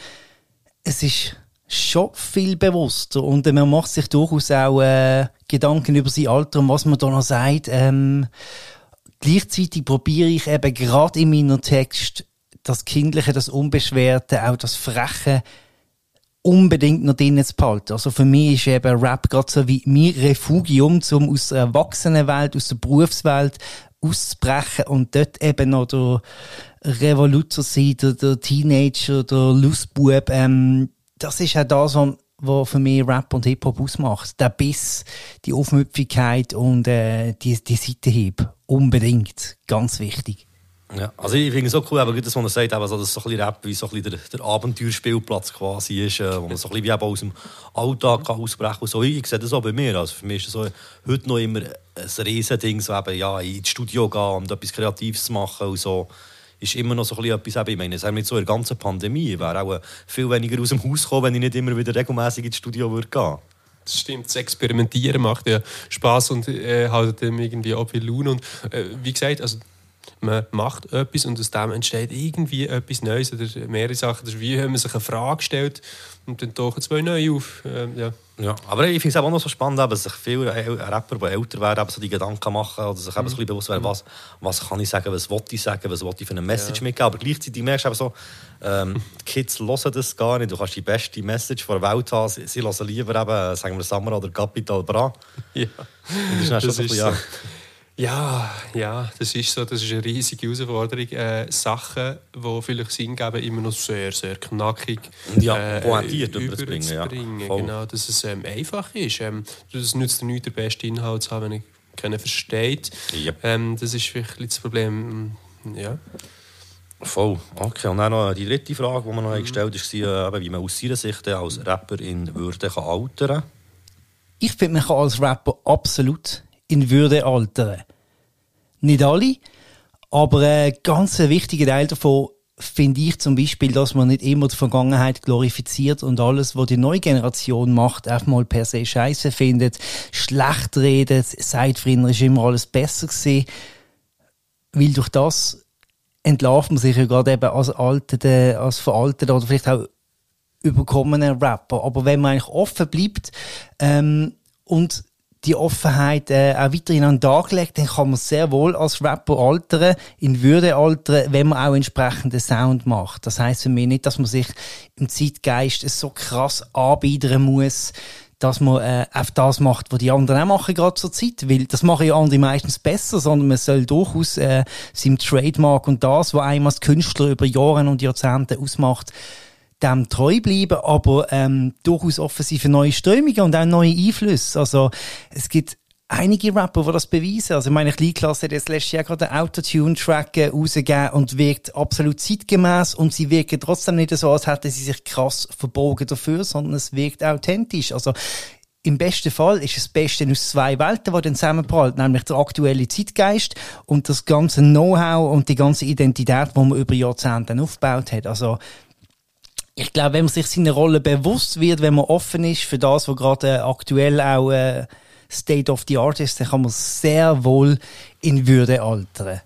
es ist schon viel bewusster und äh, man macht sich durchaus auch äh, Gedanken über sein Alter und was man da noch sagt. Ähm, Gleichzeitig probiere ich eben gerade in meiner Text das Kindliche, das Unbeschwerte, auch das Freche unbedingt noch drinnen zu behalten. Also für mich ist eben Rap gerade so wie mein Refugium, um aus der Erwachsenenwelt, aus der Berufswelt auszubrechen und dort eben noch der Revoluzer sein, der, der Teenager, der Lustbub, ähm, das ist auch das, was was für mich Rap und Hip-Hop ausmacht. Der Biss, die Aufmüpfigkeit und äh, die, die Seitenhieb. Unbedingt. Ganz wichtig. Ja, also ich finde es so cool, aber das, was er sagt, dass so ein bisschen Rap wie so ein bisschen der, der Abenteuerspielplatz quasi ist, äh, wo man so ein bisschen wie aus dem Alltag ausbrechen kann. So, ich, sehe das auch bei mir. Also für mich ist es so, heute noch immer ein Riesending, so eben, ja, ins Studio gehen und etwas Kreatives zu machen und so ist immer noch so ein bisschen etwas, ich meine, nicht so in der ganzen Pandemie, wäre auch viel weniger aus dem Haus gekommen, wenn ich nicht immer wieder regelmäßig ins Studio würde gehen das stimmt, das Experimentieren macht ja Spaß und äh, halt irgendwie auch viel Laune. Und äh, wie gesagt, also man macht etwas und aus dem entsteht irgendwie etwas Neues oder mehrere Sachen. Das ist wie wenn man sich eine Frage stellt und dann tauchen zwei neue auf. Ähm, ja. ja, aber ich finde es auch noch so spannend, dass sich viele Rapper, die älter werden, so die Gedanken machen oder sich mhm. bisschen bewusst werden, was, was kann ich sagen, was will ich sagen, was will ich für eine Message ja. mitgeben. Aber gleichzeitig merkst du so, ähm, die Kids hören das gar nicht. Du kannst die beste Message der Welt haben. Sie, sie hören lieber eben, sagen wir Samra oder Capital Bra. Ja, und das ist, das ist so, ja. Ja, ja, das ist so. Das ist eine riesige Herausforderung. Äh, Sachen, die vielleicht Sinn geben, immer noch sehr, sehr knackig ja, äh, pointiert überzubringen. Ja. Genau, dass es ähm, einfach ist. Ähm, das nützt nichts, den besten Inhalt zu haben, wenn ich keinen versteht. Yep. Ähm, das ist vielleicht das Problem. Ja. Voll. Okay, und dann noch die dritte Frage, die man noch mhm. gestellt hat, war, wie man aus seiner Sicht als Rapper in Würde kann altern kann. Ich finde, man kann als Rapper absolut in Würde altern. Nicht alle, aber ein ganz wichtiger Teil davon finde ich zum Beispiel, dass man nicht immer die Vergangenheit glorifiziert und alles, was die neue Generation macht, einfach mal per se scheiße findet, schlecht redet, sagt, früher ist immer alles besser gewesen. Weil durch das entlarvt man sich ja gerade eben als alte, als veralteter oder vielleicht auch überkommener Rapper. Aber wenn man eigentlich offen bleibt ähm, und die Offenheit äh, auch weiterhin an den Tag legt, dann kann man sehr wohl als Rapper altern, in Würde altern, wenn man auch entsprechenden Sound macht. Das heißt für mich nicht, dass man sich im Zeitgeist so krass anbiedern muss, dass man äh, auf das macht, was die anderen auch machen gerade zur Zeit, weil das machen ja andere meistens besser, sondern man soll durchaus äh, seinem Trademark und das, was einem als Künstler über Jahre und Jahrzehnte ausmacht, dem treu bleiben, aber ähm, durchaus offen für neue Strömungen und auch neue Einflüsse. Also es gibt einige Rapper, die das beweisen. Also meine Kleinklasse hat jetzt letztes Jahr gerade einen Autotune-Track äh, rausgegeben und wirkt absolut zeitgemäß und sie wirken trotzdem nicht so, als hätten sie sich krass verbogen dafür, sondern es wirkt authentisch. Also im besten Fall ist es das Beste aus zwei Welten, die dann zusammenprallt, nämlich der aktuelle Zeitgeist und das ganze Know-how und die ganze Identität, die man über Jahrzehnte aufgebaut hat. Also ich glaube, wenn man sich seiner Rolle bewusst wird, wenn man offen ist für das, was gerade aktuell auch äh, State of the Art ist, dann kann man sehr wohl in Würde altern.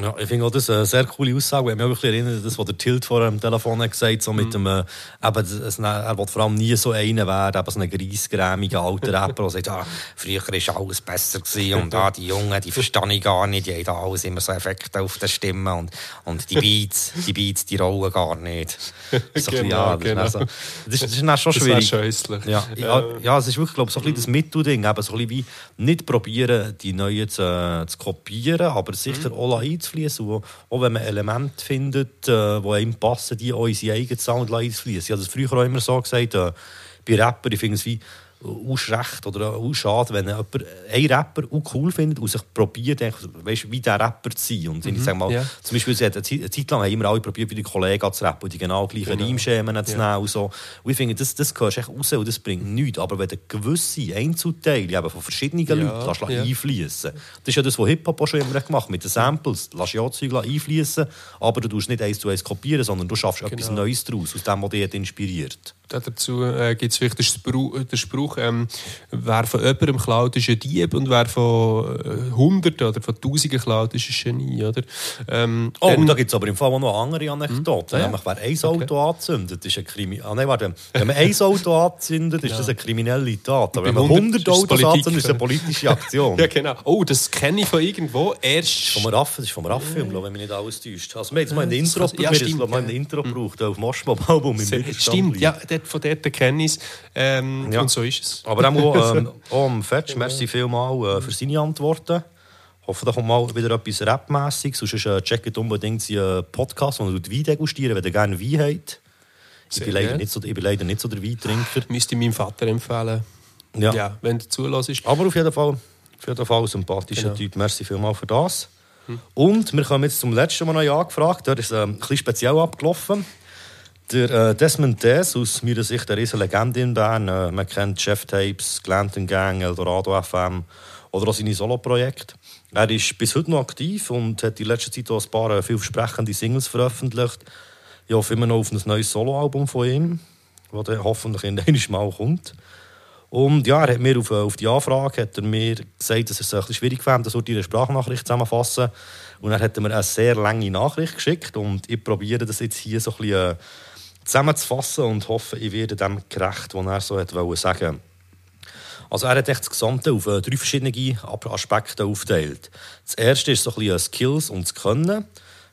Ja, ich finde auch das eine sehr coole Aussage. Ich mich auch ein bisschen erinnert, das, was der Tilt vor am Telefon hat gesagt so mit mhm. dem, äh, eben, es, er will vor allem nie so einer werden, eben so ein greisgrämiger alter Rapper, der sagt, ah, früher war alles besser gewesen und ah, die Jungen, die verstehe ich gar nicht, die haben da alles immer so Effekte auf der Stimme und, und die Beats, die Beats, die rollen gar nicht. So genau, ja, das, genau. ist so, das, ist, das ist dann schon schwierig. Das ja, ja, ja, es ist wirklich, glaube ich, so ein bisschen das Mittelding, eben so ein bisschen wie nicht probieren, die Neuen zu, äh, zu kopieren, aber sicher mhm. auch einzufließen. Auch, wenn man Elemente findet, äh, die einem passen, die in seinen eigenen Sound einzufließen. Ich habe das früher auch immer so gesagt, äh, bei Rappern, ich finde es wie, auch schlecht oder auch schade, wenn jemand einen Rapper auch cool findet und sich probiert, weißt, wie der Rapper zu sein. Und mhm, ich sage mal, ja. zum Beispiel, eine Zeit lang haben immer alle probiert, wie die Kollegen zu rappen und die genau gleichen genau. Reimschemen zu nehmen. Und, so. und ich finde, das, das gehört echt raus und das bringt nichts. Aber wenn du gewisse Einzelteile eben von verschiedenen ja, Leuten lässt ja. einfließen das ist ja das, was Hip-Hop auch schon immer gemacht hat, mit den Samples. Du lässt ja Zeug einfließen, aber du tust nicht eins zu eins kopieren, sondern du schaffst genau. etwas Neues daraus, aus dem, was dich inspiriert. Dazu äh, gibt es vielleicht den Spruch, den Spruch ähm, wer von jemandem klaut, ist ein Dieb und wer von äh, Hunderten oder von Tausenden klaut, ist ein Genie. Oder? Ähm, oh, dann, da gibt es aber im Fall auch noch andere Anekdoten. Hm? Ja. Wer ein Auto okay. anzündet, ist ein Krimi ah, nein, warte, Wenn man ein Auto anzündet, ist ja. das eine kriminelle Tat. Aber wenn man 100 Autos anzündet, ist eine politische Aktion. ja, genau. Oh, das kenne ich von irgendwo. Erst... Vom Raff, das ist vom Raff-Film, wenn mich nicht alles täuscht. Also, wir haben jetzt mal ein Intro, ja, stimmt, wir ein Intro gebraucht, auf Moschmob-Album im Stimmt, ja, von dort kenne ich es. Ähm, ja. Und so ist es. Aber auch, ähm, auch Fetch, merci vielmals äh, für seine Antworten. hoffe, da kommt mal wieder etwas Rap-mässiges. Sonst äh, checkt unbedingt seinen Podcast, wo ihr Wein degustieren, wenn ihr gerne Wein habt. Ich bin, leider nicht so, ich bin leider nicht so der Weintrinker. Müsste ich meinem Vater empfehlen. Ja. ja wenn du zulässt. Aber auf jeden Fall, auf jeden Fall ein sympathischer Genau. Typ. Merci vielmals für das. Und wir kommen jetzt zum letzten Mal noch angefragt. Dort ist es ähm, ein bisschen speziell abgelaufen. Der äh, Desmond Des, aus meiner Sicht eine riesen Legende in Bern. Äh, man kennt Chef Tapes, Glanton Gang, Eldorado FM oder auch seine Soloprojekte. Er ist bis heute noch aktiv und hat in letzter Zeit auch ein paar äh, vielversprechende Singles veröffentlicht. Ich hoffe immer noch auf ein neues Soloalbum von ihm, das hoffentlich irgendwann mal kommt. Und ja, er hat mir auf, äh, auf die Anfrage hat er mir gesagt, dass er es ein bisschen schwierig fand, das in einer Sprachnachricht zusammenfassen. Und dann hat er mir eine sehr lange Nachricht geschickt und ich probiere das jetzt hier so ein bisschen äh, zusammenzufassen und hoffe, ich werde dem gerecht, was er so wollen sagen. Also er hat echt das Gesamte auf äh, drei verschiedene Aspekte aufgeteilt. Das erste ist so ein bisschen äh, Skills und das Können.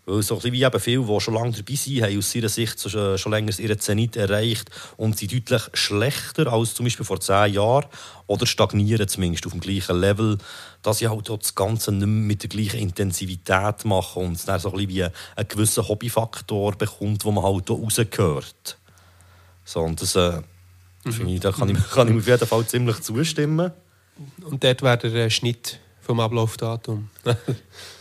Weil so wie eben viele, die schon lange dabei sind, haben aus ihrer Sicht so, schon, länger ihren Zenit erreicht und sind deutlich schlechter als zum Beispiel vor zehn Jahren oder stagnieren zumindest auf dem gleichen Level, dass sie halt das Ganze nicht mehr mit der gleichen Intensität machen und es dann so ein bisschen wie einen gewissen Hobbyfaktor bekommt, wo man halt auch rausgehört. So, und das äh, finde ich, da kann ich, kann ich auf jeden Fall ziemlich zustimmen. Und dort wäre der äh, Schnitt vom Ablaufdatum.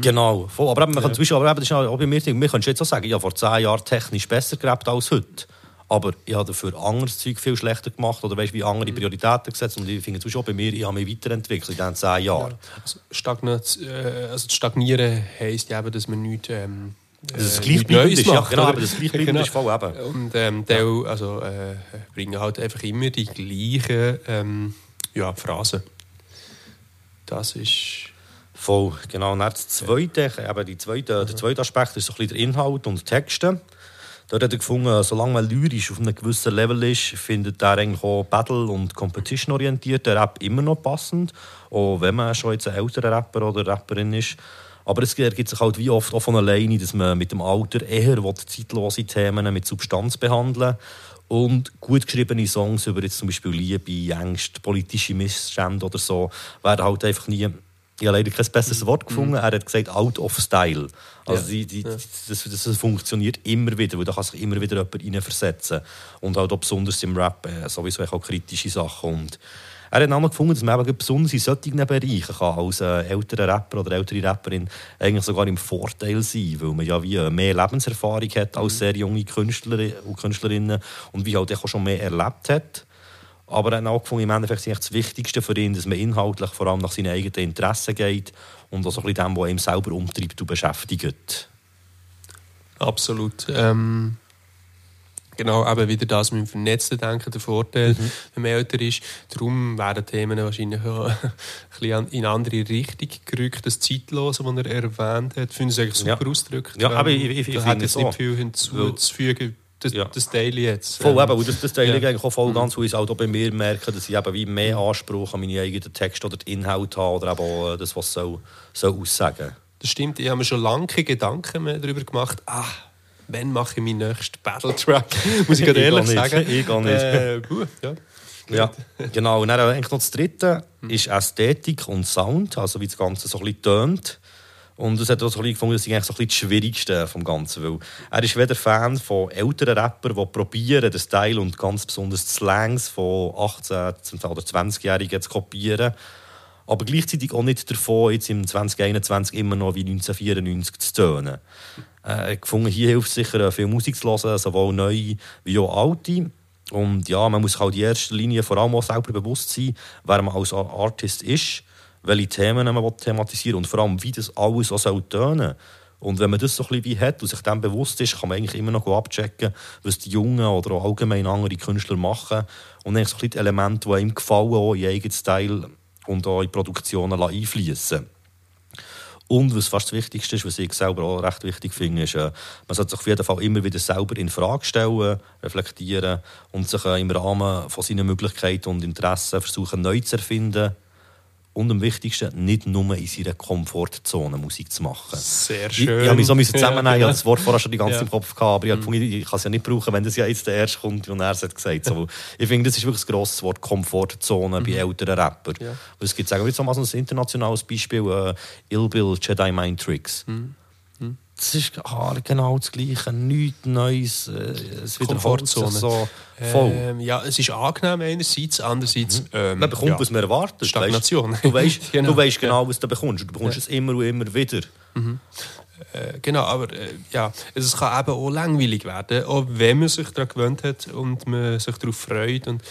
Genau, voll. Aber eben, man kann Ja. zum Beispiel, aber eben, das ist auch bei mir, wir können jetzt auch sagen, ich habe vor zehn Jahren technisch besser gelebt als heute. Aber ich habe dafür anderes Zeug viel schlechter gemacht oder weißt, wie andere Prioritäten gesetzt. Und ich finde auch bei mir, ich habe mich weiterentwickelt in diesen zehn Jahren. Also, Stagnat, äh, also Stagnieren heisst ja eben, dass man nichts. Ähm, Dass es äh, gleichbleibend nichts ist, ja, genau, aber das Gleichbleibende ist voll eben. Und ähm, Teil, also, äh, bringen halt einfach immer die gleichen ähm, ja, Phrasen. Das ist. Voll, genau. Und das zweite, eben die zweite, der zweite Aspekt ist so ein bisschen der Inhalt und die Texte. Dort hat er gefunden, solange man lyrisch auf einem gewissen Level ist, findet er eigentlich auch Battle- und Competition-orientierten Rap immer noch passend. Auch wenn man schon jetzt ein älterer Rapper oder Rapperin ist. Aber es ergibt sich halt wie oft auch von alleine, dass man mit dem Alter eher zeitlose Themen mit Substanz behandeln und gut geschriebene Songs über jetzt zum Beispiel Liebe, Ängste, politische Missstände oder so, werden halt einfach nie ich habe leider kein besseres Wort gefunden. Er hat gesagt, out of style. Also Ja. die, die, das, das funktioniert immer wieder, weil da kann sich immer wieder jemand reinversetzen. Und halt auch besonders im Rap äh, sowieso auch kritische Sachen. Und er hat auch gefunden, dass man eben besonders in solchen Bereichen kann, als äh, älterer Rapper oder ältere Rapperin eigentlich sogar im Vorteil sein weil man ja wie äh, mehr Lebenserfahrung hat als sehr junge Künstler und Künstlerinnen und wie halt auch schon mehr erlebt hat. Aber er hat auch gefunden, im Endeffekt ist das Wichtigste für ihn, dass man inhaltlich vor allem nach seinen eigenen Interessen geht und auch so ein bisschen dem, was ihm selber umtreibt und beschäftigt. Absolut. Ähm, genau, eben wieder das mit dem vernetzten Denken, der Vorteil, Mhm. wenn man älter ist. Darum werden Themen wahrscheinlich auch ein bisschen in eine andere Richtung gerückt. Das Zeitlose, das er erwähnt hat, finde ich eigentlich super Ja. ausgedrückt. Ja, aber Ähm, ich- ich- ich da finde so. nicht viel hinzuzufügen. Das, das Daily jetzt. Voll, Ähm, eben, und das, das teile ich ja. eigentlich auch voll ganz, weil ich es auch bei mir merke, dass ich eben wie mehr Anspruch an meine eigenen Texte oder den Inhalt habe oder eben auch äh, das, was soll, soll aussagen Das stimmt, ich habe mir schon lange Gedanken mehr darüber gemacht. Ah, wann mache ich meinen nächsten Battle-Track? Muss ich gerade Ich ehrlich nicht. sagen. Ich gar nicht. Äh, gut, ja. Ja, genau. Und dann eigentlich noch das Dritte ist Ästhetik und Sound, also wie das Ganze so ein bisschen tönt. Und das hat er auch so ein bisschen gefunden, das ist eigentlich so ein das Schwierigste vom Ganzen, weil er ist weder Fan von älteren Rappern, die probieren, den Style und ganz besonders die Slangs von 18- oder 20-Jährigen zu kopieren, aber gleichzeitig auch nicht davon, jetzt im 2021 immer noch wie 1994 zu tönen. Äh, gefunden, hier hilft sicher äh, viel Musik zu hören, sowohl neue wie auch alte. Und ja, man muss halt in erster Linie vor allem auch selber bewusst sein, wer man als Artist ist, welche Themen man thematisieren und vor allem, wie das alles auch soll tönen. Und wenn man das so ein bisschen wie hat und sich dem bewusst ist, kann man eigentlich immer noch abchecken, was die Jungen oder auch allgemein andere Künstler machen. Und eigentlich so ein bisschen die Elemente, die einem gefallen, auch in eigenen Style und auch in Produktionen einfließen und was fast das Wichtigste ist, was ich selber auch recht wichtig finde, ist, äh, man sollte sich auf jeden Fall immer wieder selber in Frage stellen, reflektieren und sich äh, im Rahmen von seinen Möglichkeiten und Interessen versuchen, neu zu erfinden und am wichtigsten, nicht nur in seiner Komfortzone Musik zu machen. Sehr schön. Ich, ich habe mich so müssen zusammennehmen, ich Ja. habe das Wort vorher schon die ganze Ja. im Kopf gehabt, aber ich, habe gefunden, ich kann es ja nicht brauchen, wenn das ja jetzt der erste kommt und er es hat gesagt. So, ich finde, das ist wirklich ein grosses Wort, Komfortzone bei älteren Rappern. Ja. Es gibt, sagen wir jetzt mal so ein internationales Beispiel, äh, Ill Bill, Jedi Mind Tricks. Mhm. Das ist ah, genau das Gleiche, nichts Neues, äh, es wiederholt sich so voll. Ähm, ja, es ist angenehm einerseits, andererseits... Ähm, Man bekommt, ja. was man erwartet. Stagnation. Weisst, Du weißt Genau. du weißt genau, was du bekommst. Du bekommst Ja. es immer und immer wieder. Äh, genau, aber äh, ja, es kann eben auch langweilig werden, auch wenn man sich daran gewöhnt hat und man sich darauf freut und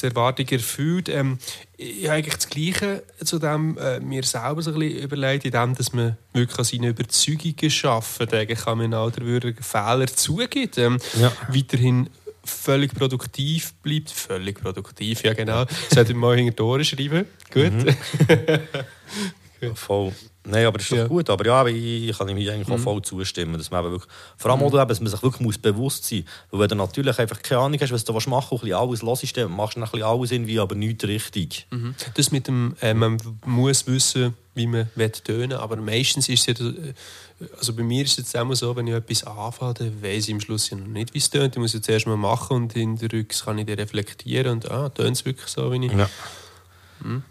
die Erwartung erfüllt. Ähm, ich habe eigentlich das Gleiche zu dem äh, mir selber so ein bisschen überlegt, in dem, dass man wirklich an seinen Überzeugungen arbeitet. Eigentlich kann man auch der Fehler zugibt. Ähm, Ja. Weiterhin völlig produktiv bleibt. Völlig produktiv, ja genau. Das hätte ich mal hinter die Ohren schreiben. Gut. Ja, voll. Nein, aber das ist doch gut. Aber ja, ich, kann ihm eigentlich auch Mhm. voll zustimmen, dass man eben wirklich, vor allem Mhm. eben, dass man sich wirklich muss bewusst sein muss. Weil wenn du natürlich einfach keine Ahnung hast, was du machen willst, und ein bisschen alles hörst, dann machst du ein bisschen alles irgendwie, aber nichts richtig. Mhm. Das mit dem, äh, man muss wissen, wie man will tönen aber meistens ist es ja, also bei mir ist es jetzt immer so, wenn ich etwas anfange, dann weiss ich am Schluss ja noch nicht, wie es tönt. Ich muss es zuerst mal machen und in der Rücks kann ich dann reflektieren und ah, tönt es wirklich so, wie ich... Ja.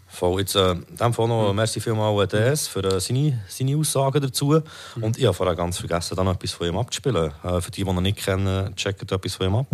Voll. Jetzt, äh, in dem Fall noch merci vielmals an DS für äh, seine, seine Aussagen dazu. Und ich habe vorher ganz vergessen, da noch etwas von ihm abzuspielen. Äh, für die, die ihn noch nicht kennen, checkt etwas von ihm ab.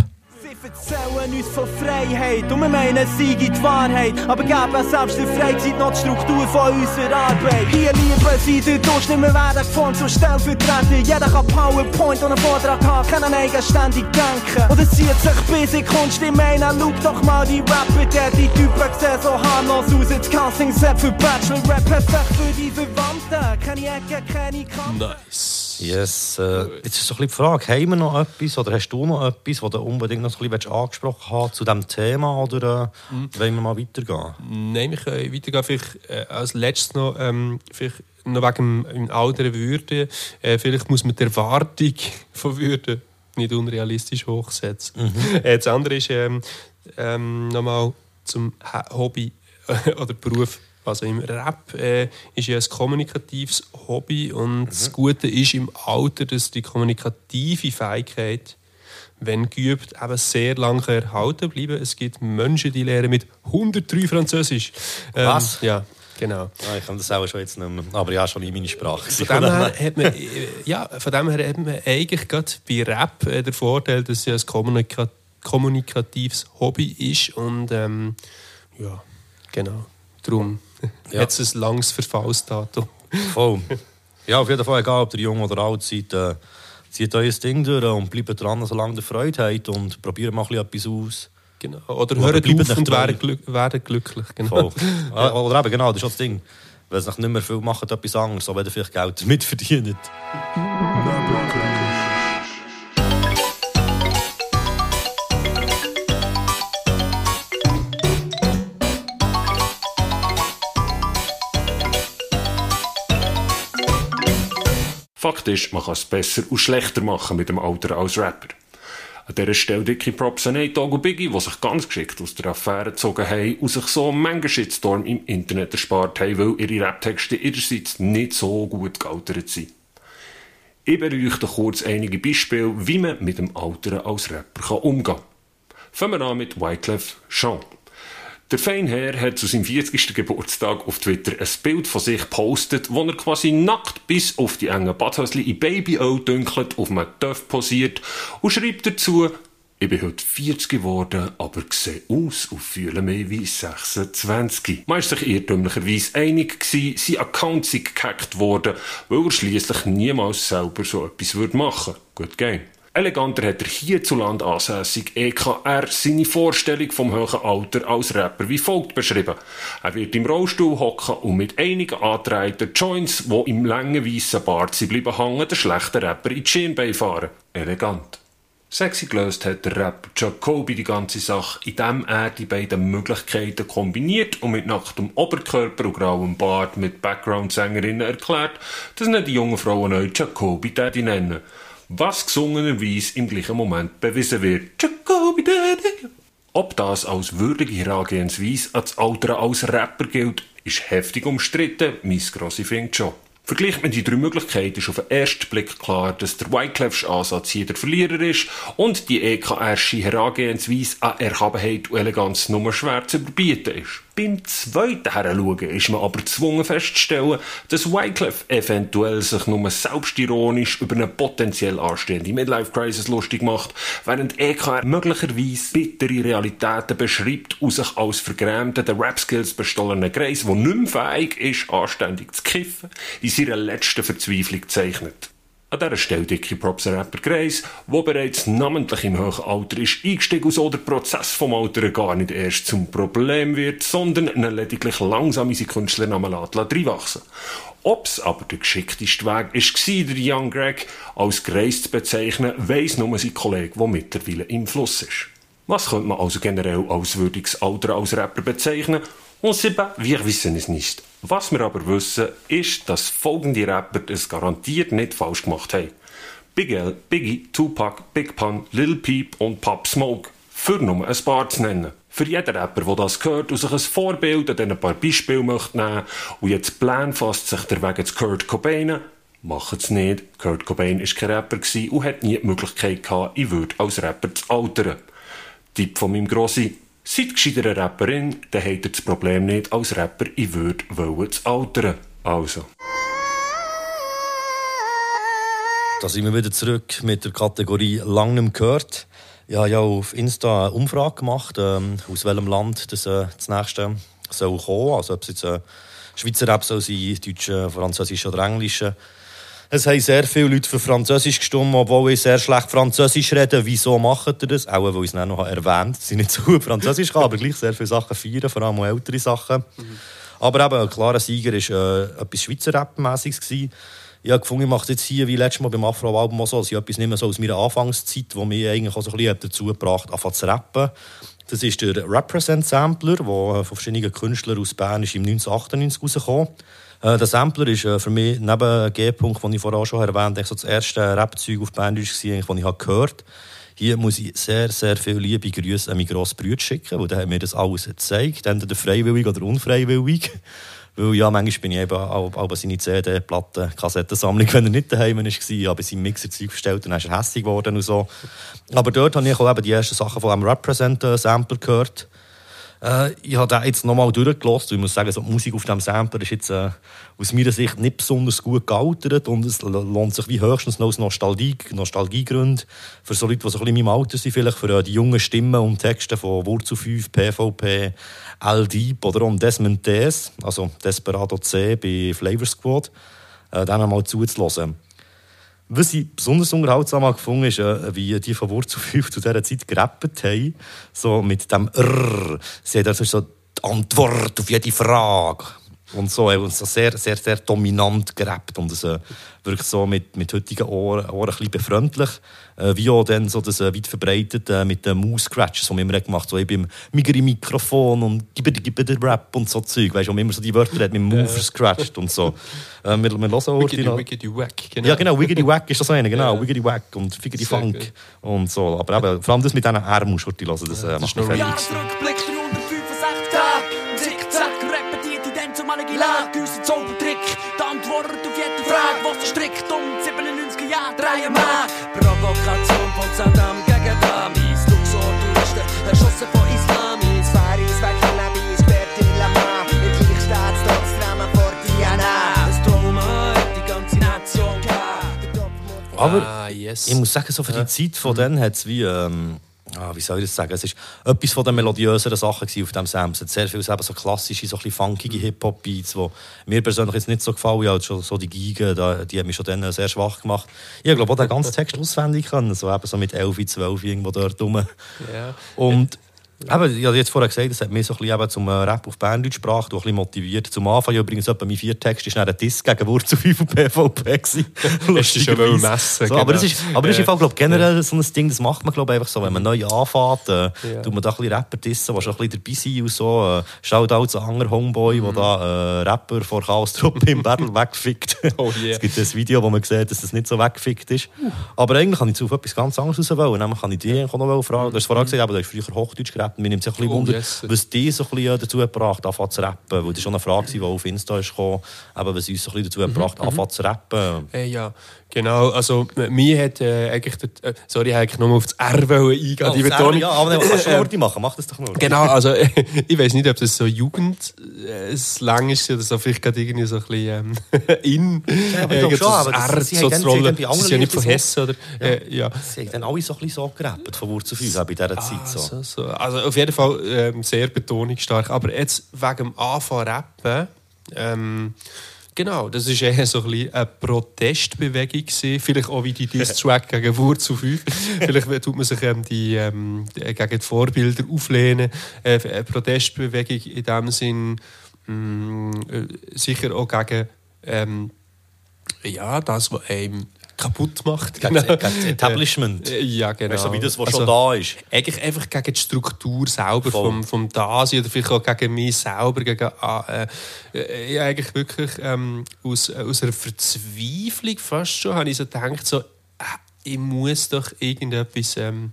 Sie erzählen uns von Freiheit und wir meinen, es sei die Wahrheit. Aber geben selbst in Freizeit noch die Struktur von unserer Arbeit. Hier lieben sie den Durchschnitt, wir werden geformt zur Stellvertreter. Jeder kann PowerPoint und einen Vortrag haben, kann eigenständig denken. Und es zieht sich bis in Kunst, ich meine, schau doch mal die Rapper, der die Typen sehen so harmlos aus. Jetzt Casting-Set für Bachelor-Rap, perfekt für die Verwandten. Keine Ecke, keine Kanten. Nice. Yes, äh, jetzt ist so ein bisschen die Frage, haben wir noch etwas oder hast du noch etwas, was du unbedingt noch ein bisschen angesprochen hast zu diesem Thema oder äh, wollen wir mal weitergehen? Nein, wir können weitergehen. Vielleicht äh, als letztes noch, ähm, vielleicht noch wegen dem Alter Würde. Äh, vielleicht muss man die Erwartung von Würde nicht unrealistisch hochsetzen. Äh, das andere ist ähm, ähm, nochmal zum Hobby oder Beruf. Also im Rap äh, ist ja ein kommunikatives Hobby und das Gute ist im Alter, dass die kommunikative Fähigkeit wenn geübt, eben sehr lange erhalten bleiben. Es gibt Menschen, die lernen mit 103 Französisch. Ähm, Was? Ja, genau. Ja, ich kann das auch schon jetzt nicht mehr, aber ja, schon in meine Sprache. Von dem her hat man, ja, von dem her hat man eigentlich gerade bei Rap äh, den Vorteil, dass es ja ein kommunika kommunikatives Hobby ist und ähm, ja, genau. Darum Ja. es ein langes Verfallsdatum. Voll. Ja, auf jeden Fall, egal ob ihr jung oder alt seid, äh, zieht euer Ding durch und bleibt dran, solange ihr Freude habt und probiert mal etwas aus. Genau. Oder Oder hört auf und treu. werden, glück glücklich. Genau. Voll. Ah, Oder eben, genau, das ist auch das Ding. Wenn es nicht mehr viel macht, etwas anderes, so wenn ihr vielleicht Geld damit verdient. Fakt ist, man kann es besser und schlechter machen mit dem Alter als Rapper. An dieser Stelle dicke Props an Dogg und Biggie, die sich ganz geschickt aus der Affäre gezogen haben und sich so manchen Shitstorm im Internet erspart haben, weil ihre Raptexte ihrerseits nicht so gut gealtert sind. Ich beleuchte kurz einige Beispiele, wie man mit dem Alteren als Rapper umgehen kann. Fangen wir an mit Wyclef Jean. Der Feinherr hat zu seinem 40. Geburtstag auf Twitter ein Bild von sich gepostet, wo er quasi nackt bis auf die engen Badhösli in Baby-O dünkelt auf einem Töff posiert und schreibt dazu, ich bin heute 40 geworden, aber sehe aus und fühle mich wie 26. Man war sich irrtümlicherweise einig, gewesen, sein Account sei gehackt worden, weil er schliesslich niemals selber so etwas machen würde. Gut game. Eleganter hat er hierzulande ansässig EKR seine Vorstellung vom hohen Alter als Rapper wie folgt beschrieben. Er wird im Rollstuhl hocken und mit einigen angetragenen Joints, wo im langen weißen Bart sie bleiben hängen, den schlechten Rapper in die Schienbein fahren. Elegant. Sexy gelöst hat der Rapper Jacoby die ganze Sache, indem er die beiden Möglichkeiten kombiniert und mit nacktem Oberkörper und grauem Bart mit Background-Sängerinnen erklärt, dass nicht die jungen Frauen euch Jacoby Daddy nennen. Was gesungenerweise im gleichen Moment bewiesen wird. Ob das als würdige Herangehensweise als Alter als Rapper gilt, ist heftig umstritten. Mein Grossi findet schon. Vergleicht man die drei Möglichkeiten, ist auf den ersten Blick klar, dass der Wyclef's Ansatz hier der Verlierer ist und die EKRsche Herangehensweise an Erhabenheit und Eleganz nur schwer zu überbieten ist. Beim zweiten Heranschauen ist man aber gezwungen festzustellen, dass Wyclef eventuell sich nur selbstironisch über eine potenziell anstehende Midlife-Crisis lustig macht, während EKR möglicherweise bittere Realitäten beschreibt und sich als vergrämter der Rap-Skills bestohlenen Greis, der nicht mehr fähig ist, anständig zu kiffen, in seiner letzten Verzweiflung zeichnet. An dieser Stelle dicke Props an Rapper Grace, der bereits namentlich im hohen Alter ist eingestiegen und so der Prozess vom Altern gar nicht erst zum Problem wird, sondern ihn lediglich langsam in seinen Künstlernamen reinwachsen Ob es aber der geschickteste Weg war, der Young Greg als Grace zu bezeichnen, weiss nur sein Kollege, der mittlerweile im Fluss ist. Was könnte man also generell als würdiges Alter als Rapper bezeichnen? On sait pas, wir wissen es nicht. Was wir aber wissen, ist, dass folgende Rapper es garantiert nicht falsch gemacht haben. Big L, Biggie, Tupac, Big Pun, Lil Peep und Pop Smoke. Für nur ein paar zu nennen. Für jeden Rapper, der das gehört und sich ein Vorbild an ein paar Beispiele möchte nehmen und jetzt Plan fasst, sich der Weg zu Kurt Cobain, macht es nicht. Kurt Cobain war kein Rapper und hat nie die Möglichkeit gehabt, ich würde als Rapper zu altern. Tipp von meinem Grossi, Seid gescheiter Rapperin, dann habt ihr das Problem nicht als Rapper, ich würde wollen zu altern. Also. Da sind wir wieder zurück mit der Kategorie «Lang nicht gehört». Ich habe ja auf Insta eine Umfrage gemacht, ähm, aus welchem Land das, äh, das nächste soll kommen. Also ob es jetzt äh, Schweizer Rap soll sein, Deutsche, Französische oder Englische. Es haben sehr viele Leute für Französisch gestimmt, obwohl ich sehr schlecht Französisch rede. Wieso macht ihr das? Auch weil ich es noch erwähnt dass ich nicht so gut Französisch kann, aber gleich sehr viele Sachen feiern, vor allem ältere Sachen. Mhm. Aber eben, ein klarer Sieger war äh, etwas Schweizer Rap-mässiges. Ich habe gefunden, ich mache jetzt hier wie letztes Mal beim Afro-Album auch so, dass ich etwas nicht so aus meiner Anfangszeit, wo mich eigentlich auch so ein bisschen dazu gebracht hat, zu rappen. Das ist der Represent Sampler, der von verschiedenen Künstlern aus Bern ist im 1998 rausgekommen äh, der Sampler ist äh, für mich neben G-Punkt, den ich vorher schon erwähnt habe, so das erste Rap-Zeug auf Berndeutsch, das ich gehört habe. Hier muss ich sehr, sehr viele liebe Grüße an meinen grossen Bruder schicken, weil der hat mir das alles gezeigt, entweder freiwillig oder unfreiwillig. Weil ja, manchmal bin ich eben auch, auch seine CD, Platten, Kassettensammlung, wenn er nicht daheim war, aber sein Mixer Zeug verstellt, dann ist er hässlich geworden und so. Aber dort habe ich auch eben die ersten Sachen von einem Represent-Sampler gehört. Äh, ich habe den jetzt nochmal durchgelassen. Ich muss sagen, so die Musik auf diesem Sampler ist jetzt äh, aus meiner Sicht nicht besonders gut gealtert und es lohnt sich wie höchstens noch aus Nostalgie, Nostalgiegründen für so Leute, die so ein bisschen in meinem Alter sind, vielleicht für äh, die jungen Stimmen und Texte von Wurzel 5, PvP, L Deep oder auch Desmond Des, also Desperado C bei Flavor Squad, äh, den einmal zuzulassen. Was ich besonders unterhaltsam gefunden ist, äh, wie die von Wurzel 5 zu dieser Zeit gerappt haben. So mit dem R. Sie haben also so die Antwort auf jede Frage. Und so, und so sehr, sehr, sehr dominant gerappt. Und es äh, wirklich so mit, mit heutigen Ohren, Ohren ein bisschen befreundlich. Äh, wie auch dann so das äh, weit verbreitet äh, mit den Mouse-Scratches, die wir immer gemacht haben. So eben migere Mikrofon und gib gib dir Rap und so Zeug. Weißt du, immer so die Wörter hat mit dem Move scratched und so. Äh, wir, wir hören auch Wiggity, Wiggity Wack, genau. Ja, genau, Wiggity Wack ist das eine, genau. Ja. Wiggity Wack und Figgity Funk gut. und so. Aber eben, vor allem das mit diesen du hören, das, äh, macht mich fertig. Frage, was der strickt um 97 Jahre drehen mag. Provokation von Saddam gegen Damis. Luxor-Touristen, erschossen von Islamis. Faris weg Cannabis, quert in La Mar. Im Gleichstaat trotz Drama vor Diana. Das Trauma hat die ganze Nation gehabt. Aber ah, yes. ich muss sagen, so für die Zeit von denen hat es wie... Ähm, ah, wie soll ich das sagen? Es war etwas von den melodiöseren Sachen auf diesem Sam. Es hat sehr viele so klassische, so ein funkige Hip-Hop-Beats, die mir persönlich jetzt nicht so gefallen. Ja, schon so die Gigen, die haben mich schon dann sehr schwach gemacht. Ich glaube auch den ganzen Text auswendig können, so eben so mit 11, 12 irgendwo dort rum. Yeah. Und aber ich habe jetzt vorher gesagt, das hat mich so ein bisschen zum äh, Rap auf Berndeutsch gebracht und ein bisschen motiviert. Zum Anfang übrigens etwa mein vier Text ist ein Diss gegen Wurzel 5 und PvP gewesen. Lustig schon messen. So, genau. Aber das ist, aber das ist ja. glaub, generell so ein Ding, das macht man glaub, einfach so, wenn man neu anfängt, äh, ja. tut man da ein bisschen Rapper dissen, die schon ein bisschen dabei sind und so. Äh, schaut auch zu anderen Homeboy, mhm. der da äh, Rapper vor Chaos-Truppe im Battle wegfickt. Oh yeah. Es gibt ein Video, wo man sieht, dass das nicht so weggefickt ist. Uh. Aber eigentlich kann ich zu etwas ganz anderes raus wollen. Nämlich kann ich dich noch fragen. Du hast vorhin gesagt, aber du hast früher Hochdeutsch geredet rappen. Mir nimmt es ein bisschen Oh, yes. was die so ein bisschen dazu gebracht hat, anfangen zu rappen. Weil das war schon eine Frage, die auf Insta gekommen, eben, was uns so ein bisschen dazu gebracht hat, anfangen zu rappen. Äh, ja, genau. Also, mir hat äh, eigentlich. Der, äh, sorry, ich wollte eigentlich nur auf das R wollen eingehen. Oh, die Betonung. ja, aber dann kannst du Äh, Worte machen, mach das doch nur. Genau, also ich weiß nicht, ob das so Jugendslang ist oder so, vielleicht gerade irgendwie so ein bisschen ähm, in. Ja, aber ich äh, so schon, aber das- R sie so haben dann- zu sie sind ja nicht von Hessen, oder? Ja. Äh, ja. Sie haben dann alle so ein bisschen so gerappt, von Wurzel 5 bei dieser Zeit. So. So, so. Also auf jeden Fall ähm, sehr betonungsstark. Aber jetzt wegen dem Anfang rappen, ähm, genau, das ist eher so ein bisschen eine Protestbewegung gewesen. Vielleicht auch wie die Diss-Track gegen Wurzel 5. Vielleicht tut man sich ähm, die, ähm, gegen die Vorbilder auflehnen. Äh, eine Protestbewegung in dem Sinn mh, äh, sicher auch gegen ähm, ja, das, was einem kaputt macht. Gegen das- gegen das Etablishment. Äh, Ja, genau. Weißt du, wie das, was schon da ist. Eigentlich einfach gegen die Struktur selber Voll. vom, vom Dasein oder vielleicht auch gegen mich selber. Gegen, äh, äh, ja, eigentlich wirklich ähm, aus, aus einer Verzweiflung fast schon habe ich so gedacht, so, äh, ich muss doch irgendetwas, ähm,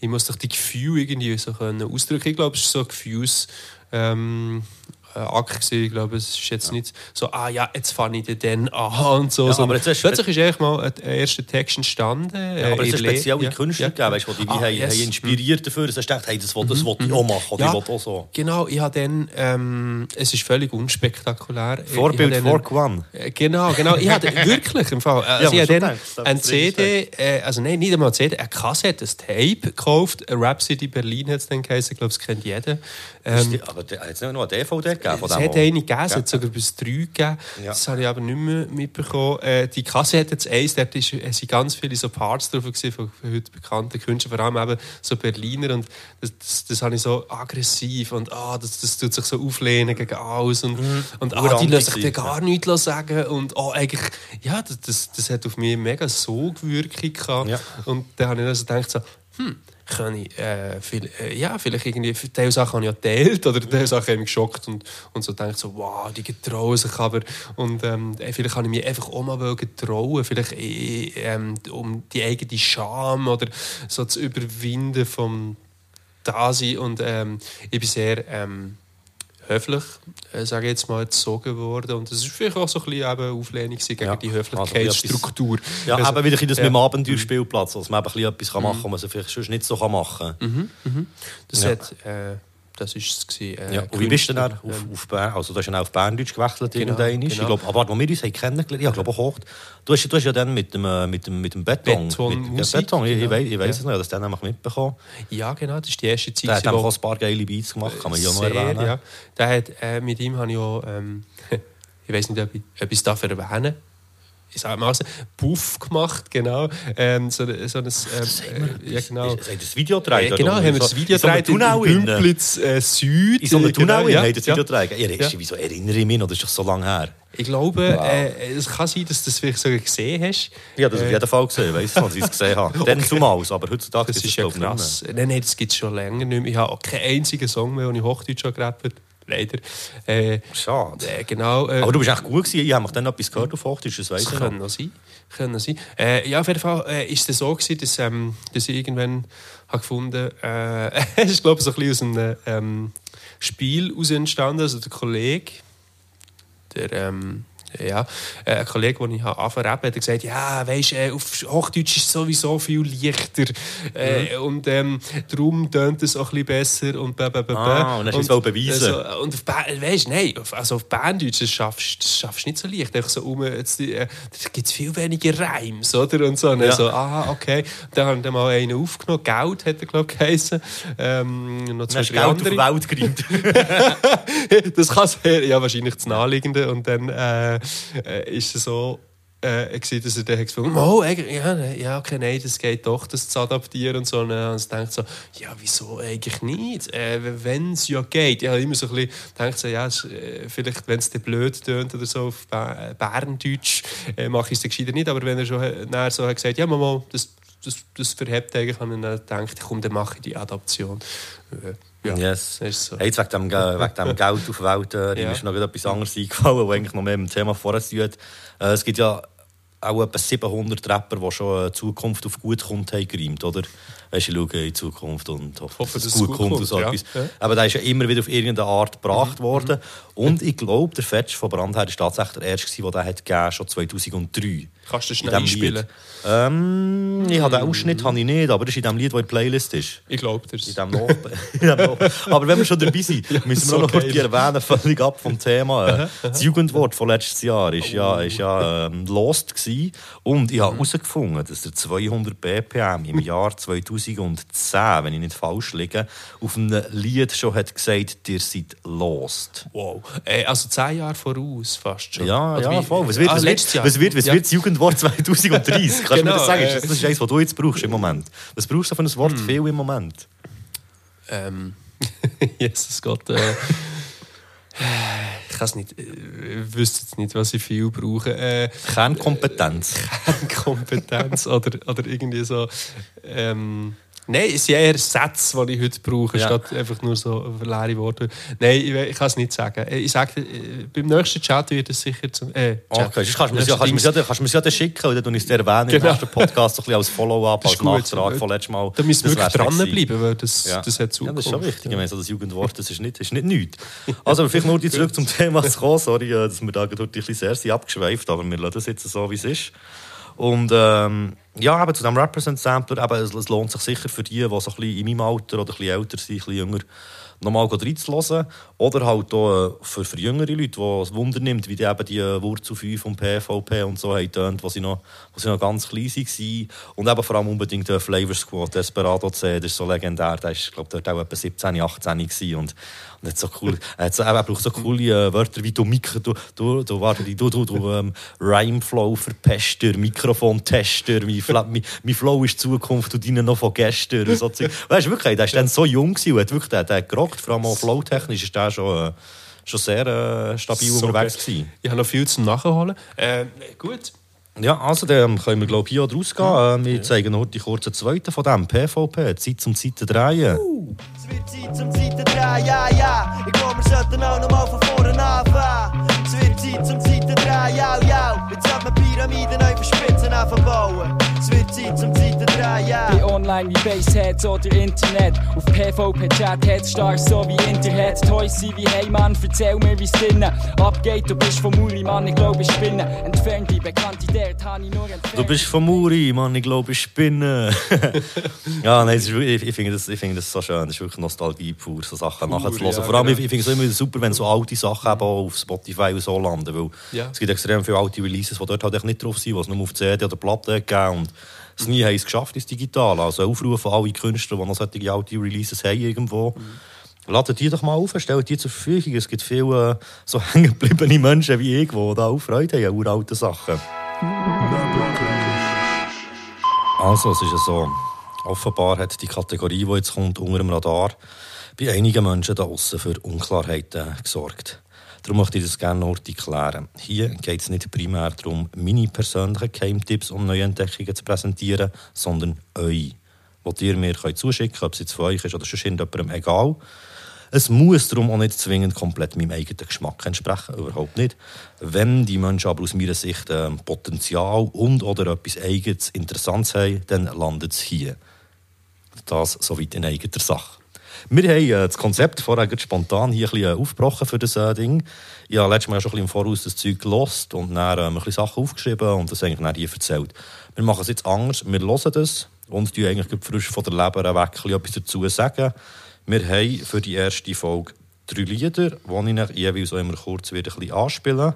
ich muss doch die Gefühle irgendwie so können ausdrücken. Ich glaube, es ist so Gefühls... Ähm, äh, Akt gewesen. Ich glaube, es ist jetzt nicht so, ah ja, jetzt fange ich den an und so. Ja, aber jetzt plötzlich ist eigentlich mal ein erster Text entstanden. Ja, aber es äh, ist in Le- spezielle ja, Künstler ja. gegeben, weißt, du, die dich Ah, haben, yes. inspiriert dafür, dass du gedacht hey, das will, das will ich auch machen oder Ja. ich auch so. Genau, ich habe dann, ähm, es ist völlig unspektakulär. Vorbild for One. Äh, Genau, genau. Ich hatte wirklich im Fall. Also Ja, ich aber habe dann gedacht, das ein ist richtig CD, äh, also nein, nicht einmal ein CD, eine Kassette, ein Tape gekauft. Rhapsody Berlin hat es dann geheißen, ich glaube, das kennt jeder. Ähm, aber hat es nicht noch eine DVD gegeben von es hat eine gegeben, es hat sogar bis drei gegeben. Ja. Das habe ich aber nicht mehr mitbekommen. Äh, die Kasse hat jetzt eins, dort ist, es sind ganz viele so Parts drauf gewesen von heute bekannten Künstlern, vor allem eben so Berliner. Und das, das, das habe ich so aggressiv und ah, das, das tut sich so auflehnen gegen alles. Und, und ah, die lassen sich gar nichts sagen. Und ah, eigentlich, ja, das, das, das hat auf mich mega Sogwirkung gehabt. Ja. Und dann habe ich also gedacht, so, hm, kann ich, äh, viel, äh, ja, vielleicht irgendwie, Teil Sachen habe ich ja geteilt oder Teil Sachen haben geschockt und, und so denkt so, wow, die getrauen sich aber. Und ähm, äh, vielleicht kann ich mich einfach auch mal wollen trauen, vielleicht äh, ähm, um die eigene Scham oder so zu überwinden vom Dasein. Und ähm, ich bin sehr ähm, höflich, äh, sage jetzt mal, erzogen worden und das ist vielleicht auch so ein bisschen eben Auflehnung gegen Ja, die also Höflichkeitsstruktur. Ja, Also, eben wieder ein das ja. mit dem Abenteuerspielplatz, dass man eben ein bisschen etwas Mhm. machen kann, was man vielleicht sonst nicht so machen kann. Mhm, mhm. Das Ja. hat, äh, das ist es äh, Ja, und wie bist du denn dann auf, ähm, auf Bern, also du hast ja auch auf Berndeutsch gewechselt Genau, irgendwann. Ich genau. glaube, aber wo wir uns haben kennengelernt, ich glaube auch hoch. Du hast, du hast ja dann mit dem, äh, mit dem, mit dem Beton, Beton mit, Musik, ja, Beton, ich, ich genau. ich weiss Ja. es noch, ich habe das dann nämlich mitbekommen. Ja, genau, das ist die erste Zeit. Der hat einfach auch ein paar geile Beats gemacht, kann man ja noch erwähnen. Ja. Der hat, äh, mit ihm habe ich auch, ähm, ich weiß nicht, ob ich, ob ich es darf erwähnen ich sage mal, so, Puff gemacht, genau. Ähm, so, so ein, ähm, äh, ja, genau. Ist- ist das Video gedreht, genau, haben wir In das Video gedreht in, in innen? Bümplitz äh, Süd. In so einem Tunnel genau, ja, ja, hat das Video ja. gedreht. Ja, Ja. wieso erinnere ich mich noch, das ist doch so lange her. Ich glaube, Wow. äh, es kann sein, dass du das vielleicht sogar gesehen hast. Habe das auf Äh, jeden Fall gesehen, weiss ich, als ich es gesehen habe. Dann Okay. zumals, aber heutzutage Das gibt es ist ja nicht mehr. krass. Nein, nein, das gibt es schon länger nicht mehr. Ich habe auch keinen einzigen Song mehr, den ich Hochdeutsch habe gerappt Leider. Äh, Schade. Äh, genau. Äh, Aber du bist echt gut gewesen. Ich habe mich dann etwas gehört auf Hochdeutsch, das das ich kann noch. sein. Können sein. Äh, ja, auf jeden Fall äh, ist es so gewesen, dass, ähm, dass ich irgendwann habe gefunden, äh, es ist glaube ich so ein bisschen aus einem ähm, Spiel aus entstanden, also der Kollege, der ähm, ja, äh, ein Kollege, den ich habe angefangen habe, hat gesagt, ja, weisst, äh, auf Hochdeutsch ist es sowieso viel leichter äh, Mhm. und ähm, darum tönt es auch ein bisschen besser und bä, bä, bä. Ah, und hast du es beweisen. also, und weißt, nein, also auf Berndeutsch, das schaffst das schaffst du nicht so leicht. Einfach so um, jetzt, äh, da gibt es viel weniger Reims, oder? Und so. Und Ja. so, aha, okay. Dann haben wir mal einen aufgenommen. Geld hat er, glaube ich, geheißen. Ähm, noch zwei, drei andere. Welt das kann sehr, ja, wahrscheinlich das Naheliegende. Und dann äh, äh, ist so, äh, gewesen, dass er dann hat gefunden oh, ja, ja, okay, nein, das geht doch, das zu adaptieren und so. Und denkt so, ja, wieso eigentlich nicht? Äh, wenn es ja geht. Ich habe immer so ein bisschen gedacht, so, ja, äh, vielleicht, wenn es dir blöd tönt oder so auf äh, Berndeutsch, äh, mache ich es gescheiter nicht. Aber wenn er schon äh, nachher so hat gesagt, ja, Mama, das, das, das verhebt eigentlich, habe ich dann gedacht, komm, dann mache ich die Adaption. Äh, ja, Yes. ist so. Hey, jetzt wegen dem, Ge- wegen dem Geld auf der Welt, äh, Ja. mir ist noch etwas anderes eingefallen, was eigentlich noch mehr mit dem Thema vorher zu tun. Äh, es gibt ja auch etwa 700 Rapper, die schon Zukunft auf gut kommt, haben gereimt, oder? Weißt du, ich schaue in Zukunft und hoffe, Hoffe, dass es gut es kommt. gut und so kommt, etwas. ja. Ja. Aber der ist ja immer wieder auf irgendeine Art gebracht worden. Und ich glaube, der Fetch von Brandherr war tatsächlich der erste, der den hat gegeben, schon 2003. Kannst du schnell einspielen? Ähm, ich habe den Ausschnitt habe ich nicht, aber das ist in dem Lied, das in der Playlist ist. Ich glaube das. In dem in aber wenn wir schon dabei sind, müssen wir so noch kurz erwähnen, völlig ab vom Thema. Das Jugendwort von letztes Jahr ist ja, ist ja ähm, Lost gewesen. Und ich Mhm. habe herausgefunden, dass der 200 BPM im Jahr 2010, wenn ich nicht falsch liege, auf einem Lied schon hat gesagt, ihr seid lost. Wow. Äh, also zehn Jahre voraus fast schon. Ja, Oder ja, voll. Was wird, Ah, was wird, was wird, was Ja. wird das Jugendwort 2030? Kannst du mir Genau, das sagen? äh, das ist eins, was du jetzt brauchst im Moment. Was brauchst du für ein Wort viel im Moment? Ähm, Jesus Gott. Äh, ich kann es nicht. äh, Ich wüsste jetzt nicht, was ich viel brauche. Äh, Kernkompetenz. Kernkompetenz oder, oder irgendwie so. Ähm, Nein, es sind eher Sätze, die ich heute brauche, Ja. statt einfach nur so leere Worte. Nein, ich, ich kann es nicht sagen. Ich sage, äh, beim nächsten Chat wird es sicher zum. Äh, Chat. Okay, sonst kannst du mir ja, kannst du ja, kannst du ja dann schicken und dann tue ich es dir erwähnen im Genau. nächsten Podcast so ein bisschen als Follow-up, als. Nachtrag von letztem Mal. Da müssen wir wirklich dranbleiben, weil das, Ja. das hat Ja, das ist schon Zukunft. wichtig. Ich meine, so das Jugendwort, das ist nicht, das ist nicht nichts. Also, aber vielleicht nur zurück zum Thema zu kommen. Sorry, äh, dass wir da gerade ein bisschen sehr sind abgeschweift, aber wir lassen das jetzt so, wie es ist. Und ähm, ja, eben zu dem Represent-Sampler, es, es lohnt sich sicher für die, die so in meinem Alter oder ein älter sind, ein bisschen jünger, nochmal reinzuhören. Oder halt auch äh, für, für jüngere Leute, die es Wunder nimmt, wie die eben die Wurzel 5 vom PVP und so haben tönt, wo noch, wo sie noch ganz klein waren. Und eben vor allem unbedingt der Flavor Squad, Desperado C, das ist so legendär. Der ist, glaube dort auch etwa 17, 18 gewesen und, hat so cool, er, hat so, er braucht so coole äh, Wörter wie du, Mikro, du, du, du, warte, du, du, du ähm, Rhymeflow Verpester, Mikrofon-Tester, mein, Fla- mein, mein Flow ist Zukunft und deine noch von gestern. Und so weißt du, wirklich, der ist dann so jung gewesen und hat wirklich, der, der gerockt, vor allem auch flowtechnisch ist der schon, äh, schon sehr äh, stabil So unterwegs gewesen. Ich habe noch viel zum Nachholen. Äh, gut. Ja, also dann können wir glaube hier rausgehen. Äh, wir zeigen nur die kurzen zweiten von dem, PvP, Zeit zum Seiten drehen. Es wird Zeit zum Seiten drehen, ja, ja. Ich glaube, wir sollten auch noch mal von vorne anfangen. Es wird Zeit zum Seiten drehen, ja, ja. Jetzt sollte man Pyramiden neu verspitzen anfangen bauen. Es wird Zeit zum Seiten drehen, ja. Bin online wie Baseheads oder Internet. Auf PvP-Chat, Headstars so wie Internet. Toys sind wie Hey Mann, erzähl mir wie's drinnen abgeht. Du bist vom Muri, Mann, ich glaube ich spinne. Entfernt die bekannte Dirt, habe ich nur entfernt. Du bist von Muri, Mann, ich glaube, ich spinne. ja, nein, ist ich, ich finde das, ich finde das so schön. Das ist wirklich Nostalgie pur, so Sachen Pur, nachzuhören. ja, Vor allem, genau. ich, ich finde es immer wieder super, wenn so alte Sachen eben auch auf Spotify und so landen. Weil Ja. es gibt extrem viele alte Releases, die dort halt nicht drauf sind, die es nur auf CD oder Platte gegeben es nie haben es geschafft ins Digital. Also Aufrufe an alle Künstler, die noch solche alte Releases haben irgendwo. Ladet die doch mal auf, stellt die zur Verfügung. Es gibt viele äh, so hängengebliebene Menschen wie ich, die da auch Freude haben an uralten Sachen. Also, es ist ja so. Offenbar hat die Kategorie, die jetzt kommt, unter dem Radar, bei einigen Menschen da außen für Unklarheiten gesorgt. Darum möchte ich das gerne noch erklären. Hier geht es nicht primär darum, meine persönlichen Geheimtipps und Neuentdeckungen zu präsentieren, sondern euch. Wo ihr mir zuschicken könnt, ob es jetzt von euch ist oder sonst irgendjemandem, egal. Es muss darum auch nicht zwingend komplett meinem eigenen Geschmack entsprechen, überhaupt nicht. Wenn die Menschen aber aus meiner Sicht ähm, Potenzial und oder etwas Eigenes, Interessantes haben, dann landet es hier. Das soweit in eigener Sache. Wir haben äh, das Konzept vorher spontan hier ein bisschen äh, aufgebrochen für das äh, Ding. Ich habe letztes Mal schon ein bisschen im Voraus das Zeug gelost und dann ähm, ein bisschen Sachen aufgeschrieben und das eigentlich dann hier erzählt. Wir machen es jetzt anders. Wir hören das und tun eigentlich frisch von der Leber weg etwas dazu sagen. Wir haben für die erste Folge drei Lieder, die ich euch jeweils auch immer kurz wieder ein bisschen anspielen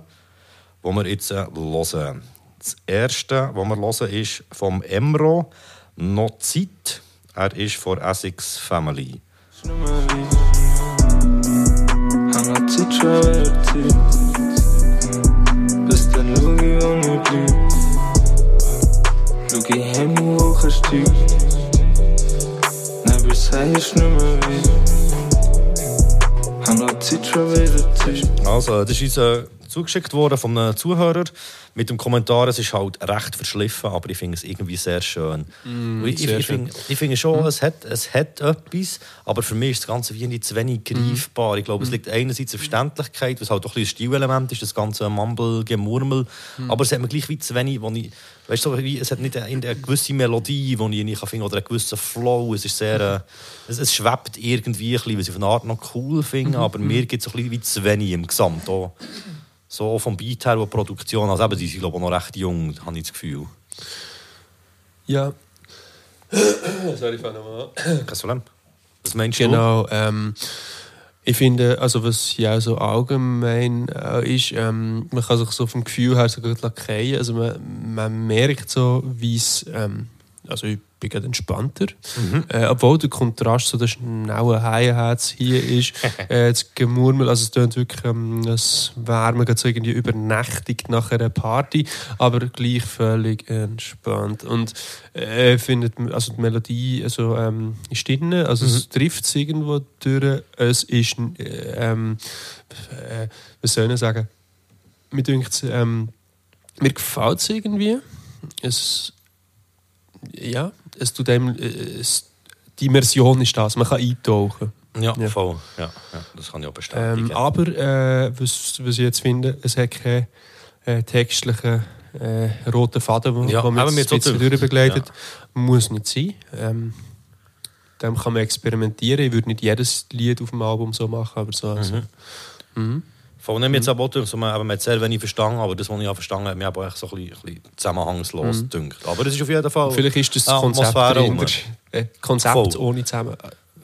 die wir jetzt äh, hören. Das erste, was wir hören, ist vom Emro «Noch Zeit». Er ist von Essex Family. Also, das ist unser zugeschickt worden von einem Zuhörer. Mit dem Kommentar, es ist halt recht verschliffen, aber ich finde es irgendwie sehr schön. Mm, ich, ich, finde, ich finde schon, es, hat, es hat etwas, aber für mich ist das Ganze wie zu wenig greifbar. Ich glaube, es liegt einerseits auf Verständlichkeit, was halt auch ein Stilelement ist, das ganze Mumble-Gemurmel, aber es hat mir gleich wie zu wenig, wo ich, weißt du, es hat nicht eine, eine gewisse Melodie, die ich nicht kann finden oder einen gewissen Flow. Es ist sehr, äh, es, es schwebt irgendwie ein bisschen, was ich auf eine Art noch cool finde, aber mir gibt es ein bisschen wie zu wenig im Gesamt. Auch, so vom Beat her, wo die Produktion, also eben, die sind glaube ich noch recht jung, habe ich das Gefühl. Ja. Sorry, fange nochmal an. Kein Problem. Was meinst Genau. Ähm, ich finde, also was ja so allgemein äh, ist, ähm, man kann sich so vom Gefühl her so gut lackieren. Also man, man merkt so, wie es, ähm, also ich bin gerade entspannter, äh, obwohl der Kontrast so der schnelle Hi-Hats hier ist, äh, das Gemurmel, also es tönt wirklich, ähm, es wäre man so irgendwie übernächtigt nach einer Party, aber gleich völlig entspannt. Und äh, findet, also die Melodie also, ähm, ist drin, also es trifft es irgendwo durch, es ist, äh, ähm, äh, was soll ich sagen, mir denkt ähm, mir gefällt es irgendwie. Es, ja, es tut einem, äh, es, die Immersion ist das, man kann eintauchen. Ja, voll. Ja, ja, das kann ich auch bestätigen. Ähm, aber äh, was, was ich jetzt finde, es hat keinen äh, textlichen äh, roten Faden, der Ja, ja, mir jetzt ein bisschen durchbegleitet. Muss nicht sein. Ähm, dem kann man experimentieren. Ich würde nicht jedes Lied auf dem Album so machen, aber so. Also. Mhm. Von dem jetzt aber auch durch, so, man, eben, hat sehr wenig verstanden, aber das, was ich auch verstanden habe, mir aber echt so ein bisschen, ein bisschen zusammenhangslos Mhm. Aber das ist auf jeden Fall Vielleicht ist das Konzept. Äh, Konzept Voll. ohne zusammen.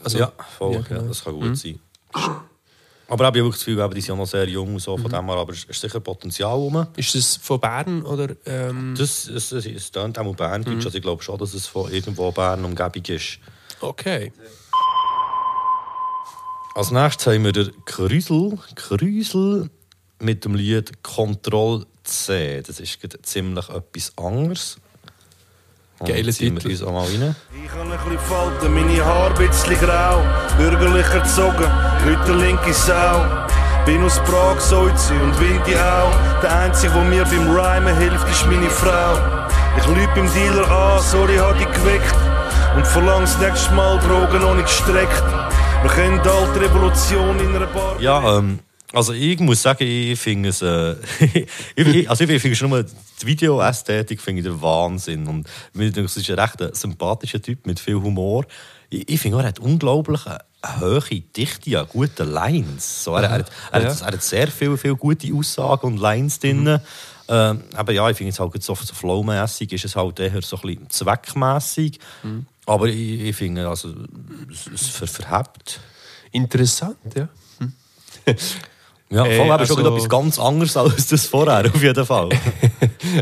Also, ja, voll, ja, ja, genau. das kann gut Mhm. sein. Aber ich habe wirklich das Gefühl, die sind ja noch sehr jung, so, von dem her, aber es ist sicher Potenzial rum. Ist das von Bern oder? Ähm... Das, es, es, es tönt auch Bern, Mhm. also ich glaube schon, dass es von irgendwo Bern Umgebung ist. Okay. Als nächstes haben wir den Krüsel. Krüsel mit dem Lied Control C. Das ist ziemlich etwas anderes. Geiler Titel. Wir uns auch mal rein. Ich kann ein bisschen falten, meine Haare ein bisschen grau. Bürgerlich erzogen, heute linke Sau. Bin aus Prag, Soizi und Winti auch. Der Einzige, der mir beim Rhymen hilft, ist meine Frau. Ich lüge beim Dealer an, sorry, hat dich geweckt. Und verlang das nächste Mal Drogen noch nicht gestreckt. Wir kennen die alte Revolution in einer Bar. Ja, ähm, also ich muss sagen, ich finde es, äh, ich, also ich finde schon nur die Videoästhetik finde ich der Wahnsinn und mir denke, es ist ein recht ein sympathischer Typ mit viel Humor. Ich, ich finde auch, er hat unglaublich eine, hohe Dichte an guten Lines. So, er, er, hat- er, Ja. hat, er hat sehr viele, viele gute Aussagen und Lines drin. Ähm, aber ja, ich finde es halt so, so flowmässig ist es halt eher so ein bisschen zweckmässig. Aber ich, ich finde, also, es, es ver verhebt. Interessant, ja. Hm. Ja, Äh, voll, aber schon also- etwas ganz anderes als das vorher, auf jeden Fall.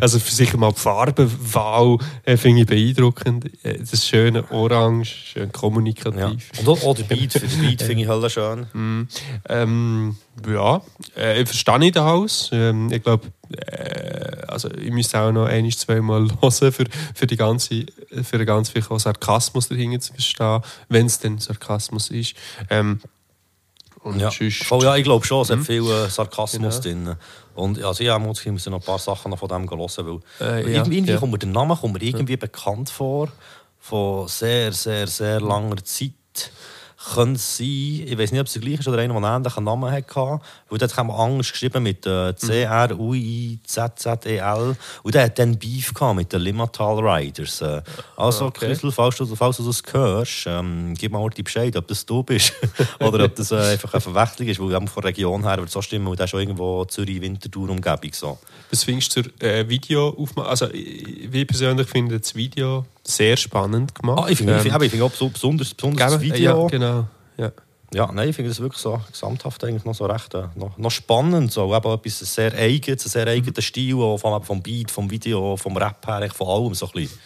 Also für sicher mal die Farbenwahl äh, finde ich beeindruckend. Äh, Das schöne Orange, schön kommunikativ. Und auch, auch der Beat, für den Beat finde ich halt schön. Mm, ähm, ja, äh, ich verstehe ich den Haus. Ähm, ich glaube, äh, also ich müsste auch noch ein, zwei Mal hören, für, für, die ganze, für den ganz viel Sarkasmus dahinter zu verstehen, wenn es denn Sarkasmus ist. Ähm, und Ja. Voll, ja, ich glaube schon, es hat Mhm. viel äh, Sarkasmus Genau. drin. Und also, ja, muss ich muss noch ein paar Sachen von dem hören, weil Äh, ja, irgendwie ja. kommt mir der Name kommt mir irgendwie bekannt vor, von sehr, sehr, sehr langer Zeit. Könnte sein, ich weiß nicht, ob es der gleiche ist oder einer, der einen ähnlichen Namen hatte, weil dort haben wir anders geschrieben mit äh, C-R-U-I-Z-Z-E-L und der hat dann Beef gehabt mit den Limmatal Riders. Äh, also, Okay. Christel, falls du, falls du das hörst, ähm, gib mal die Bescheid, ob das du bist oder ob das äh, einfach eine Verwechslung ist, weil von der Region her wird so stimmen, weil der ist schon irgendwo Zürich, Winterthur, Umgebung so. Was findest du zur äh, Videoaufnahme? Also, ich ich persönlich finde das Video sehr spannend gemacht. Ah, ich finde Ähm, ich, ich finde auch beso- besonders, besonders das? Video. Ja, genau. Ja. Ja, nein, ich finde das wirklich so gesamthaft eigentlich noch so recht äh, noch, noch spannend. So. Eben etwas sehr eigenes, ein sehr eigener Stil, auch vom, vom Beat, vom Video, vom Rap her, von allem so ein bisschen.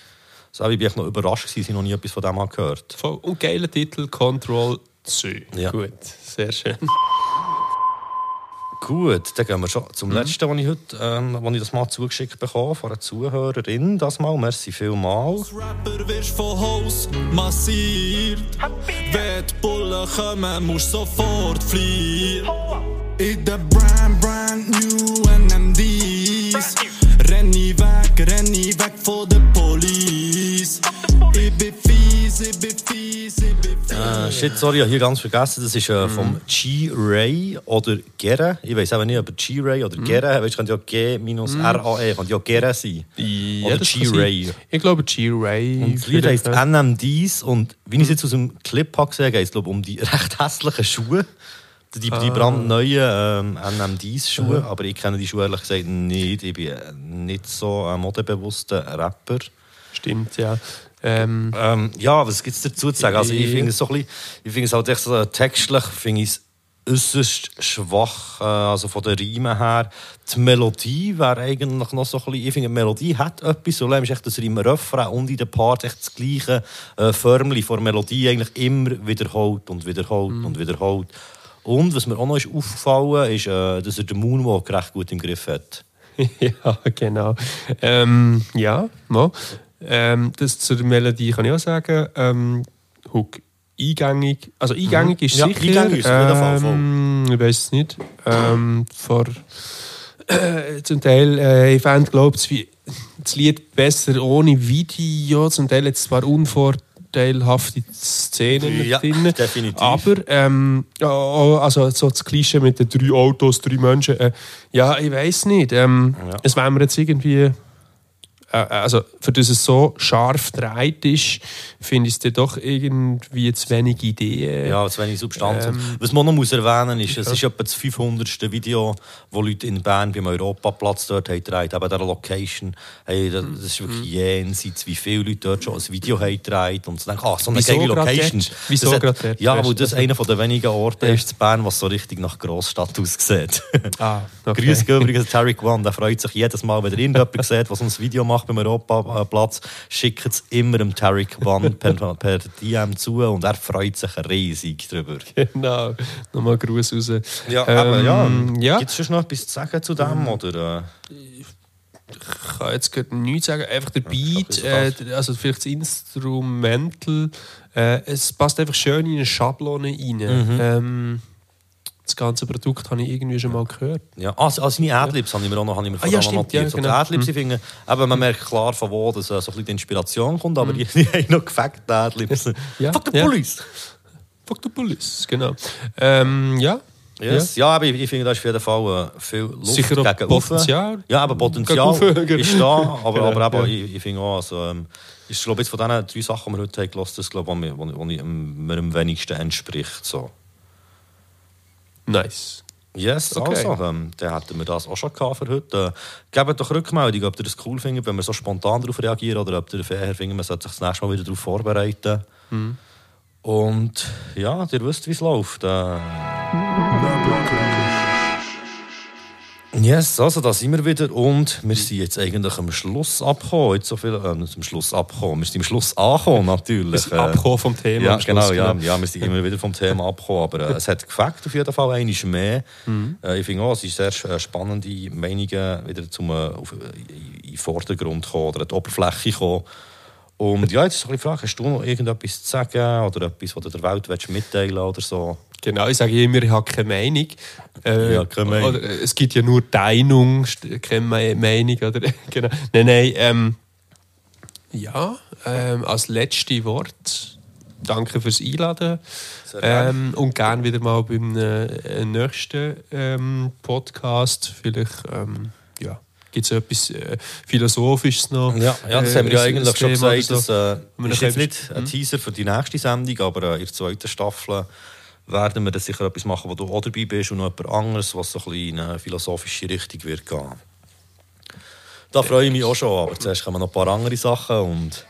So, ich bin echt noch überrascht, gewesen, dass ich noch nie etwas von dem gehört Voll. Und geiler Titel, Control C. Ja. Gut, sehr schön. Gut, dann gehen wir schon zum Mhm. letzten, was ich heute ähm, wo ich das mal zugeschickt bekomme, von einer Zuhörerin. Das mal, merci vielmals. Rapper wirst von Haus massiert. Wenn die Bullen kommen, musst sofort fliehen. In der brand, brand new NMDs. Renn ich weg, renn ich weg von der Police. Ich bin Äh, shit, sorry, ich habe hier ganz vergessen. Das ist äh, vom G-Ray oder Gere. Ich weiß aber nicht, ob G-Ray oder Gere. Weißt du, könnte ja G-R-A-E, könnte ja Gere sein. oder das kann G-Ray. sein. Ich glaube G-Ray. Und das Lied heisst ja. NMDs und wie ich es jetzt aus dem Clip habe gesehen, geht es glaube ich, um die recht hässlichen Schuhe. Die, die Ah. brandneuen ähm, NMDs-Schuhe. Aber ich kenne die Schuhe ehrlich gesagt nicht. Ich bin äh, nicht so ein modebewusster Rapper. Stimmt, ja. Ähm, Ähm, ja, was gibt es dazu zu sagen? Also ich finde es so ein bisschen, ich finde es halt echt so textlich, finde ich äußerst schwach, äh, also von der Riemen her. Die Melodie wäre eigentlich noch so ein bisschen, ich finde, die Melodie hat etwas, so ist echt, dass er im Refrain und in den Parts echt das gleiche äh, Förmli von der Melodie eigentlich immer wiederholt und wiederholt Mhm. und wiederholt. Und was mir auch noch ist aufgefallen ist, äh, dass er den Moonwalk recht gut im Griff hat. ja, genau. Ähm, ja, mal. Ähm, das zur Melodie kann ich auch sagen. Ähm, Hook eingängig. Also eingängig Mhm. ist Ja, sicher. eingängig ist ähm, ich weiß es nicht. Ähm, vor, äh, zum Teil, äh, ich fände, glaube ich, das Lied besser ohne Video. Zum Teil jetzt zwar unvorteilhafte Szenen Ja, drin. definitiv. Aber ähm, ja, also so das Klischee mit den drei Autos, drei Menschen. Äh, ja, ich weiß nicht. Ähm, Es wäre mir jetzt irgendwie. Äh, also, für das es so scharf dreht ist, finde ich es dann doch irgendwie zu wenig Ideen. Ja, zu wenig Substanz. Ähm, Was man noch muss erwähnen ist, es ja. ist etwa das 500. Video, wo Leute in Bern beim Europaplatz dort haben gedreht, eben dieser Location. Hey, das das ist wirklich jenseits, wie viele Leute dort schon ein Video haben gedreht und sie denken, ah, so eine Wieso geile Location. Wieso grad dort? Ja, weil das einer der wenigen Orte ist in Bern, was so richtig nach Grossstadt aussieht. Ah, okay. Grüß übrigens Tarek One, der freut sich jedes Mal, wenn er irgendjemand sieht, was so ein Video macht beim Europaplatz, schickt es immer dem Tarek One per, per DM zu und er freut sich riesig darüber. Genau. Nochmal Gruß raus. Ja, aber ja. Ähm, ja. Gibt es schon noch etwas zu sagen zu dem? Oder, äh? Ich kann jetzt gerade nichts sagen. Einfach der Beat, äh, also vielleicht das Instrumental, äh, es passt einfach schön in eine Schablone rein. Mhm. Ähm, das ganze Produkt habe ich irgendwie schon mal gehört. Ja, ah, ah, seine Adlibs habe ich mir auch noch, habe ich mir Ah, ja, stimmt, notiert. ja, So genau. Die Adlibs, Mhm. ich finde, eben, man merkt klar, von wo das, äh, so ein bisschen die Inspiration kommt, aber Mhm. die, die haben noch gefakte Adlibs. Ja, Fuck the ja. police! Fuck the police, genau. Ähm, ja. Yes. Ja, aber ich, ich finde, da ist auf jeden Fall äh, viel Luft Sicher gegen Potenzial. Ja, aber Potenzial ist da, aber, Genau, aber eben, ja. ich, ich finde auch, also, ähm, ist glaube jetzt von diesen drei Sachen, die wir heute haben gehört, das glaube ich, was mir am wenigsten entspricht. So. Nice. Yes, Okay. also, ähm, dann hätten wir das auch schon gehabt für heute. Äh, gebt doch Rückmeldung, ob ihr das cool findet, wenn wir so spontan darauf reagieren oder ob ihr eher findet, man sollte sich das nächste Mal wieder darauf vorbereiten. Mhm. Und ja, ihr wisst, wie es läuft. Äh, Yes, also da sind wir wieder und wir sind jetzt eigentlich am Schluss abgekommen. Jetzt so viel, äh, zum Schluss abgekommen. Wir sind am Schluss angekommen, natürlich. Wir sind abgekommen vom Thema Ja, am genau, ja, genau. ja, wir sind immer wieder vom Thema abgekommen. Aber äh, es hat gefällt auf jeden Fall einmal mehr. Mhm. Äh, ich finde auch, es ist sehr äh, spannende Meinungen wieder zum, äh, auf, äh, in den Vordergrund gekommen oder an die Oberfläche gekommen. Und ja, jetzt ist die Frage, hast du noch irgendetwas zu sagen oder etwas, was du der Welt willst mitteilen oder so? Genau, ich sage immer, ich habe keine Meinung. Äh, Ja, keine Meinung. Äh, es gibt ja nur Meinung, st- keine Me- Meinung. Oder, genau. Nein, nein. Ähm, ja, ähm, als letzte Wort, danke fürs Einladen. Ähm, und gerne wieder mal beim äh, nächsten ähm, Podcast. Vielleicht ähm, ja, gibt es etwas äh, Philosophisches noch. Ja, ja das äh, haben wir ja eigentlich schon Thema gesagt. so. Das äh, ist jetzt nicht etwas- ein Teaser für die nächste Sendung, aber äh, in der zweiten Staffel werden wir dann sicher etwas machen, wo du auch dabei bist und noch jemand anderes, was so ein bisschen in eine philosophische Richtung wird gehen. Da freue ich mich auch schon, aber zuerst kommen noch ein paar andere Sachen und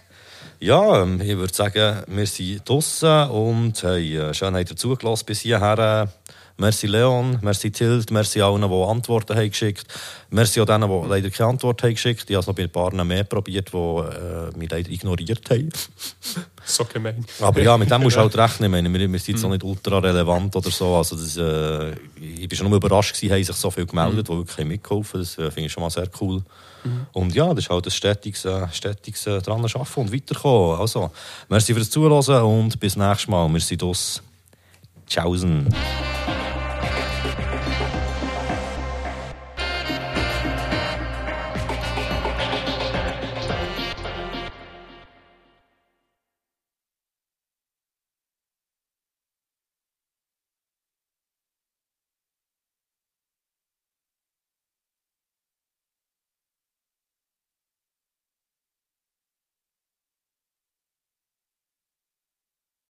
ja, ähm, ich würde sagen, wir sind draußen und hey, äh, schön habt ihr zugelassen bis hierher. Merci Leon, merci Tilt, merci allen, die Antworten haben geschickt. Merci auch denen, die leider keine Antwort haben geschickt. Ich habe es noch bei ein paar mehr probiert, die äh, mich leider ignoriert haben. So gemein. Aber ja, mit dem musst du halt rechnen. Ich meine, wir, sind jetzt Mhm. auch nicht ultra relevant oder so. Also das, äh, ich bin schon überrascht gewesen, haben sich so viele gemeldet, die wirklich haben mitgeholfen Das äh, finde ich schon mal sehr cool. Mhm. Und ja, das ist halt ein stetiges, äh, stetiges äh, dran arbeiten und weiterkommen. Also, merci fürs Zuhören und bis nächstes Mal. Wir sind aus. Tschaußen.